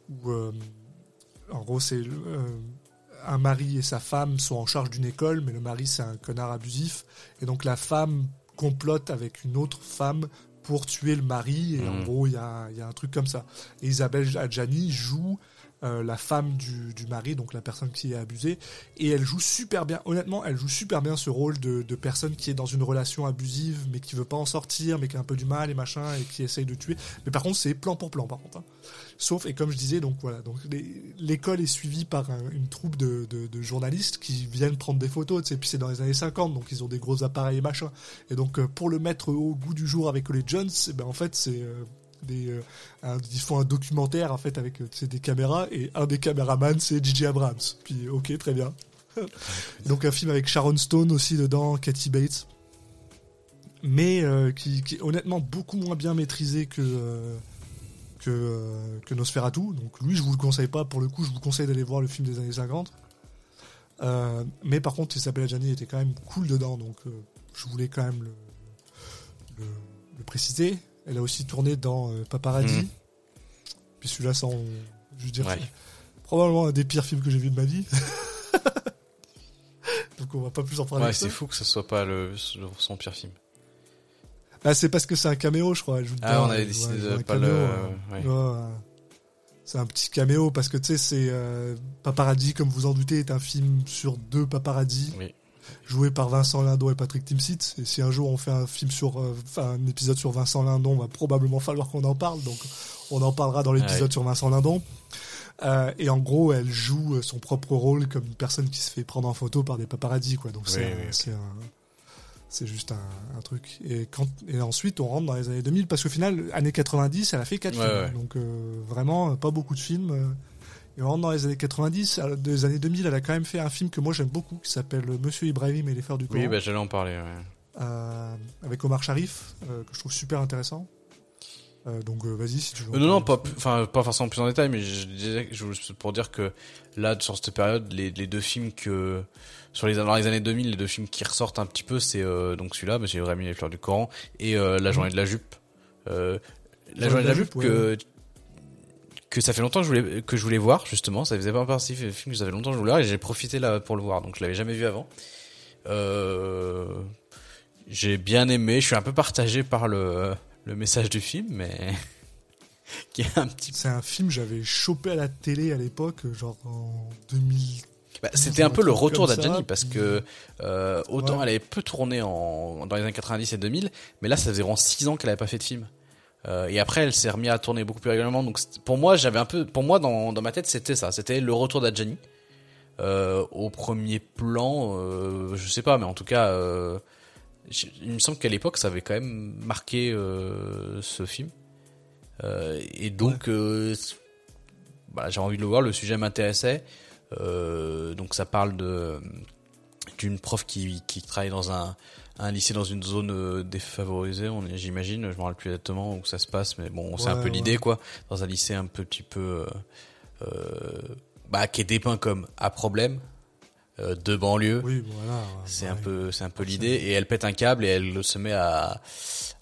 où, en gros, c'est un mari et sa femme sont en charge d'une école, mais le mari c'est un connard abusif, et donc la femme complote avec une autre femme pour tuer le mari, et en Mhm. gros, il y y a un truc comme ça. Et Isabelle Adjani joue euh, la femme du, du, mari, donc la personne qui est abusée, et elle joue super bien. Honnêtement, elle joue super bien ce rôle de, de, personne qui est dans une relation abusive, mais qui veut pas en sortir, mais qui a un peu du mal et machin, et qui essaye de tuer. Mais par contre, c'est plan pour plan, par contre. Hein. Sauf et comme je disais, donc voilà, donc l'école est suivie par une troupe de, de, journalistes qui viennent prendre des photos, et puis c'est dans les années 50, donc ils ont des gros appareils et machin. Et donc euh, pour le mettre au goût du jour avec les Jones, ben en fait c'est euh, des, euh, ils font un documentaire en fait avec euh, des caméras et un des caméramans c'est Gigi Abrams. Puis ok très bien. Donc un film avec Sharon Stone aussi dedans, Kathy Bates, mais euh, qui, qui, est honnêtement beaucoup moins bien maîtrisé que que, que Nosferatu. Donc lui je vous le conseille pas. Pour le coup je vous conseille d'aller voir le film des années 50. mais par contre Isabella Gianni était quand même cool dedans donc je voulais quand même le, le, le préciser. Elle a aussi tourné dans euh, Paparazzi. Mmh. Puis celui-là, sans. Je veux dire, ouais. probablement un des pires films que j'ai vu de ma vie. Donc on va pas plus en parler. Ouais, c'est fou que ce soit pas le, son pire film. Bah, c'est parce que c'est un caméo, je crois. Ah, on avait décidé de pas caméo, le. Ouais. Ouais. C'est un petit caméo parce que tu sais, c'est euh, Paparazzi, comme vous en doutez, est un film sur deux paparazzi. Oui joué par Vincent Lindon et Patrick Timsit. Et si un jour on fait un film sur, euh, un épisode sur Vincent Lindon, va probablement falloir qu'on en parle. Donc, on en parlera dans l'épisode ouais. sur Vincent Lindon. Euh, et en gros, elle joue son propre rôle comme une personne qui se fait prendre en photo par des paparazzis, quoi. Donc, c'est, oui, c'est c'est juste un, un, truc. Et, quand, et ensuite, on rentre dans les années 2000, parce qu'au final, années 90, elle a fait quatre films. Donc, euh, vraiment, pas beaucoup de films. Et rentre dans les années 90, des années 2000, elle a quand même fait un film que moi j'aime beaucoup, qui s'appelle Monsieur Ibrahim et les Fers du Coran. Oui, bah, j'allais en parler. Ouais. Euh, avec Omar Sharif, euh, que je trouve super intéressant. Euh, donc vas-y si tu veux. non, non, pas, enfin pas forcément plus en détail, mais je disais je, pour dire que là, sur cette période, les, les deux films que sur les dans les années 2000, les deux films qui ressortent un petit peu, c'est donc celui-là, Monsieur Ibrahim et les Fleurs du Coran, et La Journée de la jupe. la Journée de la jupe que ouais que ça fait longtemps que je voulais que je voulais voir justement. Ça faisait pas partie du film que ça fait longtemps que je voulais voir et j'ai profité là pour le voir. Donc je l'avais jamais vu avant. Euh, j'ai bien aimé. Je suis un peu partagé par le le message du film mais qui est un petit c'est un film j'avais chopé à la télé à l'époque genre en 2000 bah, c'était un peu le retour d'Adjani parce que euh, autant ouais. elle avait peu tourné en, dans les années 90 et 2000 mais là ça faisait vraiment 6 ans qu'elle avait pas fait de film euh, et après, elle s'est remise à tourner beaucoup plus régulièrement. Donc, pour moi, j'avais un peu, pour moi, dans, dans ma tête, c'était ça. C'était le retour d'Adjani. Euh, au premier plan, euh, je sais pas, mais en tout cas, euh, il me semble qu'à l'époque, ça avait quand même marqué ce film. Et donc, ouais. bah, j'ai envie de le voir. Le sujet m'intéressait. donc, ça parle de d'une prof qui, qui travaille dans un un lycée dans une zone euh, défavorisée, on j'imagine, je me rappelle plus exactement où ça se passe, mais bon, c'est ouais, un peu ouais. l'idée quoi, dans un lycée un petit peu, euh, bah, qui est dépeint comme à problème, euh, de banlieue. Oui, voilà. C'est un peu, c'est un peu l'idée, et elle pète un câble et elle se met à,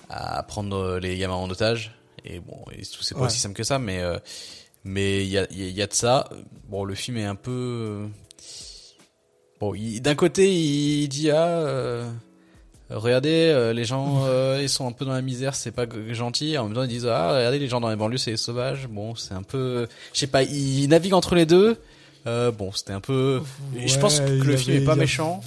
à prendre les gamins en otage. Et bon, c'est pas aussi simple que ça, mais euh, mais il y a, y a de ça. Bon, le film est un peu bon. D'un côté, il dit ah. Regardez euh, les gens euh, ils sont un peu dans la misère c'est pas gentil. En même temps ils disent ah regardez les gens dans les banlieues c'est sauvage. Bon c'est un peu je sais pas ils naviguent entre les deux. Euh, bon c'était un peu ouais, je pense que le film est pas méchant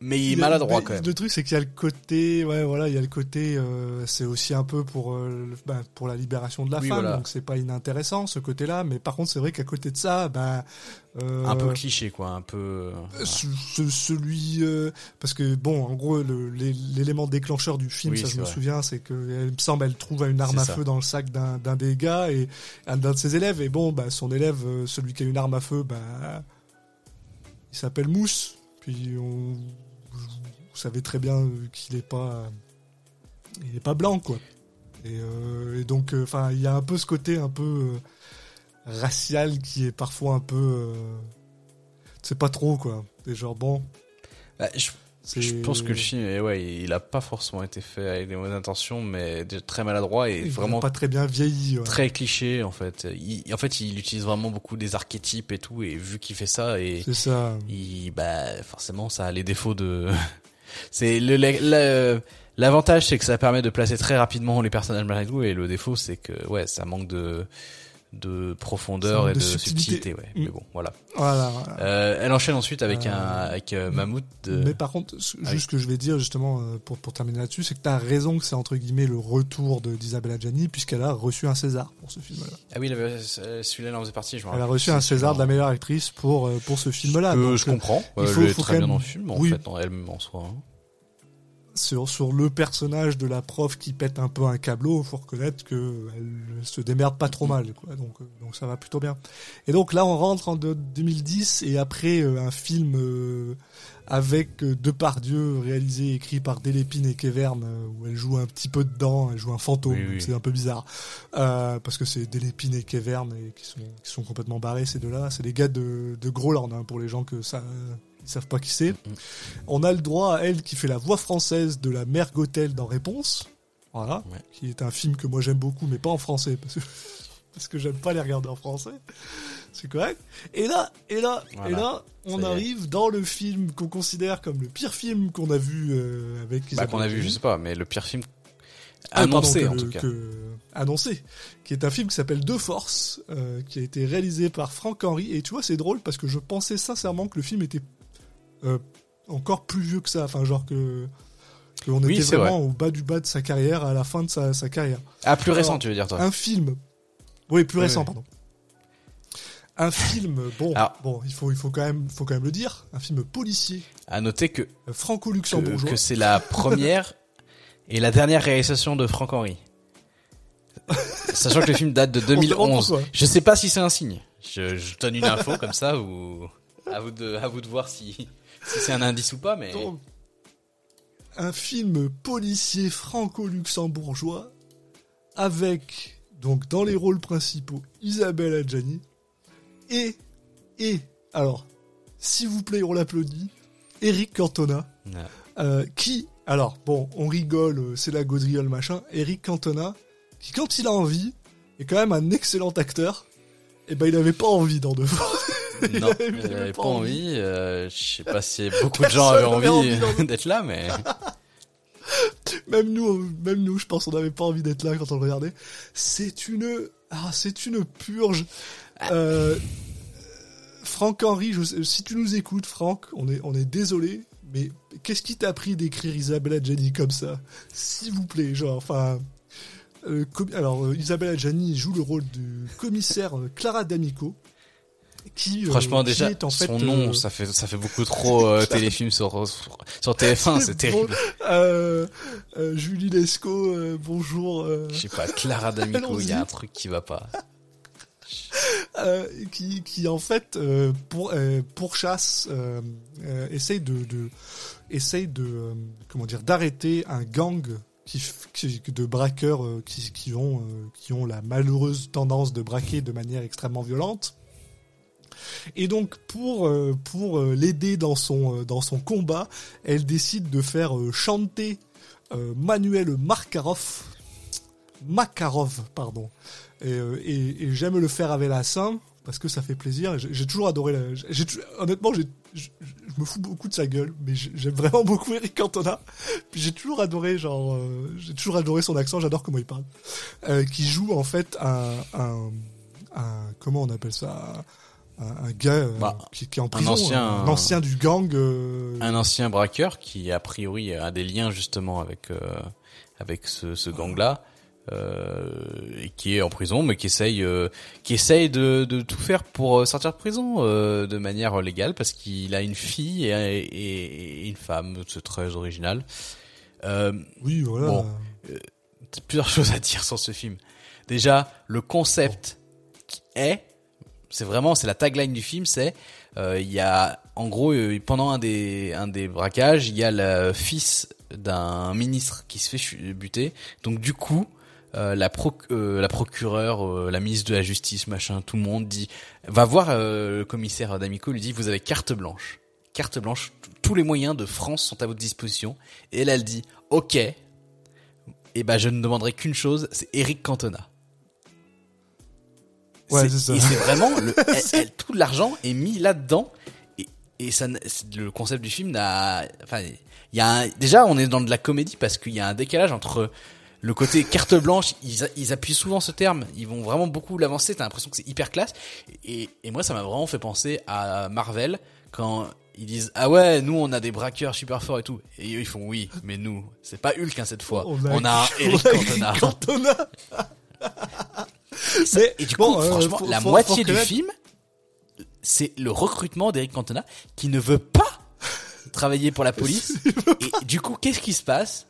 mais il est maladroit quand même. Le truc c'est qu'il y a le côté, ouais voilà, il y a le côté, euh, c'est aussi un peu pour euh, ben, pour la libération de la oui, femme, voilà. donc c'est pas inintéressant ce côté-là. Mais par contre c'est vrai qu'à côté de ça, ben euh, un peu cliché quoi, un peu. Ce, celui parce que bon, en gros l'élément déclencheur du film, oui, ça je me vrai. souviens, c'est que elle me semble elle trouve une arme à ça. feu dans le sac d'un des gars et un d'un de ses élèves et bon, ben son élève, celui qui a une arme à feu, ben il s'appelle Mousse. Puis on savez très bien qu'il n'est pas, il est pas blanc quoi. Et, euh, et donc, euh, enfin, il y a un peu ce côté un peu euh, racial qui est parfois un peu, euh, c'est pas trop quoi. Et genre bon. Bah, je, je, pense que le film, ouais, il a pas forcément été fait avec des mauvaises intentions, mais très maladroit et il vraiment pas très bien vieilli. Ouais. Très cliché en fait. Il, en fait, il utilise vraiment beaucoup des archétypes et tout, et vu qu'il fait ça, et c'est ça. Il, bah, forcément, ça a les défauts de c'est le l'avantage c'est que ça permet de placer très rapidement les personnages malgré tout et le défaut c'est que ouais ça manque de de profondeur De et de subtilité. subtilité. ouais. Mm. Mais bon, voilà. Voilà. voilà. Euh, elle enchaîne ensuite avec Euh, un avec euh, Mammouth. De... Mais par contre, Ah juste ce que je vais dire justement euh, pour, pour terminer là-dessus, c'est que tu as raison que c'est entre guillemets le retour de d'Isabella Gianni puisqu'elle a reçu un César pour ce film-là. Ah oui, euh, celui-là il en faisait partie. Je Elle a reçu un César de la meilleure actrice pour pour ce film-là. Donc, je comprends. il faut- elle est faut très bien dans le film, en oui. fait, en elle-même en soi. hein. Sur sur le personnage de la prof qui pète un peu un câbleau, faut reconnaître que elle se démerde pas trop mal, quoi. Donc euh, donc ça va plutôt bien. Et donc là, on rentre en de- 2010 et après euh, un film euh, avec Depardieu réalisé et écrit par Delépine et Keverne euh, où elle joue un petit peu dedans, elle joue un fantôme, Oui, donc oui. c'est un peu bizarre euh, parce que c'est Delépine et Keverne et qui sont qui sont complètement barrés ces deux-là. C'est les gars de de Groland hein, pour les gens que ça ils savent pas qui c'est. On a le droit à elle qui fait la voix française de la mère Gothel dans Réponse. Voilà. Ouais. Qui est un film que moi j'aime beaucoup, mais pas en français, parce que, parce que j'aime pas les regarder en français. C'est correct. Et là, et là, Voilà. et là, on arrive dans le film qu'on considère comme le pire film qu'on a vu euh, avec Bah, qu'on a vu, je sais pas, mais le pire film Ah, pardon, annoncé que en tout cas. que- annoncé, qui est un film qui s'appelle Deux Forces, euh, qui a été réalisé par Franck Henry. Et tu vois, c'est drôle parce que je pensais sincèrement que le film était euh, encore plus vieux que ça. Enfin, genre que qu'on Oui, était vraiment au bas du bas de sa carrière, à la fin de sa, sa carrière. Ah, plus récent, tu veux dire toi Un film, oui, plus Oui, récent, oui. pardon. Un film, bon, Alors- bon, il faut, il faut quand même, faut quand même le dire, un film policier, À noter que euh, que, franco-luxembourgeois. que c'est la première et la dernière réalisation de Franck Henry. Sachant que le film date de se demande 2011. pourquoi. Je sais pas si c'est un signe. Je, je donne une info comme ça ou à vous de à vous de voir si si c'est un indice ou pas mais Donc, un film policier franco-luxembourgeois avec donc dans les rôles principaux Isabelle Adjani et et alors s'il vous plaît on l'applaudit Eric Cantona euh, qui alors bon on rigole euh, c'est la gaudriole machin Eric Cantona qui quand il a envie est quand même un excellent acteur et ben il avait pas envie dans deux fois non, j'avais pas envie. euh, je sais pas si beaucoup de gens avaient envie, d'être là, mais Même nous, même nous, je pense, on n'avait pas envie d'être là quand on le regardait. C'est une, ah, c'est une purge. Euh, Franck Henry, je- si tu nous écoutes, Franck, on est, on est désolé, mais qu'est-ce qui t'a pris d'écrire Isabelle Adjani comme ça? S'il vous plaît, genre, enfin. euh, com- alors, euh, Isabelle Adjani joue le rôle du commissaire euh, Clara D'Amico. Qui, euh, franchement qui déjà est en fait, son nom euh, ça fait ça fait beaucoup trop euh, téléfilm sur sur TF1, c'est terrible. euh, Julie Lescaut, bonjour. Je sais pas, Clara D'Amico, il y a un truc qui va pas. qui, qui en fait pour pourchasse essaye de, de essaye de comment dire d'arrêter un gang qui, de braqueurs qui, qui ont qui ont la malheureuse tendance de braquer de manière extrêmement violente et donc pour euh, pour euh, l'aider dans son euh, dans son combat elle décide de faire chanter Manuel Markarov Makarov pardon et, j'aime le faire avec la scène parce que ça fait plaisir. J'ai toujours adoré honnêtement, je me fous beaucoup de sa gueule, mais j'ai- j'aime vraiment beaucoup Eric Cantona. J'ai toujours adoré, genre, j'ai toujours adoré son accent. J'adore comment il parle. Qui joue en fait un- comment on appelle ça, un, un gars euh, Bah, qui, qui est en prison, ancien- un ancien du gang. euh, Un ancien braqueur qui a priori a des liens justement avec euh, avec ce, ce gang-là. Euh, et qui est en prison, mais qui essaye, euh, qui essaye de, de tout faire pour sortir de prison euh, de manière légale, parce qu'il a une fille et, et- et une femme. C'est très original. Euh, oui, voilà. Bon. plusieurs choses à dire sur ce film. Déjà, le concept qui est, c'est vraiment, c'est la tagline du film, c'est, euh, il y a, en gros, euh, pendant un des, un des braquages, il y a le fils d'un ministre qui se fait buter. Donc du coup, euh, la, proc- euh, la procureure, euh, la ministre de la Justice, machin, tout le monde dit, va voir le commissaire d'Amico, lui dit, vous avez carte blanche. Carte blanche, tous les moyens de France sont à votre disposition. Et elle, elle dit, ok, et ben je ne demanderai qu'une chose, c'est Eric Cantona. Ouais, c'est ça. Et c'est vraiment le, elle- elle- tout l'argent est mis là-dedans et, et ça, le concept du film n'a, enfin, il y a un- déjà on est dans de la comédie parce qu'il y a un décalage entre le côté carte blanche, ils, ils appuient souvent ce terme. Ils vont vraiment beaucoup l'avancer. T'as l'impression que c'est hyper classe. Et, et moi, ça m'a vraiment fait penser à Marvel quand ils disent ah ouais, nous on a des braqueurs super forts et tout. Et eux, ils font oui, mais nous, c'est pas Hulk hein, cette fois. On a, un Eric on a. Eric Cantona. et du bon, coup, euh, franchement, faut- la faut- moitié faut du film, c'est le recrutement d'Eric Cantona qui ne veut pas travailler pour la police. Et du coup, qu'est-ce qui se passe?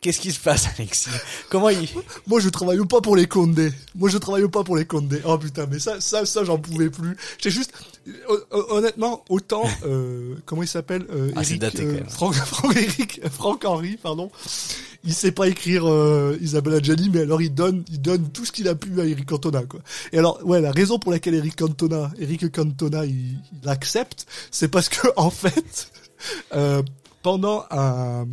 Qu'est-ce qui se passe, Alexis? Comment il Moi, je travaille pas pour les Condés. Moi, je travaille pas pour les Condés. Oh putain, mais ça, ça, ça, j'en pouvais plus. J'ai juste, hon- hon- honnêtement, autant, euh, comment il s'appelle, euh, Ah, c'est Eric, daté, quand euh, même. Franck, Franck, Eric, Franck Henry, pardon. Il sait pas écrire euh, Isabella Gianni, mais alors il donne, il donne tout ce qu'il a pu à Eric Cantona, quoi. Et alors, ouais, la raison pour laquelle Eric Cantona, Eric Cantona, il, il accepte, c'est parce que en fait, euh, pendant un,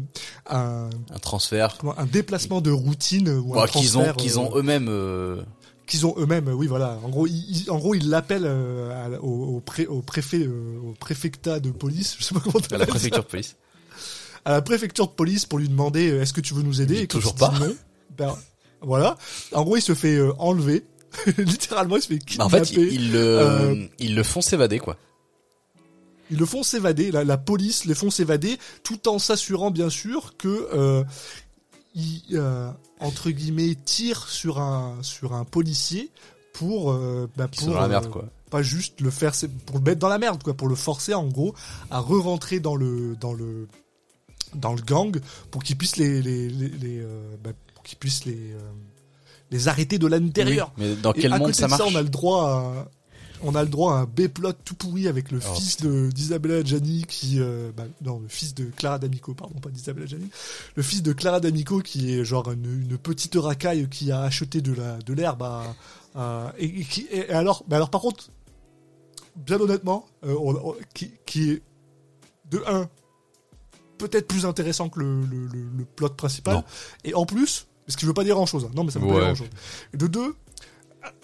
un, un transfert comment, un déplacement de routine ou un Bon, qu'ils ont qu'ils ont euh, eux-mêmes euh, qu'ils ont eux-mêmes, oui voilà. En gros, ils, en gros, ils l'appellent euh, au, au, pré- au préfet, euh, au préfectat de police, je sais pas comment à la ça. préfecture de police. à la préfecture de police pour lui demander est-ce que tu veux nous aider? Et toujours pas. non, ben voilà. En gros, il se fait enlever. Littéralement, il se fait Bah, en kidnapper. fait, ils, ils le ils le font s'évader quoi. Ils le font s'évader, la, la police les font s'évader, tout en s'assurant bien sûr que euh, ils, euh, entre guillemets tirent sur un sur un policier pour euh, bah, pour la merde euh, quoi. pas juste le faire pour le mettre dans la merde quoi pour le forcer en gros à re-rentrer dans le dans le dans le gang pour qu'il puisse les les, les, les, bah, pour les les arrêter de l'intérieur Oui, mais dans et quel à monde côté ça de marche ça, on a le droit à, on a le droit à un B-plot tout pourri avec le Oh, fils de d'Isabella Gianni qui, euh, bah, non, le fils de Clara D'Amico, pardon, pas d'Isabella Gianni, le fils de Clara D'Amico qui est genre une, une petite racaille qui a acheté de la de l'herbe à, à- et, et qui, et alors, alors par contre, bien honnêtement, euh, on- on- qui, qui est de un peut-être plus intéressant que le, le, le, le plot principal Non. et en plus, ce qui veut pas dire grand chose, non mais ça veut pas dire grand chose. Et de deux,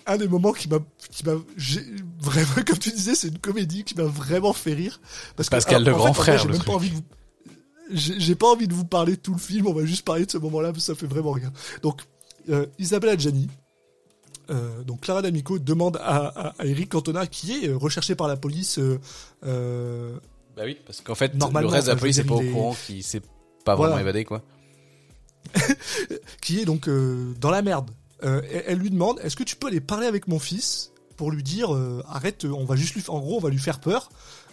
un des moments qui m'a qui vraiment comme tu disais c'est une comédie qui m'a vraiment fait rire parce que Pascal alors, le grand fait, frère, j'ai même pas truc. envie de vous j'ai pas envie de vous parler de tout le film on va juste parler de ce moment-là parce que ça fait vraiment rien donc euh, Isabella Gianni euh, donc Clara D'Amico demande à, à, à Eric Cantona qui est euh, recherché par la police euh, Bah oui, parce qu'en fait, Normalement, le reste de la police n'est pas au courant qu'il s'est pas vraiment évadé, quoi. qui est donc dans la merde. Euh, elle, elle lui demande est-ce que tu peux aller parler avec mon fils pour lui dire euh, arrête, on va juste lui, en gros, on va lui faire peur.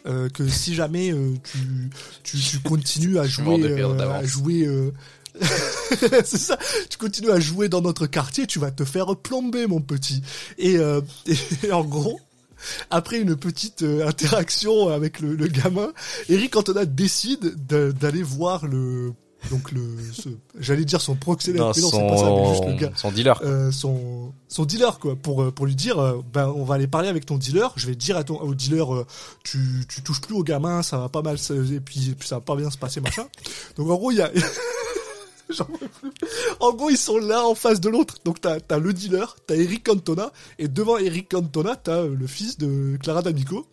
euh, que si jamais euh, tu, tu, tu continues à jouer, euh, à jouer, euh, c'est ça, tu continues à jouer dans notre quartier, tu vas te faire plomber, mon petit. Et, euh, et en gros, après une petite interaction avec le, le gamin, Eric Cantona décide de- d'aller voir le donc le j'allais dire son proxénète Non, mais non c'est pas ça mais juste le son, gars son dealer. euh, son son dealer quoi pour euh, pour lui dire euh, ben on va aller parler avec ton dealer je vais dire à ton au dealer euh, tu tu touches plus au gamin ça va pas mal se- et puis, et puis ça va pas bien se passer machin donc en gros il y a En gros, ils sont là en face de l'autre. Donc t'as as le dealer, t'as Eric Cantona, et devant Eric Cantona, t'as euh, le fils de Clara D'Amico.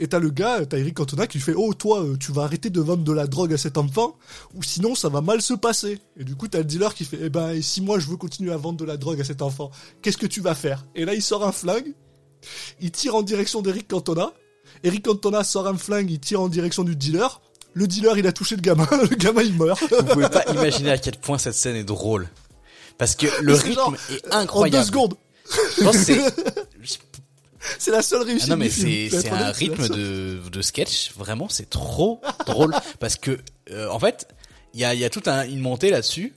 Et t'as le gars, t'as Eric Cantona qui fait Oh, toi, euh, tu vas arrêter de vendre de la drogue à cet enfant, ou sinon ça va mal se passer. Et du coup, t'as le dealer qui fait Eh ben, si moi je veux continuer à vendre de la drogue à cet enfant, qu'est-ce que tu vas faire? Et là, il sort un flingue, il tire en direction d'Eric Cantona. Eric Cantona sort un flingue, il tire en direction du dealer. Le dealer, il a touché le gamin, le gamin, il meurt. Vous pouvez pas imaginer à quel point cette scène est drôle. Parce que le rythme genre, est En deux incroyable. secondes. Je pense que c'est, C'est la seule ah réussite non mais c'est, un rythme seule. de, de sketch. Vraiment, c'est trop drôle. Parce que, euh, en fait, il y a, il y a toute un, une montée là-dessus.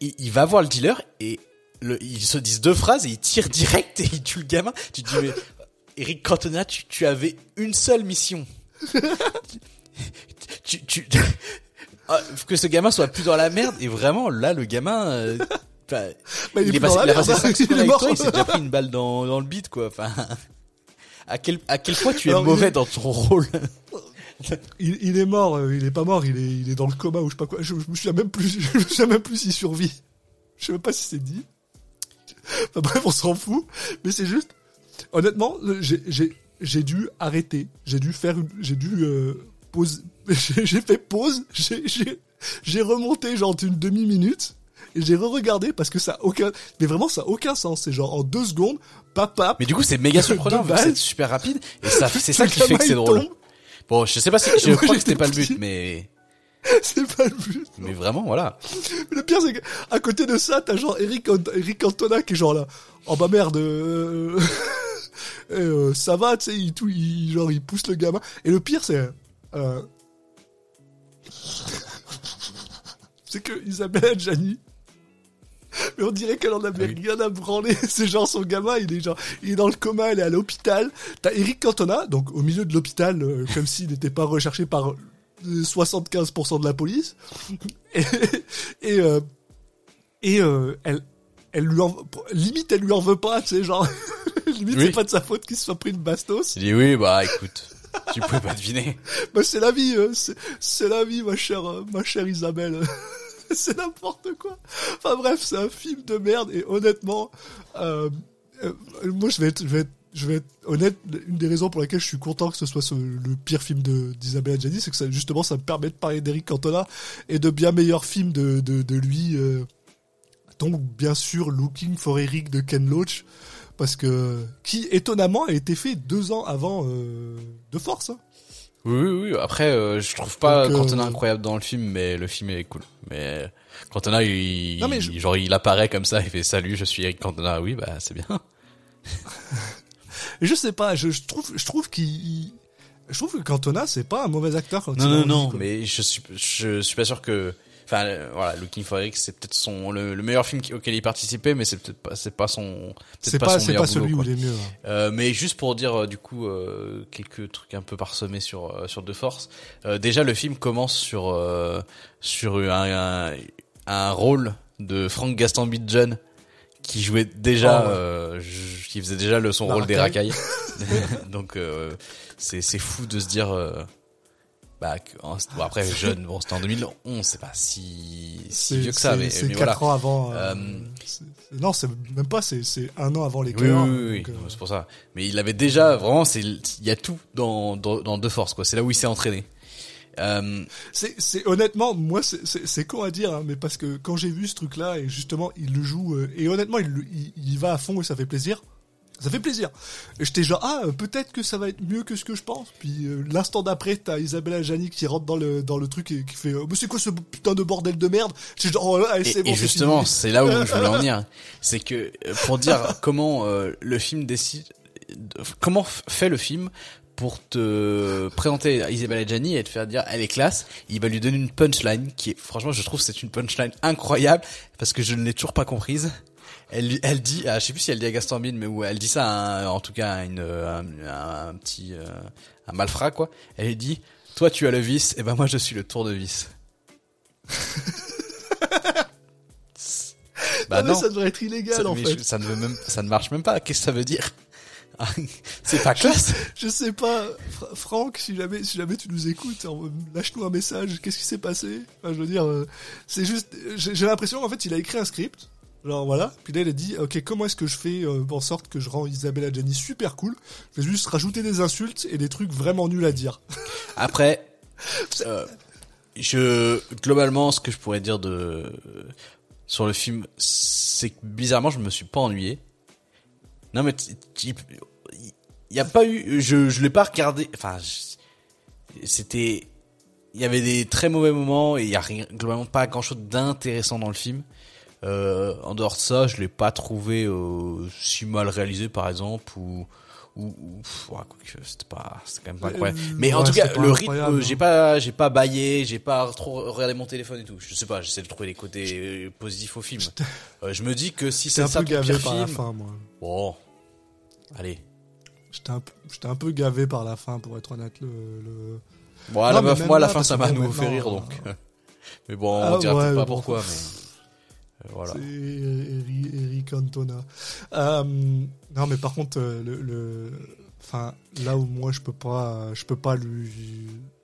Il, il va voir le dealer et le, ils se disent deux phrases et il tire direct et il tue le gamin. Tu te dis, mais, Eric Cantona, tu, tu avais une seule mission. Tu, tu, Ah, que ce gamin soit plus dans la merde et vraiment là le gamin euh, enfin, Bah, il, est plus passé, dans il la a passé merde, 5 il secondes est avec mort. toi il s'est déjà pris une balle dans, dans le bide quoi enfin à quel à quel point tu es Alors, mauvais est- dans ton rôle? Il, il est mort, euh, il est pas mort, il est, il est dans le coma ou je sais pas quoi. Je, je me souviens même plus, je me souviens même plus s'il survit. Je sais même pas si c'est dit. Enfin, bref, on s'en fout. Mais c'est juste, honnêtement, j'ai, j'ai, j'ai dû arrêter. J'ai dû faire une, j'ai dû, euh, pause, j'ai, fait pause, j'ai, remonté genre une demi-minute. et j'ai re-regardé parce que ça a aucun, mais vraiment ça a aucun sens. C'est genre en deux secondes, papa. Mais du coup, c'est méga surprenant, c'est super rapide, et ça, c'est ça qui fait que c'est drôle. tombe. Bon, je sais pas si, je Moi, crois que c'était pas le but, mais, C'est pas le but. mais vraiment, voilà. Le pire, c'est qu'à côté de ça, t'as genre Eric, Ant- Eric Cantona qui est genre là. Oh bah merde, euh... euh, ça va, tu sais, il, tout, il, genre, il pousse le gamin. Et le pire, c'est. Euh... c'est que Isabelle Adjani. Mais on dirait qu'elle en avait Ah oui. rien à branler. C'est genre son gamin, il est genre, il est dans le coma, elle est à l'hôpital. T'as Eric Cantona, donc au milieu de l'hôpital, euh, comme s'il n'était pas recherché par euh, 75% de la police. Et, et, euh, et euh, elle, elle lui en, limite, elle lui en veut pas, tu sais, genre, limite, Oui. c'est pas de sa faute qu'il se soit pris une bastos. Il dit oui, bah, écoute, tu pouvais pas deviner. Bah, c'est la vie, euh, c'est, la vie, ma chère, euh, ma chère Isabelle. c'est n'importe quoi. Enfin bref, c'est un film de merde et honnêtement, euh, euh, moi je vais être, je vais je vais être honnête. Une des raisons pour laquelle je suis content que ce soit le pire film d'Isabelle Adjani, c'est que justement, ça me permet de parler d'Eric Cantona et de bien meilleurs films de de, de lui. Donc bien sûr, Looking for Eric de Ken Loach. Parce que qui étonnamment a été fait deux ans avant euh, de Force. hein. Oui, oui, oui. Après, euh, je trouve pas Donc, euh, Cantona incroyable dans le film, mais le film est cool. Mais Cantona, il, Non, mais je- il- genre, il apparaît comme ça, il fait salut, je suis Eric Cantona. Oui, bah, c'est bien. Je sais pas, je, je trouve, je trouve qu'il, je trouve que Cantona c'est pas un mauvais acteur quand Non, non, non, mais je suis, je suis pas sûr que, enfin, euh, voilà, Looking for Eric, c'est peut-être son, le, le meilleur film auquel il participait, mais c'est peut-être pas, c'est pas son, c'est pas, son c'est pas celui boulot, où il est mieux. hein. Euh, mais juste pour dire euh, du coup euh, quelques trucs un peu parsemés sur euh, sur De Force. Euh, déjà le film commence sur euh, sur un, un un rôle de Frank Gastambide jeune qui jouait déjà Oh, ouais. euh, qui faisait déjà le son La rôle des racaille. racailles. Donc euh, c'est c'est fou de se dire euh, bah en- bon, après jeune bon c'était en 2011 c'est pas si vieux que ça mais, c'est voilà ans avant. euh, Euh, non, c'est même pas, c'est, c'est un an avant les Oui, oui, oui, euh, c'est pour ça. Mais il avait déjà, vraiment, c'est, il y a tout dans, dans, dans Deux Forces, quoi. C'est là où il s'est entraîné. Euh, c'est, honnêtement, moi, c'est, con à dire, hein, mais parce que quand j'ai vu ce truc-là et justement, il le joue et honnêtement, il, il, il va à fond et ça fait plaisir. Ça fait plaisir. Et j'étais genre ah peut-être que ça va être mieux que ce que je pense. Puis euh, l'instant d'après t'as Isabelle Adjani qui rentre dans le dans le truc et qui fait euh, mais c'est quoi ce putain de bordel de merde? J'étais genre oh, allez, et, bon. et justement, c'est là où je voulais en venir. C'est que, euh, pour dire comment euh, le film décide, de- comment fait le film pour te présenter à Isabelle Adjani et te faire dire elle est classe, il va lui donner une punchline qui est, franchement, je trouve c'est une punchline incroyable parce que je ne l'ai toujours pas comprise. Elle, elle dit, ah, je sais plus si elle dit à Gaston Bide, mais où elle dit ça, à un- en tout cas, à une, un, un- un petit, euh, un malfrat, quoi. Elle lui dit, toi, tu as le vice, et ben moi, je suis le tournevis. bah non, mais non, ça devrait être illégal ça, en fait. je- ça ne veut même, ça ne marche même pas. Qu'est-ce que ça veut dire? C'est pas classe. Je sais pas, Fra- Franck, si jamais, si jamais tu nous écoutes, en- lâche-nous un message. Qu'est-ce qui s'est passé? Enfin, Je veux dire, euh, c'est juste, j'ai j'ai l'impression qu'en fait, il a écrit un script. Genre voilà, puis là il a dit ok comment est-ce que je fais euh, en sorte que je rends Isabelle Adjani super cool? Je vais juste rajouter des insultes et des trucs vraiment nuls à dire. Après, euh, je globalement, ce que je pourrais dire de sur le film, c'est que bizarrement, je me suis pas ennuyé. Non, mais il y a pas eu, je je l'ai pas regardé. Enfin, c'était, il y avait des très mauvais moments et il y a globalement pas grand chose d'intéressant dans le film. Euh, en dehors de ça, je l'ai pas trouvé euh, si mal réalisé, par exemple, ou ou, ou ouais, c'était pas, c'était quand même pas Euh, incroyable. Mais en ouais, tout cas, le rythme, euh, j'ai hein. pas, j'ai pas baillé, j'ai pas trop regardé mon téléphone et tout. Je sais pas, j'essaie de trouver les côtés euh, positifs au film. Euh, je me dis que si c'est un ça peu ton gavé pire par la film, fin moi. bon, allez. J'étais un, peu- j'étais un peu gavé par la fin pour être honnête. Le, le... Bon, Non, la meuf, moi, la là, fin, ça m'a à nouveau fait rire, maintenant, donc. Mais bon, Ah, on dira ouais, peut-être pas bon. pourquoi, mais euh, voilà. C'est Eric, Cantona. Euh, non, mais par contre, euh, le, le, enfin, là où moi je peux pas, je peux pas lui,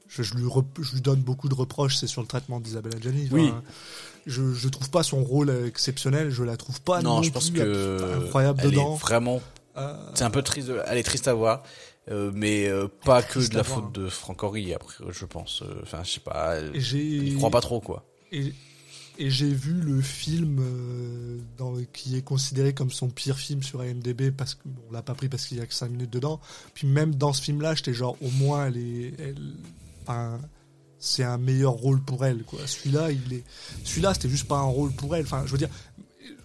je, je lui, rep- je lui donne beaucoup de reproches, c'est sur le traitement d'Isabelle Adjani. Oui. Enfin, je, je trouve pas son rôle exceptionnel, je la trouve pas non, non je pense que incroyable elle dedans. est vraiment Euh, C'est un peu triste, elle est triste à voir, euh, mais euh, pas que de la faute de Franck Henry, après, je pense. euh, Enfin, je sais pas, croit pas trop, quoi. Et, et j'ai vu le film euh, qui est considéré comme son pire film sur IMDb parce qu'on bon, l'a pas pris parce qu'il y a que 5 minutes dedans. Puis même dans ce film-là, j'étais genre au moins elle est, c'est un meilleur rôle pour elle quoi. Celui-là, il est, celui-là c'était juste pas un rôle pour elle. Enfin, je veux dire,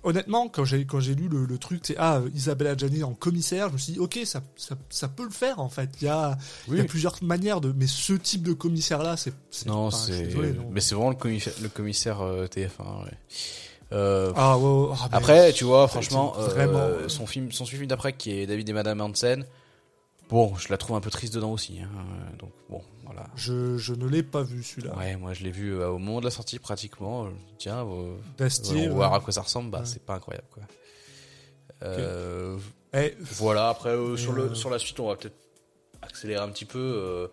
honnêtement, quand j'ai quand j'ai lu le, le truc, c'est ah Isabella Gianni en commissaire, je me suis dit ok ça ça, ça peut le faire en fait. Il y a il y a plusieurs manières de mais ce type de commissaire là c'est non enfin, c'est mais c'est vraiment le commissaire, le commissaire euh, TF1 ouais. Euh, ah ouais, ouais, ah, mais- Après, tu vois, franchement, euh, vraiment, son film, son film d'après qui est David et Madame Hansen. Bon, je la trouve un peu triste dedans aussi. Hein, euh, donc bon, voilà. je je ne l'ai pas vu celui-là. Ouais, moi je l'ai vu euh, au moment de la sortie pratiquement. Tiens, euh, D'astier. on va ouais. voir à quoi ça ressemble. Bah, Ouais. c'est pas incroyable quoi. Euh, Eh, Voilà. Après, sur le sur la suite, on va peut-être accélérer un petit peu. euh,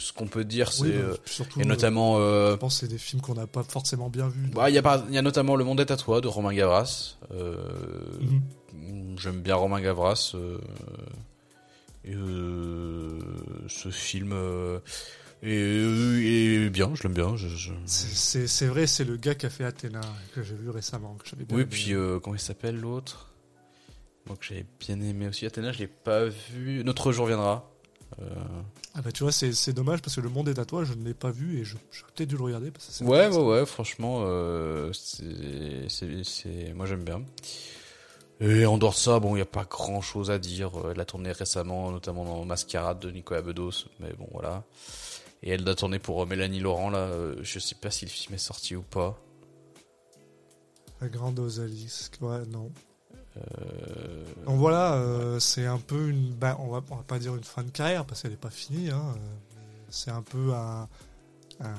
ce qu'on peut dire, c'est oui, euh, surtout. et notamment. euh, je pense que c'est des films qu'on n'a pas forcément bien vus. bah, il y a pas, il y a notamment Le Monde est à toi de Romain Gavras. Mhm. J'aime bien Romain Gavras. Euh, euh, ce film euh, est, est bien, je l'aime bien. Je, je- C'est- vrai, c'est le gars qui a fait Athéna que j'ai vu récemment. Que j'avais bien Oui, aimé. puis euh, comment il s'appelle l'autre? Donc j'avais bien aimé aussi. Athéna, je l'ai pas vu. Notre jour viendra. Euh, Ah bah tu vois, c'est c'est dommage parce que Le Monde est à toi, je ne l'ai pas vu et je- j'aurais peut-être dû le regarder. Parce que c'est Ouais, ouais, ouais, franchement, euh, c'est, c'est, c'est- moi j'aime bien. Et en dehors de ça, bon, il n'y a pas grand chose à dire. Euh, Elle a tourné récemment, notamment dans Mascarade de Nicolas Bedos, mais bon, voilà. Et elle a tourné pour euh, Mélanie Laurent, là, euh, je sais pas si le film est sorti ou pas. La grande Osalis. Ouais, non. Euh, Donc voilà, euh, c'est un peu une. bah, on, va, on va pas dire une fin de carrière parce qu'elle n'est pas finie. Hein, c'est un peu un. un,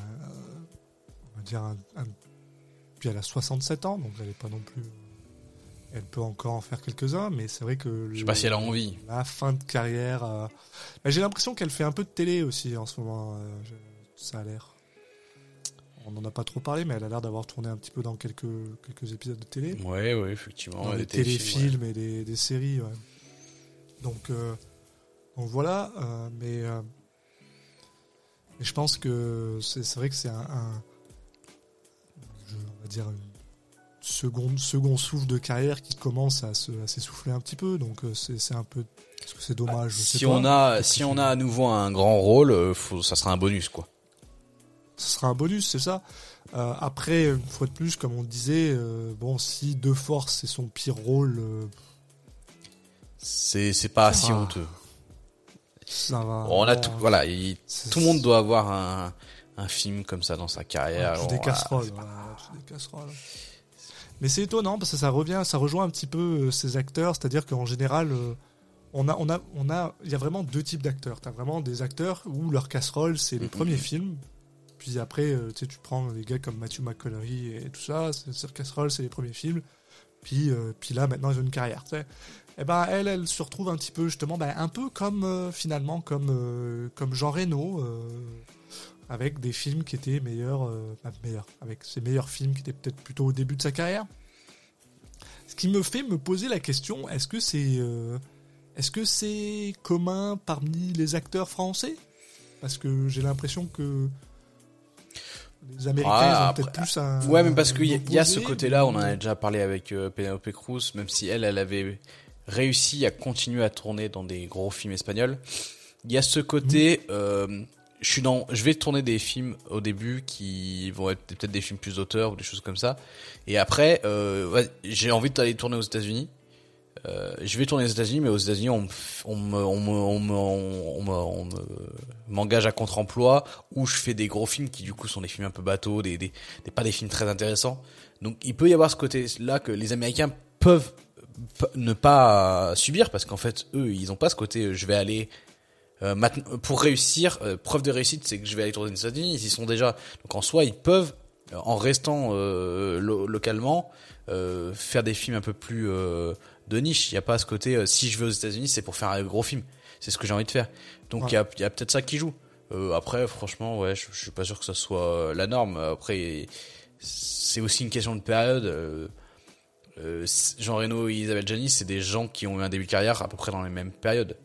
on va dire un, un- Puis elle a 67 ans, donc elle n'est pas non plus. Elle peut encore en faire quelques-uns, mais c'est vrai que. je sais pas si elle a envie. La fin de carrière. euh, bah, J'ai l'impression qu'elle fait un peu de télé aussi en ce moment. euh, je- Ça a l'air. On n'en a pas trop parlé, mais elle a l'air d'avoir tourné un petit peu dans quelques, quelques épisodes de télé. Ouais, ouais, effectivement. dans des téléfilms, et des, des séries. ouais. Donc, euh, donc voilà, mais, mais je pense que c'est c'est vrai que c'est un, un- je- on va dire une second, second souffle de carrière qui commence à se- à s'essouffler un petit peu. Donc euh, c'est c'est un peu, est-ce que c'est dommage? Je sais Si pas. on a, si on a à nouveau un grand rôle, euh, faut, ça sera un bonus, quoi. ce sera un bonus, c'est ça. Euh, après, une fois de plus, comme on disait, euh, bon, si De Force c'est son pire rôle, euh, C'est, c'est pas Ça si va. honteux. ça va. on a tout, voilà, il- tout le monde doit avoir un, un film comme ça dans sa carrière. Ouais, tous des casseroles. ah, voilà, des casseroles. Mais c'est étonnant parce que ça revient, ça rejoint un petit peu euh, ces acteurs, c'est-à-dire qu'en général, euh, on a, on a, on a, il y a vraiment deux types d'acteurs. T'as vraiment des acteurs où leur casserole c'est les Mhm. premiers films, puis après, euh, tu sais, tu prends des gars comme Matthew McConaughey et tout ça, leur casserole c'est les premiers films, puis, euh, puis là maintenant ils ont une carrière. tu sais. Et ben elle, elle se retrouve un petit peu justement, ben, un peu comme euh, finalement comme euh, comme Jean Reno. Avec des films qui étaient meilleurs, euh, meilleurs, avec ses meilleurs films qui étaient peut-être plutôt au début de sa carrière. Ce qui me fait me poser la question est-ce que c'est euh, est-ce que c'est commun parmi les acteurs français? Parce que j'ai l'impression que les Américains Ah, ont peut-être plus un. Ouais, mais parce qu'il y, a- il y a ce côté-là, on en a déjà parlé avec euh, Penelope Cruz, même si elle, elle avait réussi à continuer à tourner dans des gros films espagnols. Il y a ce côté, euh, je suis dans, je vais tourner des films au début qui vont être peut-être des films plus d'auteur ou des choses comme ça. Et après, euh, ouais, j'ai envie d'aller tourner aux États-Unis. Euh, je vais tourner aux États-Unis, mais aux États-Unis, on, on me, on me, on me, on me- on me- m'engage à contre-emploi où je fais des gros films qui du coup sont des films un peu bateaux, des, des, des pas des films très intéressants. Donc il peut y avoir ce côté-là que les Américains peuvent ne pas subir parce qu'en fait eux ils ont pas ce côté euh, je vais aller euh, pour réussir euh, preuve de réussite c'est que je vais aller tourner aux États-Unis. Ils y sont déjà. Donc en soi ils peuvent euh, en restant euh, lo- localement euh, faire des films un peu plus euh, de niche. Il y a pas ce côté euh, si je vais aux États-Unis c'est pour faire un gros film. C'est ce que j'ai envie de faire. Donc il Ouais. y a, peut-être ça qui joue. Euh, après franchement ouais je, je suis pas sûr que ça soit la norme. Après c'est aussi une question de période. Euh, euh, Jean Reno et Isabelle Gianni, c'est des gens qui ont eu un début de carrière à peu près dans les mêmes périodes.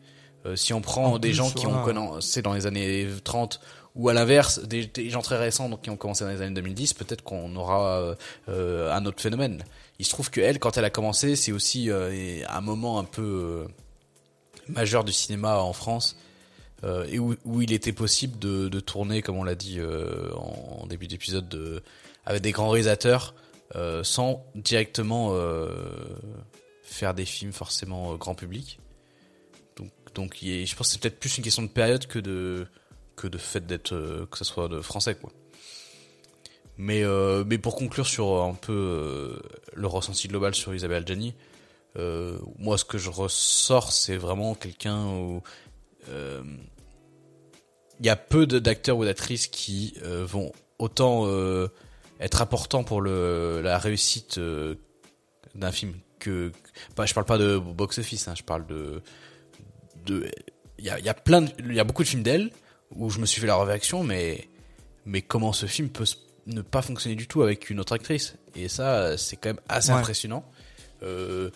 Euh, si on prend En des gens qui ont commencé dans les années 30 ou à l'inverse, des, gens très récents donc qui ont commencé dans les années 2010, peut-être qu'on aura euh, un autre phénomène. Il se trouve que elle, quand elle a commencé, c'est aussi euh, un moment un peu majeur du cinéma en France, et où, où, il était possible de, de tourner, comme on l'a dit en, début d'épisode, de, avec des grands réalisateurs, sans directement faire des films forcément grand public. Donc, je pense que c'est peut-être plus une question de période que de que de fait d'être euh, que ce soit de français quoi. Mais euh, mais pour conclure sur un peu euh, le ressenti global sur Isabelle Gianni, moi ce que je ressors c'est vraiment quelqu'un où il y a peu d'acteurs ou d'actrices qui vont autant être importants pour le la réussite d'un film que bah, je parle pas de box office hein, je parle de de il y a, y a plein il y a beaucoup de films d'elle où je me suis fait la réaction, mais, mais comment ce film peut ne pas fonctionner du tout avec une autre actrice? Et ça, c'est quand même assez impressionnant. Euh,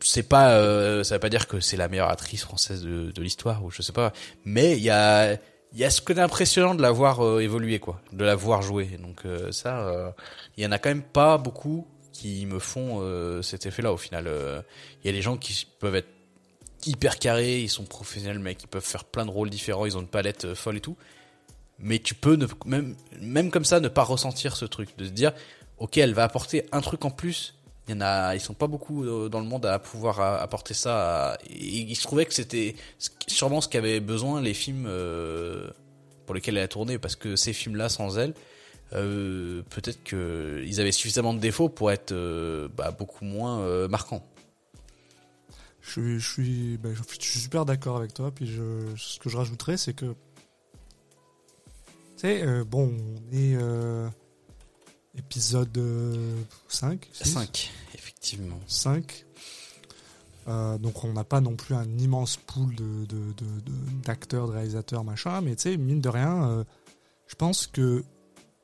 c'est pas, euh, ça veut pas dire que c'est la meilleure actrice française de, de l'histoire ou je sais pas, mais il y a, il y a ce côté impressionnant de la voir euh, évoluer quoi, de la voir jouer. Donc euh, ça, il y en a quand même pas beaucoup qui me font cet effet-là au final. Il y a des gens qui peuvent être hyper carrés, ils sont professionnels, mec, ils peuvent faire plein de rôles différents, ils ont une palette euh, folle et tout. Mais tu peux même, même comme ça ne pas ressentir ce truc, de se dire, ok, elle va apporter un truc en plus. Il y en a, ils sont pas beaucoup euh, dans le monde à pouvoir apporter ça. et il se trouvait que c'était sûrement ce qu'avaient besoin les films euh, pour lesquels elle a tourné, parce que ces films-là, sans elle, peut-être qu'ils avaient suffisamment de défauts pour être bah, beaucoup moins marquants. Je suis, ben, je suis, super d'accord avec toi. Puis je, ce que je rajouterais, c'est que. Tu sais, euh, bon, on est. Euh, épisode 5 euh, 5, effectivement. 5. donc on n'a pas non plus un immense pool de, d'acteurs, de, réalisateurs, machin, mais tu sais, mine de rien, je pense que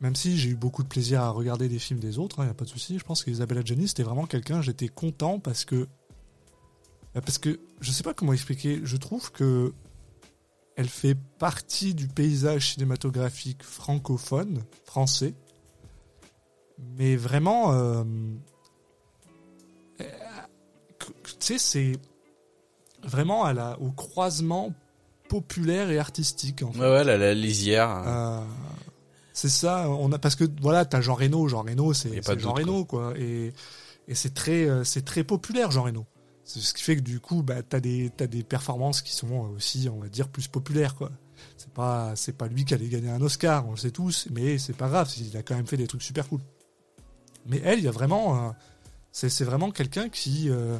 même si j'ai eu beaucoup de plaisir à regarder des films des autres, il hein, n'y a pas de souci, je pense qu'Isabella Jenny c'était vraiment quelqu'un, j'étais content parce que parce que je sais pas comment expliquer. Je trouve que elle fait partie du paysage cinématographique francophone, français. Mais vraiment, euh, euh, tu sais, c'est vraiment à la, au croisement populaire et artistique. En fait. Ouais, ouais, la, la lisière. Euh, c'est ça. On a parce que voilà, t'as Jean Reno. Jean Reno, c'est Jean Reno, quoi. Et, et c'est très, c'est très populaire, Jean Reno. Ce qui fait que du coup, bah, des, as des performances qui sont aussi, on va dire, plus populaires, quoi. C'est pas, c'est pas lui qui allait gagner un Oscar, on le sait tous, mais c'est pas grave, il a quand même fait des trucs super cool. Mais elle, il y a vraiment, c'est vraiment quelqu'un qui, euh,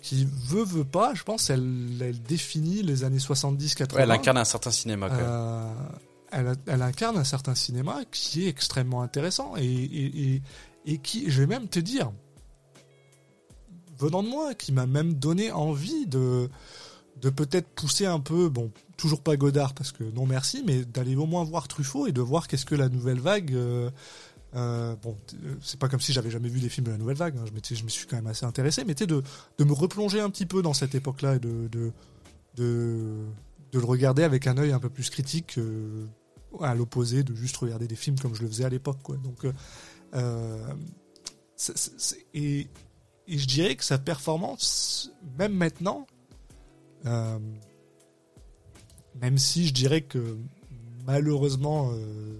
qui veut, veut pas, je pense, elle, elle définit les années 70-80. elle incarne un certain cinéma, quand même. Euh, elle, elle, incarne un certain cinéma qui est extrêmement intéressant et, et, et, et qui, je vais même te dire, venant de moi, qui m'a même donné envie de, de peut-être pousser un peu, bon, toujours pas Godard parce que non merci, mais d'aller au moins voir Truffaut et de voir qu'est-ce que la nouvelle vague. Euh, euh, bon, c'est pas comme si j'avais jamais vu les films de la nouvelle vague, hein, je, je me suis quand même assez intéressé, mais de, de me replonger un petit peu dans cette époque-là et de, de, de, le regarder avec un œil un peu plus critique euh, à l'opposé de juste regarder des films comme je le faisais à l'époque. Quoi. Donc, et et je dirais que sa performance, même maintenant, euh, même si je dirais que malheureusement, euh,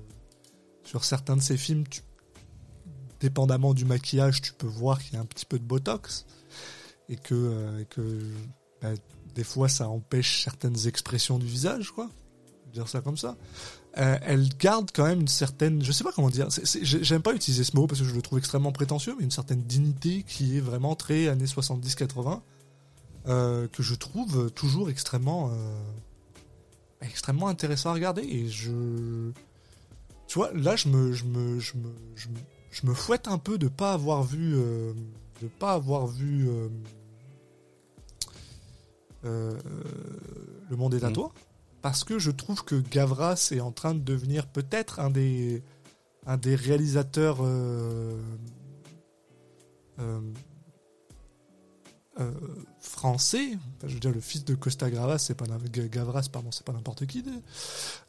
sur certains de ses films, dépendamment du maquillage, tu peux voir qu'il y a un petit peu de botox et que, euh, que bah, des fois ça empêche certaines expressions du visage, quoi. Dire ça comme ça. Euh, elle garde quand même une certaine, je sais pas comment dire, j'aime pas utiliser ce mot parce que je le trouve extrêmement prétentieux, mais une certaine dignité qui est vraiment très années 70-80, euh, que je trouve toujours extrêmement, euh, extrêmement intéressant à regarder. Et je, tu vois, là je me, je me, je me, je me, fouette un peu de pas avoir vu, de pas avoir vu Le Monde est à mmh. toi parce que je trouve que Gavras est en train de devenir peut-être un des, un des réalisateurs euh, euh, euh, français, je veux dire le fils de Costa Gavras, c'est pas Gavras, pardon, c'est pas n'importe qui,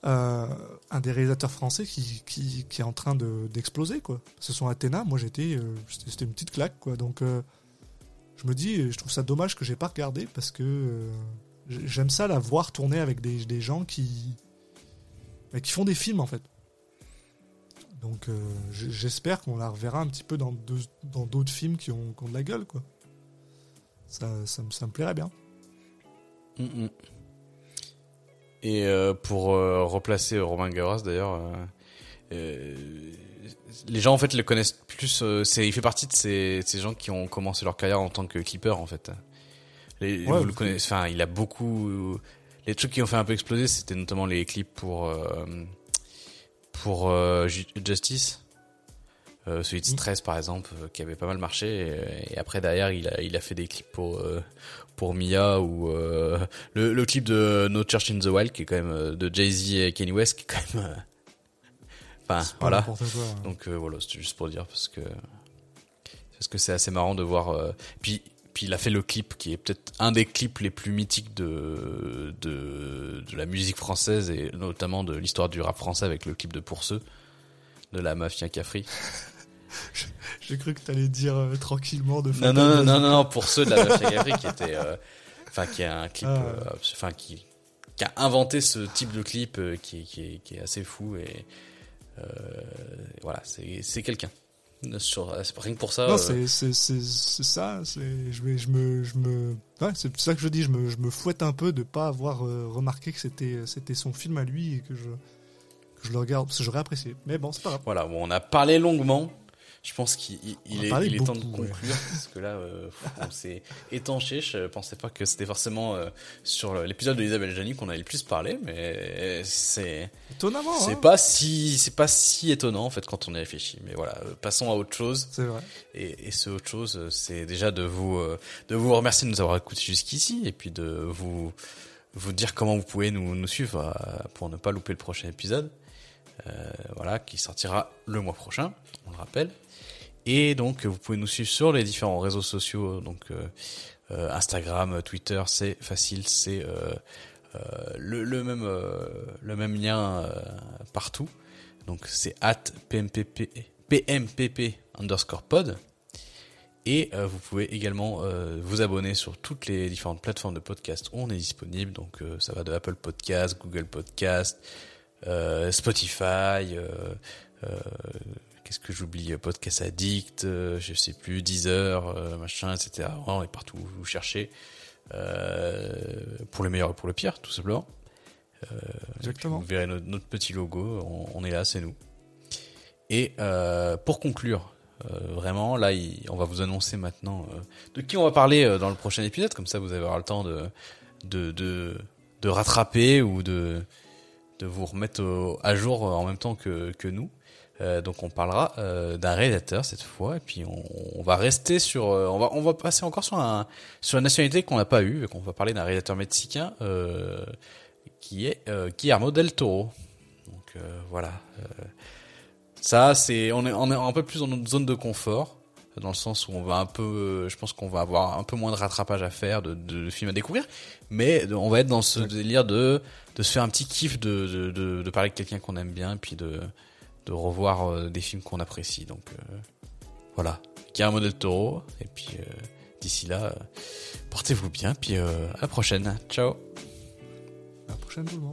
un des réalisateurs français qui, qui, est en train d'exploser quoi. Ce sont Athéna, moi j'étais, c'était une petite claque quoi. Donc je me dis, je trouve ça dommage que j'ai pas regardé parce que j'aime ça la voir tourner avec des, des gens qui qui font des films en fait. Donc j'espère qu'on la reverra un petit peu dans dans d'autres films qui ont, qui ont de la gueule quoi ça, ça, me plairait bien. Mm, mm. Et euh, pour euh, replacer Romain Gavras d'ailleurs, euh, les gens en fait le connaissent plus. il fait partie de ces, ces, gens qui ont commencé leur carrière en tant que clipper en fait. Les, vous le connaissez. Enfin, il a beaucoup. Les trucs qui ont fait un peu exploser, c'était notamment les clips pour pour Justice euh, celui de Stress par exemple euh, qui avait pas mal marché et, après derrière il a il a fait des clips pour euh, pour Mia ou euh, le, le clip de No Church in the Wild qui est quand même de Jay-Z et Kanye West qui est quand même enfin voilà donc voilà c'était juste pour dire parce que parce que c'est assez marrant de voir puis puis il a fait le clip qui est peut-être un des clips les plus mythiques de, de, de la musique française et notamment de l'histoire du rap français avec le clip de Pour ceux de la mafia Cafri. J'ai cru que tu allais dire euh, tranquillement de non, non, non, non, non, pour ceux de la Mafia qui était, euh, enfin, qui a un clip, ah. euh, qui, qui a inventé ce type de clip qui, qui, est, qui est assez fou et voilà, c'est quelqu'un. Sur, rien que pour ça. Non, c'est, c'est, c'est, ça. C'est, je vais, je me, je me, ouais, c'est ça que je dis. Je me, je me fouette un peu de pas avoir remarqué que c'était, c'était son film à lui et que je, que je le regarde parce que j'aurais apprécié. Mais bon, c'est pas grave. Voilà, bon, on a parlé longuement je pense qu'il est, il est temps de conclure parce que là, euh, on s'est étanché. Je pensais pas que c'était forcément euh, sur l'épisode de Isabelle Jani qu'on allait le plus parler, mais c'est étonnamment. C'est hein. pas si c'est pas si étonnant en fait quand on y réfléchit. Mais voilà, euh, passons à autre chose. C'est vrai. Et, et ce autre chose, c'est déjà de vous de vous remercier de nous avoir écoutés jusqu'ici et puis de vous vous dire comment vous pouvez nous, nous suivre pour ne pas louper le prochain épisode. Euh, voilà, qui sortira le mois prochain, on le rappelle. Et donc, vous pouvez nous suivre sur les différents réseaux sociaux, donc euh, euh Instagram, Twitter, c'est facile, c'est euh, euh le, le, même le même lien partout. Donc, c'est at pmpp, pmpp underscore pod. Et vous pouvez également vous abonner sur toutes les différentes plateformes de podcast où on est disponible. Donc, ça va de Apple Podcast, Google Podcast, Spotify qu'est-ce que j'oublie Podcast Addict, euh, je sais plus, Deezer, euh, machin, etc. On est partout où vous cherchez. Euh, pour le meilleur et pour le pire, tout simplement. Euh, Exactement. Vous verrez notre, petit logo, on, est là, c'est nous. Et euh, pour conclure, vraiment, là, on va vous annoncer maintenant de qui on va parler dans le prochain épisode, comme ça vous allez avoir le temps de, de, de, de rattraper ou de, de vous remettre à jour en même temps que, que nous. Euh, donc on parlera euh, d'un réalisateur cette fois et puis on, on va rester sur euh, on va on va passer encore sur un sur une nationalité qu'on n'a pas eu et qu'on va parler d'un réalisateur mexicain qui est Guillermo del Toro. Donc voilà. ça c'est on est on est un peu plus dans notre zone de confort dans le sens où on va un peu je pense qu'on va avoir un peu moins de rattrapage à faire de, de, films à découvrir mais on va être dans ce délire de de se faire un petit kiff de de, de, de parler avec quelqu'un qu'on aime bien et puis de de revoir euh, des films qu'on apprécie. Donc euh, voilà, Guillermo del Toro. Et puis euh, d'ici là, portez-vous bien. Puis à la prochaine. Ciao. À la prochaine tout.